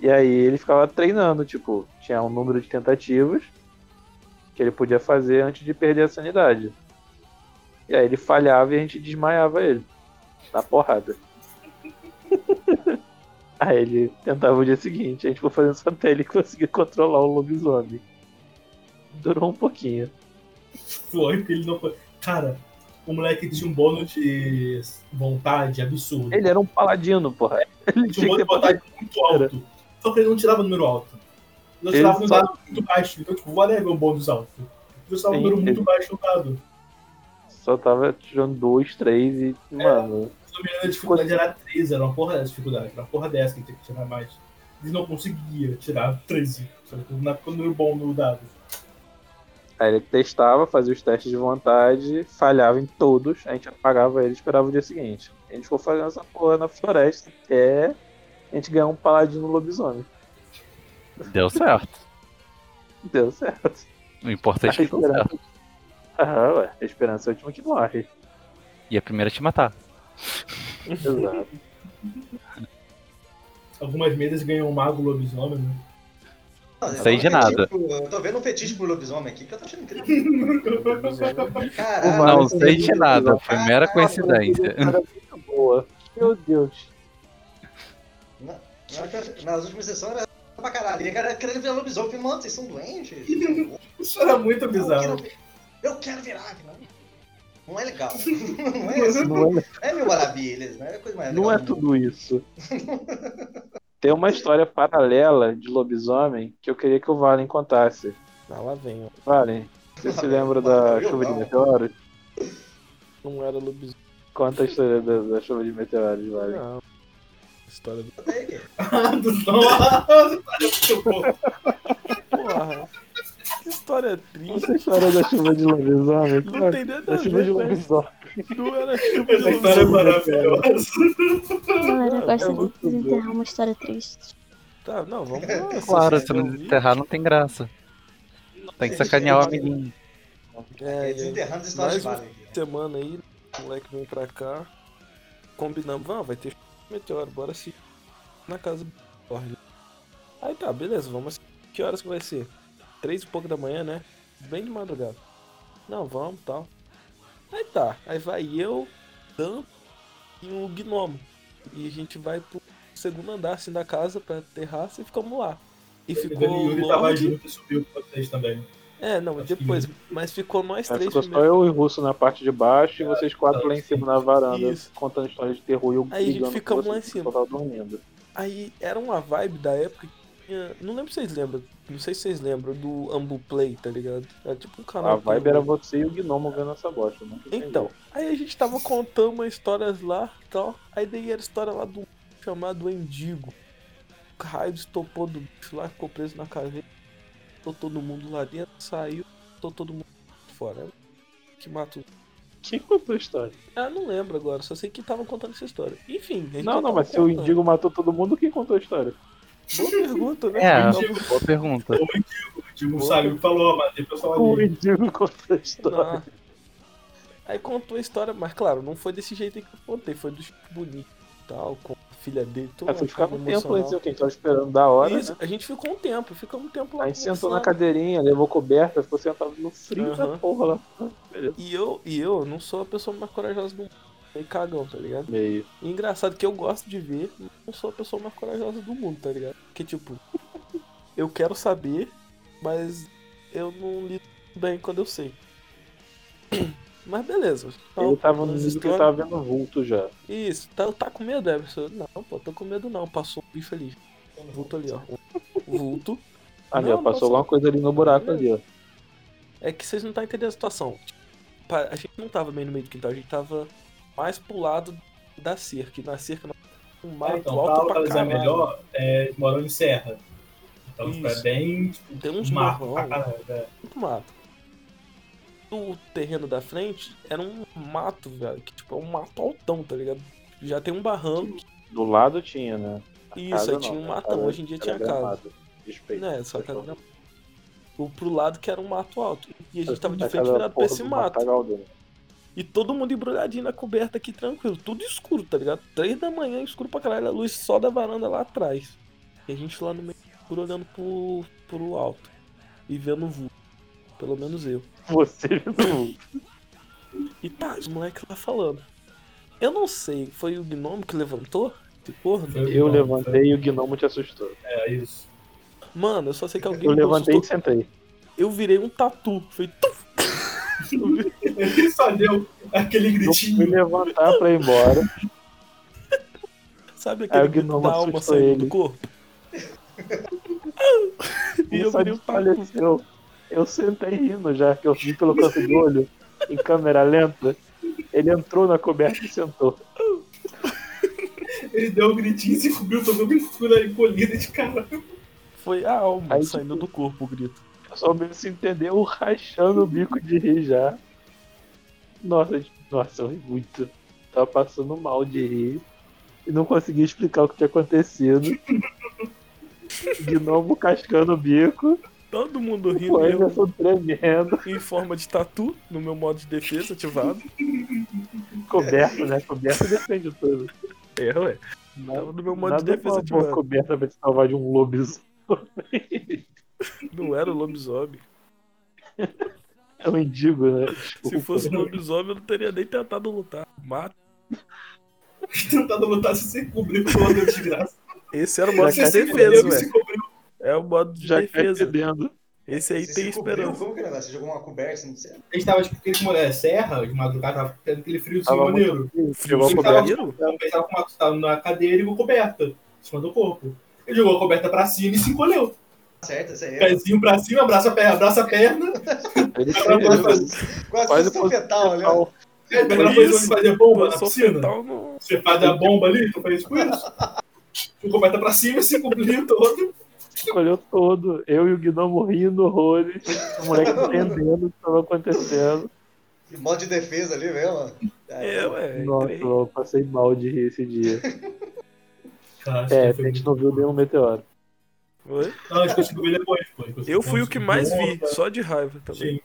e aí ele ficava treinando, tipo, tinha um número de tentativas que ele podia fazer antes de perder a sanidade. E aí ele falhava e a gente desmaiava ele. Na porrada. Aí ele tentava o dia seguinte, a gente foi fazendo isso até ele (laughs) conseguir controlar o lobisomem. Durou um pouquinho. Foi, porque ele não foi. Cara, o moleque tinha um bônus de vontade absurdo. Ele era um paladino, porra. (laughs) Ele tinha um bônus de vontade muito alto. Só que ele não tirava número alto. Ele tirava um dado muito baixo. Então, tipo, whatever um bônus alto. Ele tirava um número muito baixo no dado. Só tava tirando dois, três e, mano, Se não engano, a dificuldade era 13, era uma porra dessa dificuldade. Era uma porra dessa que ele tinha que tirar mais. Ele não conseguia tirar 13. Sabe? Na época número bom no dado. Aí ele testava, fazia os testes de vontade, falhava em todos, a gente apagava ele e esperava o dia seguinte. A gente ficou fazendo essa porra na floresta até a gente ganhar um paladino lobisomem. Deu certo. (laughs) Deu certo. O importante é que deu certo. Ah, ué, a esperança é a última que morre. E a primeira é te matar. Exato. Algumas mesas ganham um mago lobisomem, né? Não, eu Sei de nada. fetiche pro- Eu tô vendo um fetiche pro lobisomem aqui que eu tô achando incrível. Caralho. Não sei de nada, foi mera coincidência. Boa. Meu Deus. Na- na- Nas últimas sessões era pra caralho. E a galera querendo virar lobisomem. Eu falei, mano, vocês são doentes? (laughs) Isso era muito Eu bizarro. quero, vi- eu quero virar, não. Não é legal. (laughs) Não é assim. Não é, É mil maravilhas, né? É coisa mais não é tudo isso. Tem uma história paralela de lobisomem que eu queria que o Valen contasse. Ah, lá vem, ó. Valen, você se lembra da chuva de meteoros? Não era lobisomem. Conta a história da, da chuva de meteoros, Valen. Não. História do. Ah, (laughs) do. Porra. Que história triste. Conta a história da chuva de lobisomem. Não cara. tem nada Da a chuva de ver, lobisomem. Não era chuva de Essa história é maravilhosa. Galera gosta é de muito desenterrar uma história triste. Tá, não, vamos lá. Claro, vocês se não desenterrar não tem graça. Tem que sacanear o amiguinho. É, aí, Desenterrando as histórias de semana aí, o moleque vem pra cá. Combinamos, vamos, vai ter meteoro, bora se na casa do. Aí tá, beleza, vamos. Que horas que vai ser? Três e pouco da manhã, né? Bem de madrugada. Não, vamos tal. Aí tá, aí vai eu, Dan e o gnomo. E a gente vai pro segundo andar assim da casa pra terraça e ficamos lá. E O ficou Yuri tava junto e subiu com vocês também. É, não, Acho que- depois. Mas ficou nós três ficou só eu e o Russo na parte de baixo e vocês quatro lá em cima na varanda, Isso. contando histórias de terror e eu Aí a gente ficamos lá em cima. Eu dormindo. Aí era uma vibe da época que tinha. Não lembro se vocês lembram. Não sei se vocês lembram do Ambu Play, tá ligado? Era tipo um canal. A vibe era você e o Gnomo vendo essa bosta, né? Então, aí a gente tava contando umas histórias lá e tal. Aí daí era a história lá do chamado Endigo. O raio estopou do bicho lá, ficou preso na caveira. Tô todo mundo lá dentro, saiu, tô todo mundo fora. Que matou. Quem contou a história? Ah, não lembro agora, só sei que tava contando essa história. Enfim, Não, não, mas se o contando. Indigo matou todo mundo, quem contou a história? Boa pergunta, né? É, boa pergunta. O Digo saiu e falou, mas tem pessoal O. Indigo contou a história. Não. Aí contou a história, mas claro, não foi desse jeito aí que eu contei, foi do tipo bonito e tal, com a filha dele, tudo. Aí foi ficar um tempo lá, emocional. dizia que a gente tava esperando da hora, Isso, né? a gente ficou um tempo, ficamos um tempo lá. A gente sentou na cadeirinha, levou coberta, ficou sentado no frio da Aham. porra lá. Beleza. E eu, e eu não sou a pessoa mais corajosa do mundo. Meio cagão, tá ligado? Meio. E engraçado que eu gosto de ver, mas não sou a pessoa mais corajosa do mundo, tá ligado? Porque, tipo, eu quero saber, mas eu não lido bem quando eu sei. (clears throat) Mas beleza. Ele tava no nível que ele tava vendo vulto já. Isso, tá, tá com medo, Everson? Não, pô, tô com medo não. Passou um bicho ali. Vulto ali, ó. Vulto. (laughs) Ali, Não, ó, passou passou. alguma coisa ali no buraco ali, ó. É que vocês não estão entendendo a situação. A gente não tava bem no meio do quintal, a gente tava mais pro lado da cerca. E na cerca não um É, mato então, alto pra localizar caralho. melhor, é, moram em serra. Então, tipo, é Isso. bem tipo, Tem uns mato caralho. é. muito mato. O terreno da frente era um mato, velho. Que tipo, é um mato altão, tá ligado? Já tem um barranco. Do lado tinha, né? A Isso, aí não, tinha um né? Matão. Hoje em dia tinha casa. Respeito. Né, só que era o pro lado que era um mato alto. E a gente tava de A frente virado pra esse mato. E todo mundo embrulhadinho na coberta aqui, tranquilo. Tudo escuro, tá ligado? Três da manhã, escuro pra caralho, a luz só da varanda lá atrás. E a gente lá no meio escuro olhando pro, pro alto. E vendo o vulto. Pelo menos eu. Você viu vulto. E tá, os moleques lá falando. Eu não sei, foi o gnomo que levantou? Foi o Eu Gnomo, levantei e o gnomo te assustou. É isso. Mano, eu só sei que alguém Eu levantei e assustou. sentei. Eu virei um tatu. Foi tuf. Ele só deu Aquele Eu fui gritinho. levantar pra ir embora. Sabe aquele o grito da alma saindo ele. do corpo? (laughs) e eu papo. faleceu. Eu sentei rindo já, que eu vi pelo canto do olho, em câmera lenta. Ele entrou na coberta e sentou. Ele deu um gritinho e se cobriu todo mundo ficou encolhida de cara. Foi a alma Aí, saindo tipo, do corpo o grito. Só mesmo se entendeu rachando o bico de rir já. Nossa, nossa, eu ri muito. Tava passando mal de rir. E não conseguia explicar o que tinha acontecido. Gnomo cascando o bico. Todo mundo rindo O eu, Emerson tremendo. em forma de tatu no meu modo de defesa ativado. Coberto, né? Coberto defende tudo. É, ué. Nada, No meu modo nada de defesa ativado. coberta pra te salvar de um lobisomem. Não era o lobisomem. É um mendigo, né? Se fosse lobisomem, eu não teria nem tentado lutar. Mata. (laughs) Tentando lutar se você cobriu com o de graça. Esse era o modo Já de defesa, se cobriu. É o modo de Já defesa. fedendo. Esse aí Você tem esperança. Como que é o? Você jogou uma coberta? Não sei. A gente tava, tipo, aquele mulher serra, de madrugada, tava tendo aquele friozinho Tava maneiro. Jogou a coberta. ele tava com uma, tava na cadeira e com coberta, em cima do corpo. Ele jogou a coberta pra cima e se encolheu. Certo, essa aí. Pezinho pra cima, abraça a perna, abraça a perna. (laughs) Quase- Quase posição fetal, né? É, posição de fazer bomba na piscina. no... Você faz a bomba ali, tu faz tipo isso. Com coberta pra cima, se cobriu todo. Escolheu todo. Eu e o Gnomo rindo horrores. O moleque (laughs) entendendo o que estava acontecendo. Em modo de defesa ali mesmo. É, ué. Nossa, eu passei mal de rir esse dia. (laughs) Cara, É, a gente não viu nenhum meteoro. Oi? Não, a gente conseguiu ver depois. Pô. A Eu fui o que mais vi, só de raiva também. Sim.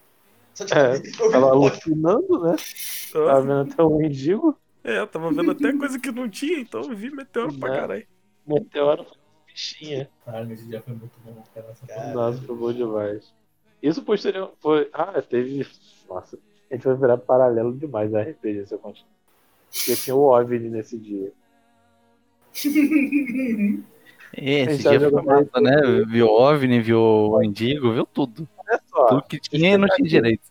Só de É, um alucinando, né? Tava vendo até um mendigo. É, eu tava vendo até coisa que não tinha, então eu vi meteoro pra Né? caralho. Meteoro bichinha. Cara, esse dia foi muito bom, cara. Nossa, foi bom demais. Isso posterior foi. Ah, teve. Nossa, a gente vai virar paralelo demais da RPG se eu continuar. Porque tinha o OVNI nesse dia. (laughs) É, esse dia foi massa, né? Viu OVNI, viu Mendigo, viu tudo. Olha só, Tudo que tinha e não tinha direito.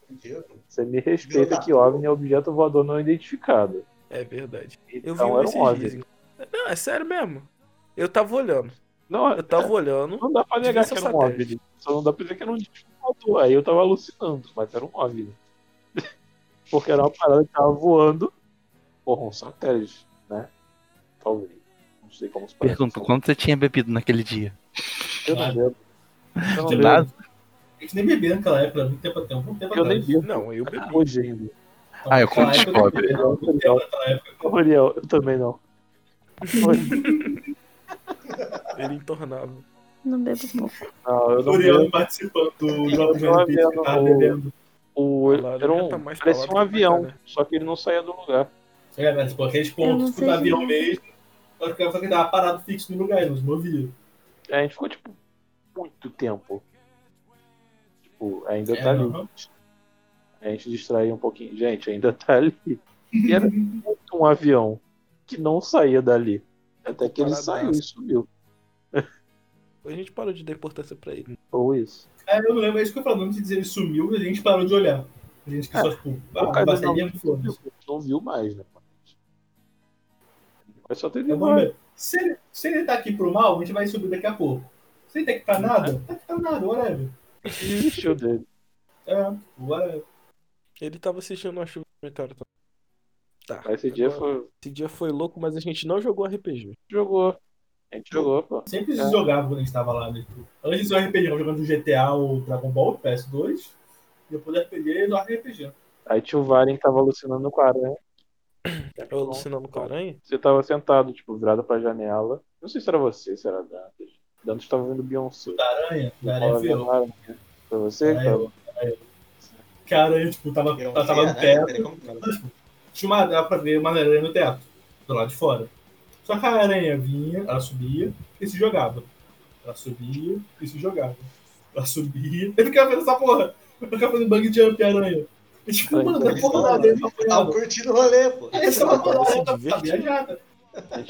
você me respeita que OVNI é objeto voador não identificado. É verdade. Eu vi Então um esses um dias. OVNI. Não, é sério mesmo. Eu tava olhando. Não, Eu tava olhando. não dá pra negar que era um. OVNI. Só não dá pra dizer que era um disco voador. Aí eu tava alucinando, mas era um OVNI. (laughs) Porque era uma parada que tava voando. Porra, um satélite, né? Talvez. Não sei como se parece. Pergunto, quanto você tinha bebido naquele dia? Eu não lembro. Eu não nada? A gente nem bebia naquela época, muito tempo até, um tempo Eu nem vi. Não, eu bebi. Hoje ainda. Ah, eu época, descobre. eu. Ô, Uriel, eu também não. Hoje, Ele entornava. Não bebo pouco. não, eu O não Uriel lembro. participando do Eu de RPG, que tava bebendo. O, era um, tá mais parecia um avião, cá, né? só que ele não saía do lugar. É, mas tipo, aqueles Eu pontos do avião direito. mesmo. Só que só que tava parado fixo no lugar, não se movia. A gente ficou, tipo, muito tempo. Tipo, ainda É, tá ali. A gente distraía um pouquinho. Gente, ainda (laughs) tá ali. E era muito um avião que não saía dali. Até que ele saiu e subiu. (laughs) A gente parou de dar importância pra ele. Ou isso. É, eu não lembro, é isso que eu falo, não te dizer ele sumiu e a gente parou de olhar. A gente que só, tipo, ah, não não viu mais, né? Mas só mais. ver. Se ele, se ele tá aqui pro mal, a gente vai subir daqui a pouco. Se ele tá aqui pra nada, tá aqui pra nada, whatever. Desistiu dele. É, whatever. Ele tava assistindo uma chuva de meteoro também. Tá. Mas esse dia foi. Esse dia foi louco, mas a gente não jogou RPG. Jogou. A gente jogou, pô. Sempre se É. jogava quando a gente tava lá, né? Tipo, antes do RPG, jogando GTA ou Dragon Ball, PS2. Depois do RPG, no RPG. Aí tinha o Varen que tava alucinando com a aranha. Eu alucinando com a aranha. Você tava sentado, tipo, virado pra janela. Não sei se era você, se era Dantas. Dantas tava vendo Beyoncé. Da aranha, da Tava aranha vendo eu. aranha. Foi você? Era eu, era eu. Que a aranha, tipo, tava, Eu ela tava no né? teto. Era? Tinha uma, dava pra ver uma aranha no teto, do lado de fora. Só que a aranha vinha, ela subia e se jogava. Ela subia e se jogava. Ela subia. (laughs) Eu ficava vendo essa porra. Eu ficava fazendo bug jump, a aranha. E tipo, Ai, mano, da tavam- aranha tá eles Tava curtindo o rolê, pô. Essa é uma porra da Se aranha tá tá viajada.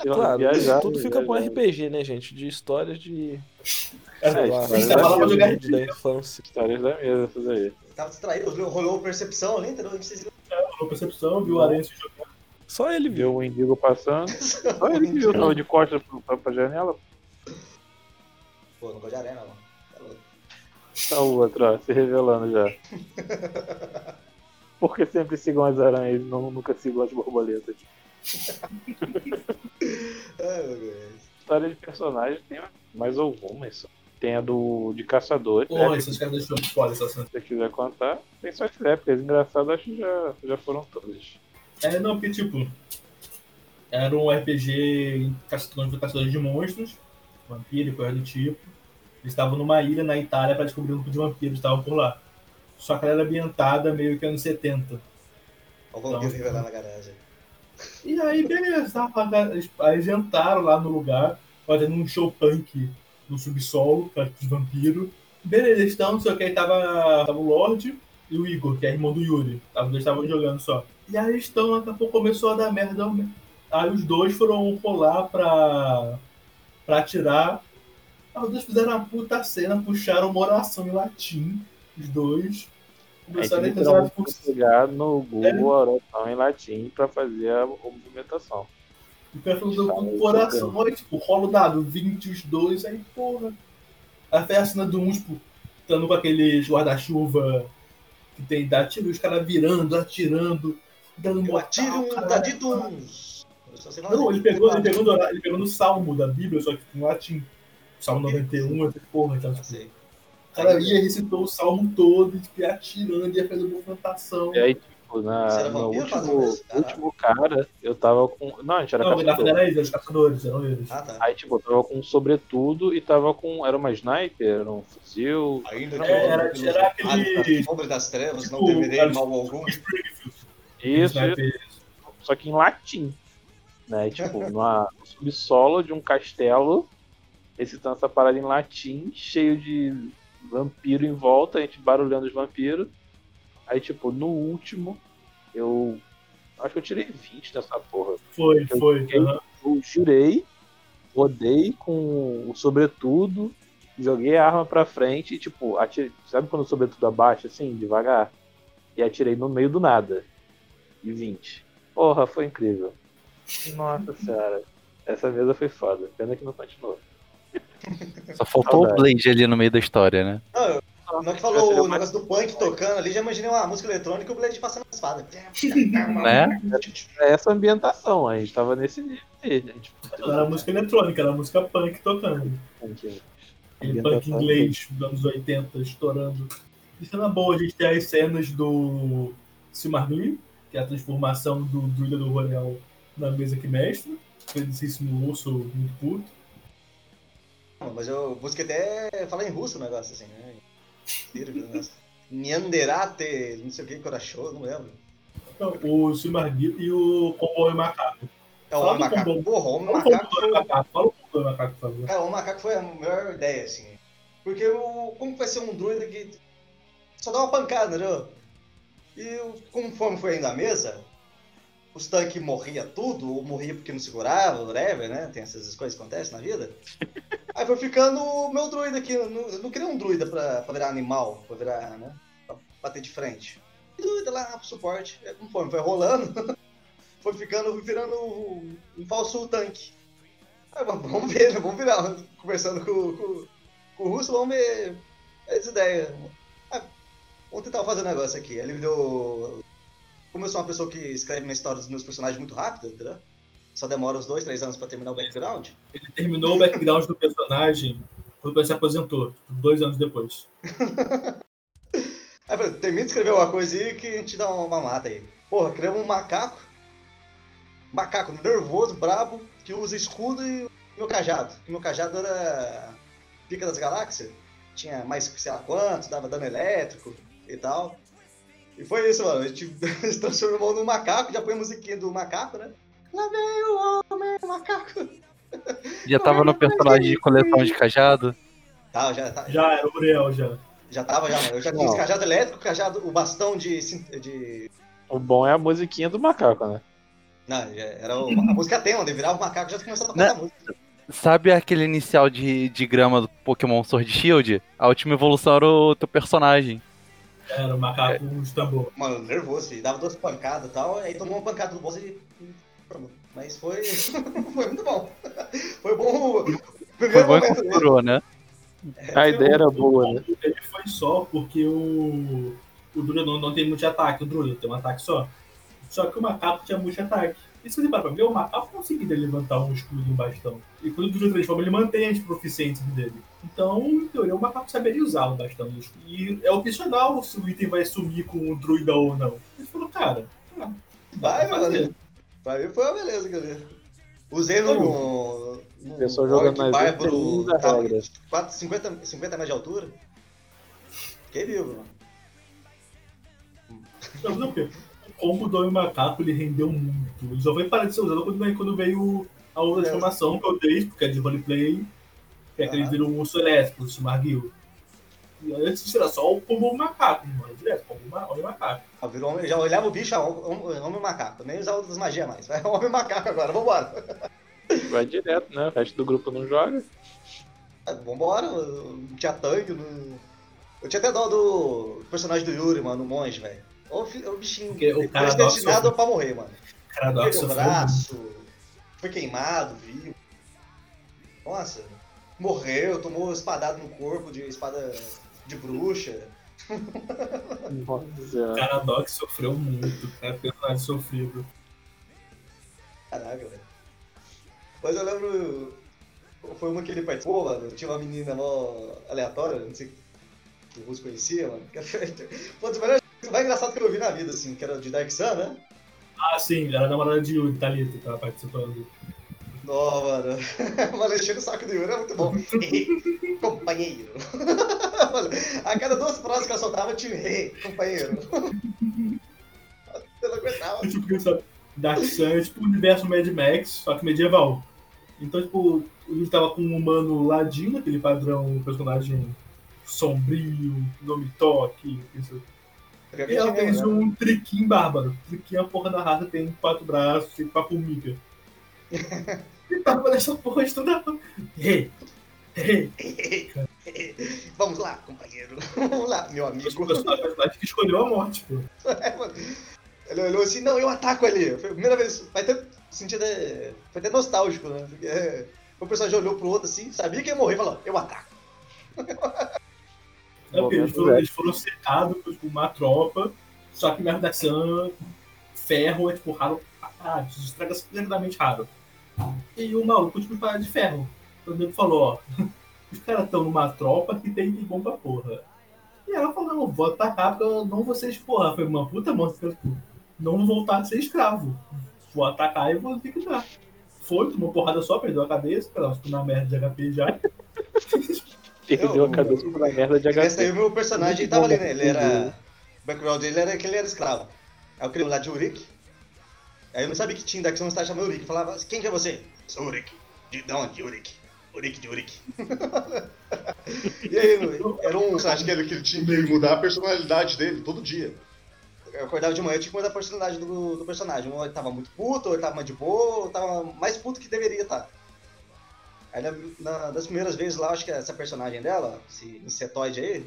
Claro, viajar, tudo fica bom viajar. RPG, né, gente? De histórias de. É, sei lá, lá pra jogar da infância. Histórias da mesa, essas aí. Tava distraído, rolou percepção ali, entendeu? A gente se- rolou percepção, viu o Aranha se jogando. Só ele viu. Viu o Indigo passando. Só ele que viu, tava de costas pra, pra, pra janela. Pô, não gosto de arena, mano. Tá louco. Tá o outro, ó, se revelando já. (laughs) Porque sempre sigam as aranhas, não, nunca sigam as borboletas. (laughs) História de personagem tem mais algumas. só. Tem a do de caçadores. Pô, né? esses caras deixou foda essa cena. Se você quiser contar, tem só as épocas. Engraçado, acho que já, já foram todas. É, não, porque, tipo, era um RPG caçadores caçadores de monstros, vampiro e coisa do tipo. Eles estavam numa ilha na Itália pra descobrir um grupo de vampiros estavam por lá. Só que ela era ambientada meio que anos 70. Olha o vampiro revelar na garagem. E aí, beleza, tá? Aí entraram lá no lugar, fazendo um show punk no subsolo, pra os vampiros. Beleza, eles estão, o que, aí tava, tava o Lorde e o Igor, que é irmão do Yuri. Eles estavam jogando só. E aí eles estão, daqui a pouco começou a dar merda. Aí os dois foram rolar pra, pra atirar. Aí os dois fizeram uma puta cena, puxaram uma oração em latim, os dois. A Começaram a rezar literalmente por pegar no Google oração em latim pra fazer a movimentação. O cara falou com o coração, aí, tipo, rola o dado, 20 os dois, aí, porra. Aí foi a cena do um, tipo, estando com aqueles guarda-chuva que tem, dá tiro, os caras virando, atirando, dando Eu atiro um sei lá Não, ele pegou, ele tem pegou, no, ele pegou no salmo da Bíblia, só que em latim. Salmo 91, eu falei, porra, então, tipo, cara ia, recitou o salmo todo, e, tipo, ia atirando, ia fazendo movimentação. E aí, tipo, na, era no último, isso? Último cara, eu tava com. Não, a gente era Não, caçador. era eles, eram os caçadores, eram eles. Ah, tá. Aí, tipo, eu tava com um sobretudo e tava com. Era uma sniper, era um fuzil. Ainda É, era- era aquele- Sombra das trevas, não Tipo, temerei era mal algum. Isso, Sniper. só que em latim. Né? Tipo, (laughs) numa, no subsolo de um castelo, recitando essa parada em latim, cheio de vampiro em volta, a gente barulhando os vampiros. Aí, tipo, no último, eu. Acho que eu tirei 20 dessa porra. Foi, foi. Eu- aham. Eu jurei, rodei com o sobretudo, joguei a arma pra frente e, tipo, atirei, sabe quando o sobretudo abaixa, assim, devagar? E atirei no meio do nada. E 20. Porra, foi incrível. Nossa senhora. Essa mesa foi foda. Pena que não continuou. Só faltou o. Blade ali no meio da história, né? Na hora que falou o negócio do punk tocando ali, já imaginei uma música eletrônica e o Blade passando a espada. (laughs) Né? É essa ambientação, a gente tava nesse nível aí. Gente... Não era música eletrônica, era música punk tocando. Aquele punk Ambientação. inglês dos anos 80 estourando. E cena boa, a gente tem as cenas do Silmargli, que é a transformação do druida do Royal na mesa que mestre. Felicíssimo urso muito puto. Mas eu busquei até falar em russo o negócio, assim, né? Nyanderate, não sei o que, Corachô, não lembro. Então, o Silmargli e o Comboio Macaco. É o homem macaco. Porra, o homem o macaco foi... Fala o Comboio Macaco, por favor. Cara, o macaco foi a melhor ideia, assim. Porque o... como que vai ser um druida que só dá uma pancada, entendeu? E o- conforme foi indo a mesa, os tanques morria tudo, ou morria porque não segurava, whatever, né? Tem essas coisas que acontecem na vida. Aí foi ficando o meu druida aqui. Eu não, queria um druida pra, pra virar animal, pra virar, né? Pra bater de frente. E druida lá pro suporte. Conforme foi rolando, (laughs) foi ficando, virando um, falso tanque. Aí, vamos ver, né? vamos virar. Conversando com, com, com o Russo, vamos ver as ideias. Ah, vamos tentar fazer um negócio aqui. Ele me deu. Como eu sou uma pessoa que escreve minha história dos meus personagens muito rápido, entendeu? Só demora uns dois, três anos pra terminar o background. Ele terminou o background do personagem quando ele se aposentou, dois anos depois. (laughs) Aí falei, termina de escrever uma coisa aí que a gente dá uma mata aí. Porra, criamos um macaco. Macaco nervoso, brabo, que usa escudo e meu cajado. Que meu cajado era pica das galáxias. Tinha mais sei lá quantos, dava dano elétrico e tal. E foi isso, mano. A gente (laughs) se transformou num macaco, já põe a musiquinha do macaco, né? Lá vem o homem, macaco. Já tava no personagem de coleção de cajado. Tá, já, tá, Já era o Uriel, já. já tava, já. Eu já tinha cajado elétrico, cajado, o bastão de, de O bom é a musiquinha do macaco, né? Não, já era o, a música tema, ele virava o macaco já começava a tocar Né? a música. Sabe aquele inicial de, de grama do Pokémon Sword Shield? A última evolução era o teu personagem. Era o macaco de tambor. Mano, nervoso, filho. Dava duas pancadas e tal, aí tomou uma pancada do boss e. Mas foi. (laughs) foi muito bom. Foi bom. o Foi Primeiro bom e momento dele. configurou, né? A ideia era boa, né? Ele foi só porque o. O Druida não, não tem muito ataque, o Druida tem um ataque só. Só que o macaco tinha muito ataque. E se você parar pra ver, o macaco conseguiria levantar um escudo e um bastão. E quando o Druida transforma, ele mantém as proficiências dele. Então, em teoria, o macaco saberia usar o bastão e escudo. E é opcional se o item vai sumir com o Druida ou não. Ele falou, cara, ah, Vai, pra fazer. mano. Pra mim foi uma beleza, cara. Usei no. no Pessoal jogando Orc nas Bárbaro, regras. 4, 50, 50 metros de altura. Fiquei vivo, mano. Não, não, porque o combo do Homem Macaco ele rendeu muito. Ele só foi parar de ser usado quando veio, quando veio a outra É. transformação que eu dei, porque é de roleplay, que é que ele vira um urso elétrico, o Shimargil. E antes era só o combo macaco, mano. Direto, combo ma- Homem Macaco. Ah, virou homem- já olhava o bicho, ah, homem, homem macaco. Nem usava outras magias mais. Vai (laughs) homem macaco agora, vambora. Vai direto, né? O resto do grupo não joga. Ah, Vambora, não tinha tanque. Não... Eu tinha até dó do personagem do Yuri, mano, o monge, velho. Ô bichinho, Porque o cara foi destinado sofre. pra morrer, mano. Cara, Doc Perdeu o sofreu braço, foi queimado, viu. Nossa, morreu, tomou espadada no corpo de espada de bruxa. Nossa O senhora. cara Doc sofreu muito, cara. Personagem sofrido. Caraca, velho. Mas eu lembro. Foi uma que ele participou, mano. Tinha uma menina mó aleatória, não sei que o Russo conhecia, mano. (laughs) Pô, dos melhores o mais engraçado que eu vi na vida, assim, que era de Dark Sun, né? Ah, sim, era a namorada de Yuri, Thalita, que tava participando. Não, mano. (laughs) Mano, enchendo o saco do Yuri é muito bom. companheiro. (laughs) Mano, a cada duas frases que ela soltava, tinha hey, companheiro. Eu não aguentava. tipo, Dark Sun é tipo o universo Mad Max, só que medieval. Então, tipo, ele tava com um humano ladino, aquele padrão personagem sombrio, não me toque, isso. E ela fez um triquinho bárbaro. Triquinho a porra da raça tem quatro braços, tipo a formiga. (laughs) tava nessa porra. Hey, (laughs) hey. Vamos lá, companheiro. (laughs) Vamos lá, meu amigo. Personagem que escolheu a morte, pô. (laughs) É, mano. Ele olhou assim, não, eu ataco ali. Foi a primeira vez. Vai ter sentido. é, Foi até nostálgico, né? Porque é, o personagem olhou pro outro assim, sabia que ia morrer e falou, eu ataco. É porque eles foram, eles foram cercados por tipo, uma tropa, só que na Darksan, ferro é tipo raro pra caralho, se estraga simplesmente raro. E o maluco tipo para de ferro. O nego falou, ó, (laughs) os caras estão numa tropa que tem item bom pra porra. E ela falou, não, vou atacar porque eu não vou ser porra. Foi uma puta mostra, tipo, não vou voltar a ser escravo. Vou atacar e vou ter que dar. Foi, tomou porrada só, perdeu a cabeça, ela ficou na merda de HP já. (laughs) Perdeu Eu- a cabeça pra merda de Esse aí HP. o meu personagem tava ali, né? Ele era. O background dele era que ele era escravo. Aí eu criei lá de Uric. Aí eu não sabia que tinha daqui, não estava chamando Uric. Falava, quem que é você? Sou Uric. De de onde? Uric. Uric de Uric. (laughs) e aí, era um. Acho que ele, que ele tinha que mudar a personalidade dele todo dia. Eu acordava de manhã e tinha que mudar a personalidade do, do personagem. Ou ele tava muito puto, ou ele tava de boa, ou tava mais puto que deveria estar. Aí na, na- das primeiras vezes lá, acho que essa personagem dela, esse insetoide aí,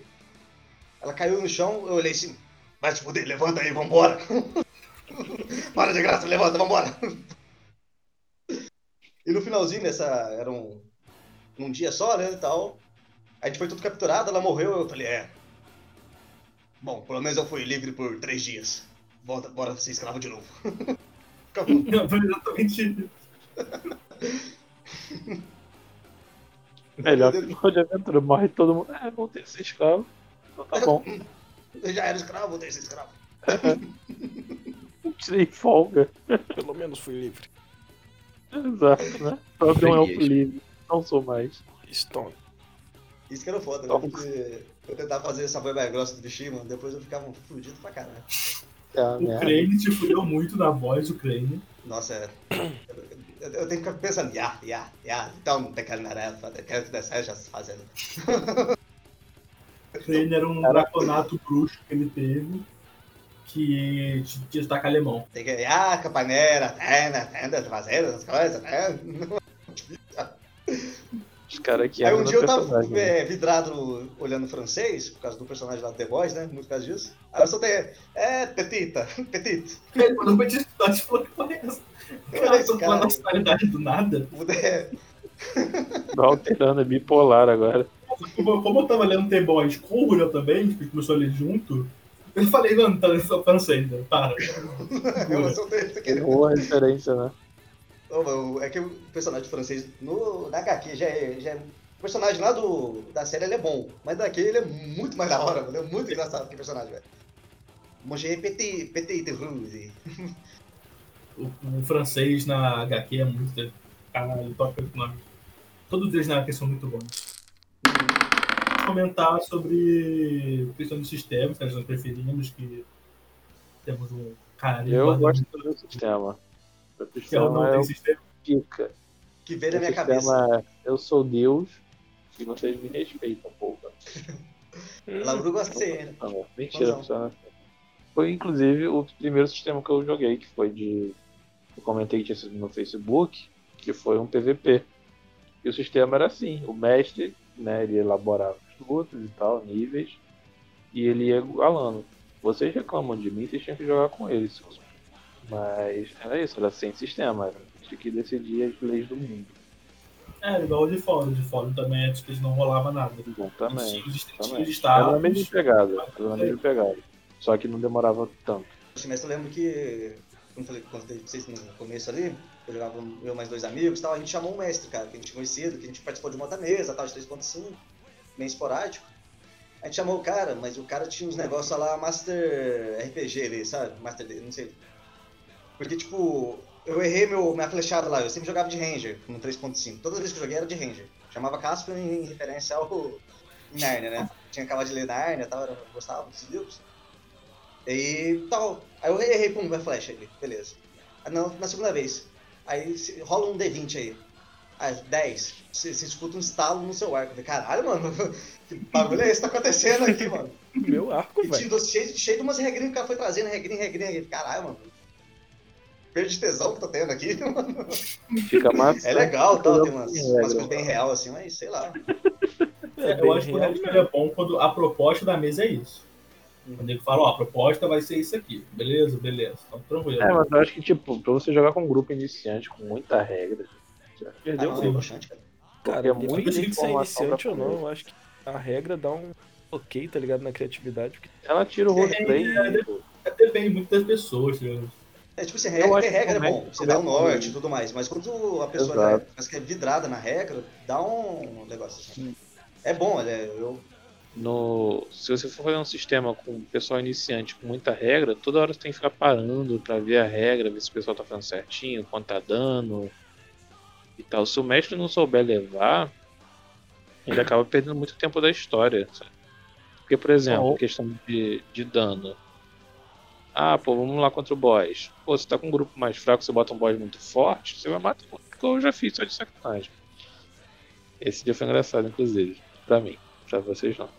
ela caiu no chão, eu olhei assim, vai te fuder, levanta aí, vambora. (laughs) (laughs) Para de graça, levanta, vambora. E no finalzinho, nessa, era um, um dia só, né, e tal. A gente foi tudo capturado, ela morreu, eu falei, é. Bom, pelo menos eu fui livre por três dias. Volta, bora ser escravo de novo. (laughs) Acabou. Foi exatamente Melhor final de aventura. Morre todo mundo. É, vou ter que ser escravo. Então tá bom. (laughs) Eu já era escravo, vou ter que ser escravo. Tirei folga. Pelo menos fui livre. Exato, né? Só um elfo livre. Não sou mais. Stone. Isso que era foda, né? Porque eu tentava fazer essa voz mais grossa do bichinho, mano, depois eu ficava fudido pra caralho. É uma O. Crane te fudeu muito na voz, o Crane. Nossa, é. Eu, eu tenho que ficar pensando, ya, ya, ya, então tem que eu quero que deseja fazendo. O Crane era um draconato bruxo que ele teve, que te- destaca alemão. Tem que, ya, campaneira, tenda, tenda, fazendo essas coisas, né? (laughs) cara aqui Aí é um dia eu tava né? é, vidrado olhando francês, por causa do personagem lá do The Boys, né? Muito por causa disso. Aí eu soltei, é, petita, (laughs) petite. Ele mandou pra gente e falou que. Cara, Esse tô cara falando aí. nacionalidade do nada. É, Tô alterando, é bipolar agora. Como, eu tava lendo The Boys com o Muriel também, que começou a ler junto, eu falei, mano, tá francês, né? Para. eu soltei isso aqui. Boa referência, né? É que o personagem francês no, na HQ já é, já é. O personagem lá do, da série ele é bom, mas daqui ele é muito mais da hora, mano. É muito engraçado que personagem, velho. Manger petit, petit de rouge. O, o francês na HQ é muito. Caralho, toca o nome. Todos eles na HQ são muito bons. Comentar sobre questão do sistema, que nós preferimos, que temos um carinho. Eu gosto do sistema. O Que é o sistema não é tem o sistema. pica. Que veio na minha cabeça. sistema é, eu sou Deus e vocês me respeitam, (laughs) gosta de ser, né? Não, mentira, funciona assim. Foi inclusive o primeiro sistema que eu joguei, que foi de. Eu comentei que tinha sido no Facebook, que foi um PVP. E o sistema era assim, o mestre, né, ele elaborava lutas e tal, níveis, e ele ia igualando. Vocês reclamam de mim, vocês tinham que jogar com eles. Mas era isso, era sem sistema, era a gente que decidia as leis do mundo. É, igual o de fora. O de fora também é tipo, não rolava nada. Bom, também. Tinha também. os Era na mesma pegada, era na mesma pegada. Só que não demorava tanto. No semestre eu lembro que, como eu falei, contei pra vocês no começo ali, eu jogava eu mais dois amigos e tal, a gente chamou um mestre, cara, que a gente conhecia, que a gente participou de uma outra mesa, tal, de 3.5, meio esporádico. A gente chamou o cara, mas o cara tinha uns negócios lá, Master RPG ali, sabe? Master, não sei. Porque, tipo, eu errei meu, minha flechada lá, eu sempre jogava de Ranger no 3.5. Todas as vezes que eu joguei era de Ranger. Chamava Caspian em referência ao (laughs) Narnia, né? Tinha acabado de ler Narnia e tal, eu gostava desses livros. E tal. Aí eu errei, pum, minha flecha ali, beleza. Aí na, na segunda vez, aí rola um D20 aí. Aí, 10. Você, você escuta um estalo no seu arco. Eu falei, caralho, mano, (laughs) que bagulho é esse que tá acontecendo aqui, mano? (laughs) Meu arco, E velho. cheio, cheio de umas regrinhas que o cara foi trazendo, regrinha, regrinha. regrinha. Caralho, mano. Perda de tesão que tô tendo aqui, (laughs) mano. Fica massa. É legal, tal, tem umas, umas coisas bem real assim, mas sei lá. É, bem eu acho que o Red é bom quando a proposta da mesa é isso. Quando ele fala, ó, a proposta vai ser isso aqui. Beleza, beleza. Então tranquilo. É, mas eu acho que, tipo, pra você jogar com um grupo iniciante com muita regra, Ah, perdeu não, o broxante, cara. Cara, é independente de ser iniciante ou não, eu acho que a regra dá um bloqueio, tá ligado, na criatividade. Porque Ela tira o roleplay. É, é. É, Depende muito das pessoas, tá ligado? É tipo assim, regra, ter regra é bom, você dá é norte e tudo mais, mas quando a pessoa que é vidrada na regra, dá um negócio assim. É bom, é, eu, No, se você for fazer um sistema com pessoal iniciante com muita regra, toda hora você tem que ficar parando pra ver a regra, ver se o pessoal tá fazendo certinho, quanto tá dando e tal. Se o mestre não souber levar, ele acaba perdendo muito tempo da história. sabe? Porque, por exemplo, Oh. questão de, de dano. Ah, pô, vamos lá contra o boss. Pô, você tá com um grupo mais fraco, você bota um boss muito forte, você vai matar. Porque eu já fiz só de sacanagem. Esse dia foi engraçado, inclusive, pra mim. Pra vocês não.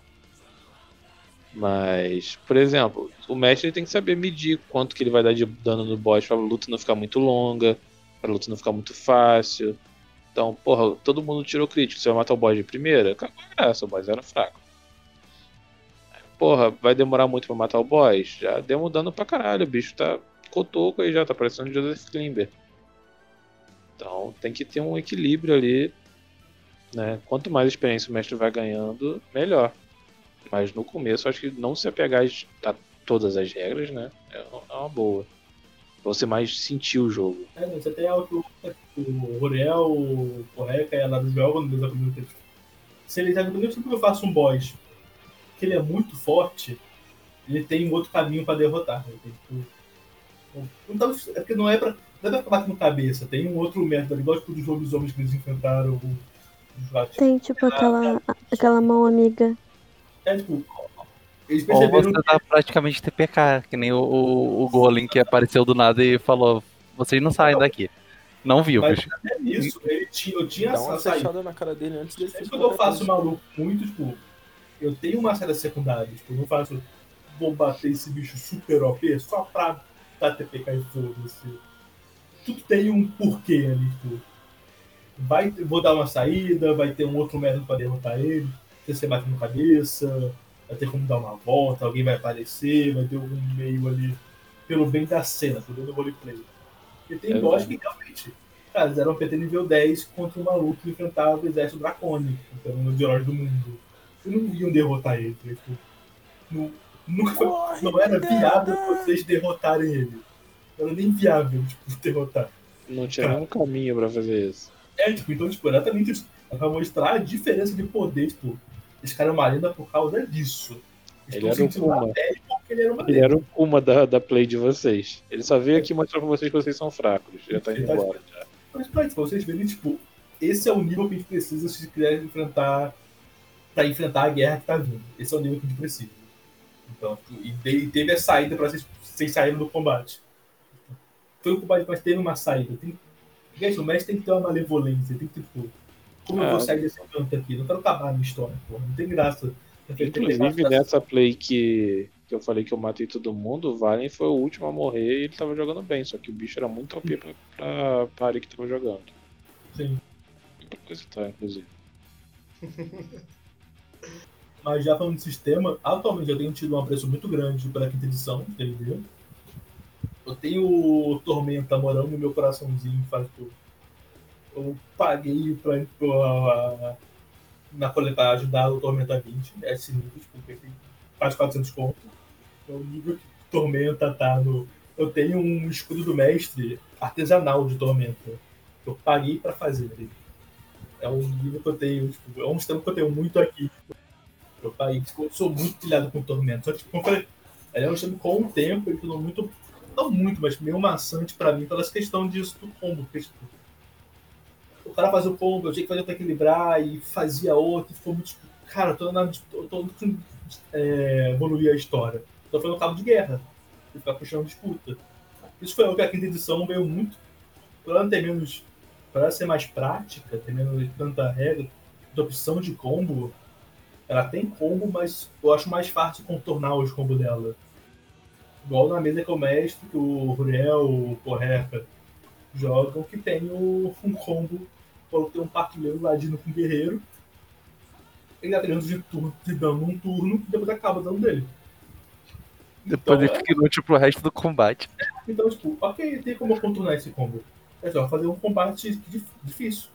Mas, por exemplo, o mestre tem que saber medir quanto que ele vai dar de dano no boss pra luta não ficar muito longa, pra luta não ficar muito fácil. Então, porra, todo mundo tirou crítico. Você vai matar o boss de primeira? Acabou a graça, o boss era fraco. Porra, vai demorar muito pra matar o boss? Já deu um dano pra caralho, o bicho tá cotoco aí já, tá parecendo Joseph Klimber. Então tem que ter um equilíbrio ali, né? Quanto mais experiência o mestre vai ganhando, melhor. Mas no começo, acho que não se apegar a todas as regras, né? É é uma boa. Pra você mais sentir o jogo. É, você tem algo que o Ruriel, o Correca e a Lara jogam no mesmo comigo. Se ele tá mesmo que eu faço um boss que ele é muito forte, ele tem um outro caminho pra derrotar. Ele tem, tipo, não tá, é porque não é pra. Não é pra acabar com cabeça, tem um outro método, igual tipo, dos lobisomens que eles enfrentaram. Tem, tipo, aquela, aquela mão amiga. É tipo. Eles Ou perceberam você tá praticamente TPK, que nem o, o, o Golem que apareceu do nada e falou: vocês não saem daqui. Não. Mas é isso, ele tinha, eu tinha essa saída. na cara dele antes É fazer quando eu faço coisa. maluco muito, tipo, eu tenho uma série secundária, tipo, eu não faço, vou bater esse bicho super OP só pra dar TPK e foda-se. Tudo tem um porquê ali, tipo. vai, vou dar uma saída, vai ter um outro método para derrotar ele, se você bate no cabeça, vai ter como dar uma volta, alguém vai aparecer, vai ter algum meio ali pelo bem da cena, pelo bem do roleplay. E tem É boss que realmente, cara, eles eram PT nível 10 contra um maluco que enfrentava o exército dracônico, que era um dos heróis do mundo. E não iam derrotar ele. Tipo, não, nunca foi, não era viável vocês derrotarem ele. Não era nem viável, tipo, (laughs) derrotar. Não tinha nenhum caminho pra fazer isso. É, tipo, então, tipo, exatamente isso. Pra mostrar a diferença de poder, tipo, esse cara é uma lenda por causa disso. Ele era o porque ele era uma Ele era o Kuma da, da play de vocês. Ele só veio aqui mostrar pra vocês que vocês são fracos. Já tá indo Verdade. embora. Já. Mas pra vocês verem, tipo, esse é o nível que a gente precisa se quiser enfrentar pra enfrentar a guerra que tá vindo. Esse é o nível que a gente precisa. Então, e te- e teve a saída pra vocês, vocês saírem do combate. Foi um combate, mas teve uma saída. Tem, gente, o mestre tem que ter uma malevolência, tem que, tipo, como eu É. vou sair desse canto aqui? Não quero acabar a minha história. Não tem graça. Inclusive, nessa play que, que eu falei que eu matei todo mundo, o Valen foi o último a morrer e ele tava jogando bem. Só que o bicho era muito OP pra, pra, área que tava jogando. Sim. Pra coisa tá, inclusive. (laughs) Mas já falando de sistema, atualmente eu tenho tido um apreço muito grande pela quinta edição de D&D. Eu tenho o Tormenta morando no meu coraçãozinho, faz tudo. Eu paguei pra, pra, na coleta pra ajudar o Tormenta 20, é esse nível, tipo, tem quase 400 conto. É o nível que Tormenta tá no... Eu tenho um escudo do mestre artesanal de Tormenta. Eu paguei pra fazer. É um nível que eu tenho, tipo, é um sistema que eu tenho muito aqui. Eu paguei, tipo, eu sou muito pilhado com Tormenta. Só que, tipo, como eu falei, ele é um sistema com o tempo, ele tornou muito, não muito, mas meio maçante pra mim pela questão disso do combo. Porque, tipo, o cara fazia o combo, eu tinha que fazer pra equilibrar e fazia outro, e ficou muito, tipo, cara, eu tô na, eu tô é, evoluir a história. Então foi no cabo de guerra, e ficar puxando disputa. Isso foi algo que a quinta edição veio muito, pra ela ter menos, pra ela ser mais prática, ter menos tanta regra, de opção de combo, ela tem combo, mas eu acho mais fácil contornar os combos dela. Igual na mesa que eu mestre, que o Ruriel, o Porreca jogam, que tem o, um combo, tem um patrulheiro ladino com guerreiro, ele dá treinando de, turno, de dano num turno, e depois acaba dando dele. Depois Então, ele fica inútil pro resto do combate. (laughs) Então, tipo, ok, tem como eu contornar esse combo. É só fazer um combate dif- difícil,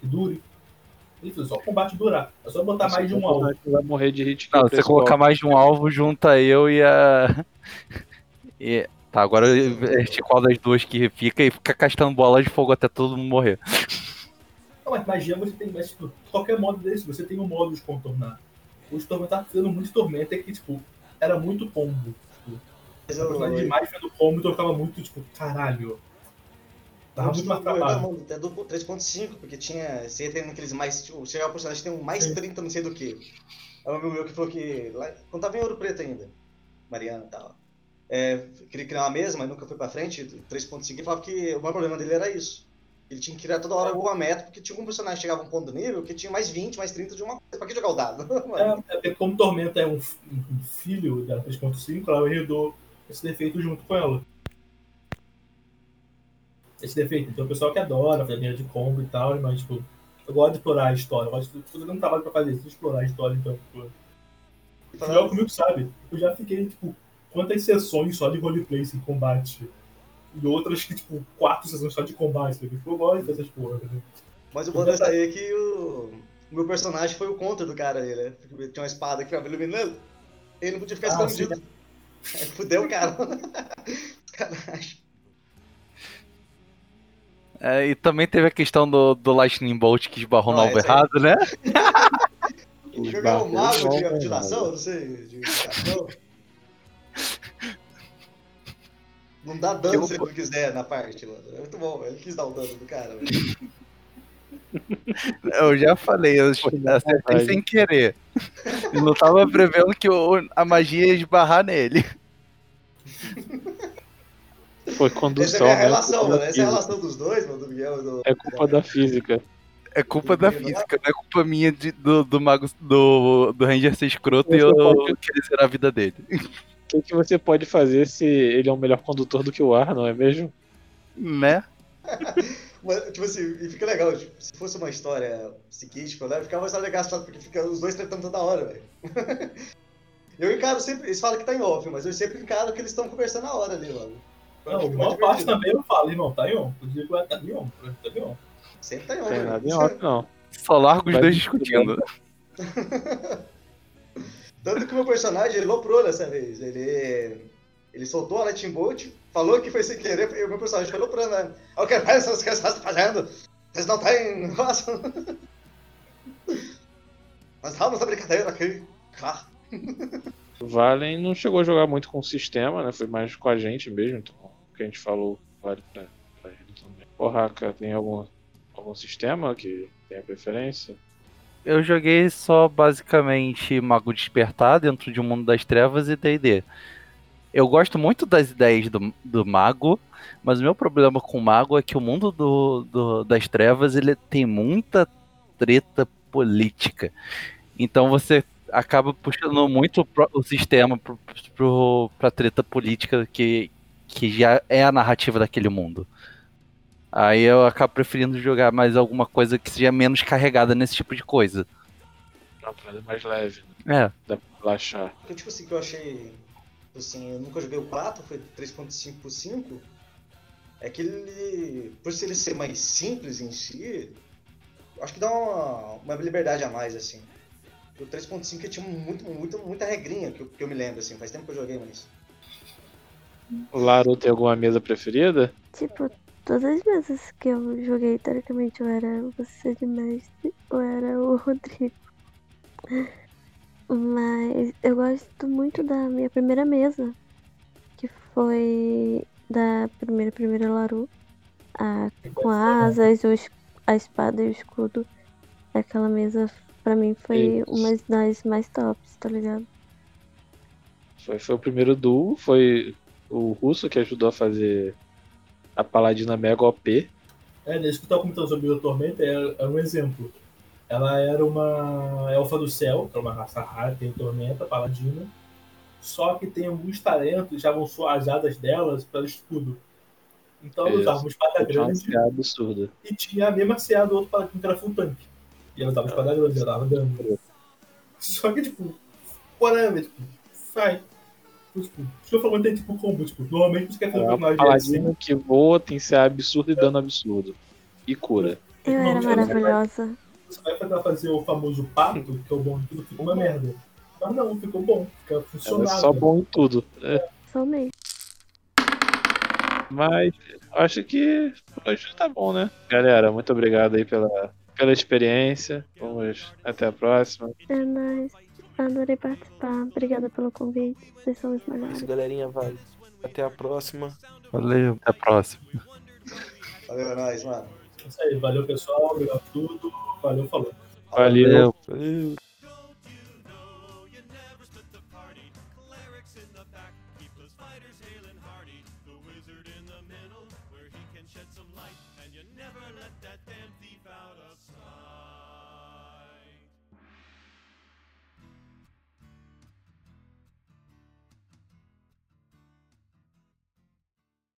que dure. Isso, é só o combate durar. É só botar mais de um alvo. Você vai morrer de hit Não, você colocar mais de um alvo, junta eu e a. (laughs) E... Tá, agora eu inverte qual das duas que fica e fica castando bola de fogo até todo mundo morrer. (laughs) Não, mas magia você tem, mas tipo, qualquer modo desse, você tem um modo de contornar. O Tormenta tá fazendo muito tormenta é que, tipo, era muito combo. Tipo, Mas eu, personagem demais fazendo combo, então eu ficava muito, tipo, caralho. Tava muito mais trabalho. É do 3.5, porque tinha. Você tem aqueles mais. Tipo, chegar o personagem tem um mais Sim. 30, não sei do que. É um amigo meu que falou que. Lá, quando tava em Ouro Preto ainda, Mariana e tal. É, queria criar uma mesa, mas nunca foi pra frente. 3.5 ele falava que o maior problema dele era isso. Ele tinha que criar toda hora alguma meta, porque tinha um personagem que chegava a um ponto do nível que tinha mais 20, mais 30 de uma coisa. Pra que jogar o dado? (laughs) É, é porque como Tormenta é um, um filho da 3.5, ela herdou esse defeito junto com ela. Esse defeito. Então o pessoal que adora fazer linha de combo e tal, mas tipo, eu gosto de explorar a história. Eu gosto de dando um trabalho pra fazer isso, explorar a história, então. Tipo, Joga falava- comigo, sabe? Eu já fiquei, tipo, quantas sessões só de roleplay sem combate? E outras que, tipo, quatro sessões só de combate. Sabe? Eu gosto dessas porra, né? Mas o bom dessa aí é que o, o meu personagem foi o contra do cara ali, né? Porque Tinha uma espada que ficava iluminando. Ele não podia ficar Ah, escondido. (laughs) Aí fudeu o cara. (laughs) Caralho. É, e também teve a questão do, do Lightning Bolt que esbarrou no Não, (laughs) alvo errado, né? Jogar o barcos mago de ativação, não sei, de ativação. Não dá dano Eu- se ele não quiser na parte, mano. É muito bom, ele quis dar o dano do cara, velho. (laughs) Eu já falei, eu acertei sem querer. Eu não tava prevendo que o- a magia ia esbarrar nele. (laughs) Foi Essa condução, é a né? relação, mano. Essa é a relação dos dois, mano, do Miguel do. É culpa da física. É culpa da física, não é culpa minha de- do, do mago do, do Ranger ser escroto e Você eu pode- querer zerar a vida dele. (laughs) O que, você pode fazer se ele é um melhor condutor do que o ar, não é mesmo? Né? (laughs) Mas, tipo assim, e fica legal. Tipo, se fosse uma história psiquística, né? Ficava mais legal, porque fica os dois tretando toda hora, velho. (laughs) Eu encaro sempre. Eles falam que tá em off, mas eu sempre encaro que eles estão conversando na hora ali, mano. Não, uma parte também eu falo, irmão, tá em on. Eu digo, tá em on, tá em on. Sempre tá em Não off. tem né? nada em off, não. Só largo os dois discutindo. (laughs) Tanto que o meu personagem, ele loprou dessa vez. Ele, ele soltou a Lightning Bolt, falou que foi sem querer, e o meu personagem foi loprando, né? Aí o que essas que vocês estão fazendo? Vocês não têm... Nossa. Nós (laughs) estamos na brincadeira aqui. Ah. O Valen não chegou a jogar muito com o sistema, né? Foi mais com a gente mesmo, então o que a gente falou vale pra, pra ele também. Raka, tem algum, algum sistema que tenha preferência? Eu joguei só basicamente Mago Despertar dentro de um mundo das trevas e D&D. Eu gosto muito das ideias do, do Mago, mas o meu problema com o Mago é que o mundo do, do- das trevas ele tem muita treta política. Então você acaba puxando muito o sistema pra treta política que, que já é a narrativa daquele mundo. Aí eu acabo preferindo jogar mais alguma coisa que seja menos carregada nesse tipo de coisa. Uma parada mais leve, né? É, Dá pra relaxar. Porque, tipo assim, que eu achei. Assim, eu nunca joguei o 4, foi 3.5 por 5. É que ele. Por ele ser mais simples em si, eu acho que dá uma, uma liberdade a mais, assim. O 3.5 ele tinha muito, muito, muita regrinha que eu, que eu me lembro, assim. Faz tempo que eu joguei, mas. O Laro tem alguma mesa preferida? Tipo, todas as vezes que eu joguei, teoricamente, eu era você de mestre ou era o (laughs) Rodrigo. Mas eu gosto muito da minha primeira mesa, que foi da primeira primeira Laru, a, com asas, o a espada e o escudo. Aquela mesa, pra mim, foi Isso. uma das mais tops, tá ligado? Foi, foi o primeiro duo, foi o russo que ajudou a fazer a Paladina Mega OP. É, desde que tava comentando sobre o Tormenta, é, é um exemplo. Ela era uma elfa do céu, que é uma raça rara, tem Tormenta, Paladina. Só que tem alguns talentos, já vão só as asas delas para escudo. Então ela usava uma espada grande CA absurda. e tinha a mesma CA do outro paladino que era full tank. E ela usava espada grande, ela dava dano. Só que, tipo, whatever, tipo, sai. Tipo, falo, tem tipo combo, tipo, normalmente você quer fazer É um personagem assim, que voa, tem CA absurdo e dano absurdo. E cura. Eu era Normalmente você vai- maravilhosa. Você vai tentar fazer o famoso pato, que é o bom de tudo, fica uma merda. Mas não, ficou bom, fica Ela é só bom em tudo. É, Sou mesmo. mas acho que por hoje tá bom, né? Galera, muito obrigado aí pela, pela experiência. Vamos até a próxima. É nóis. Adorei participar. Obrigada pelo convite. Vocês são os Isso, melhores. galerinha, vai. Até a próxima. valeu, até a próxima. Valeu, é nóis, mano. É isso aí, valeu pessoal, obrigado por tudo, valeu, falou. Valeu. Valeu.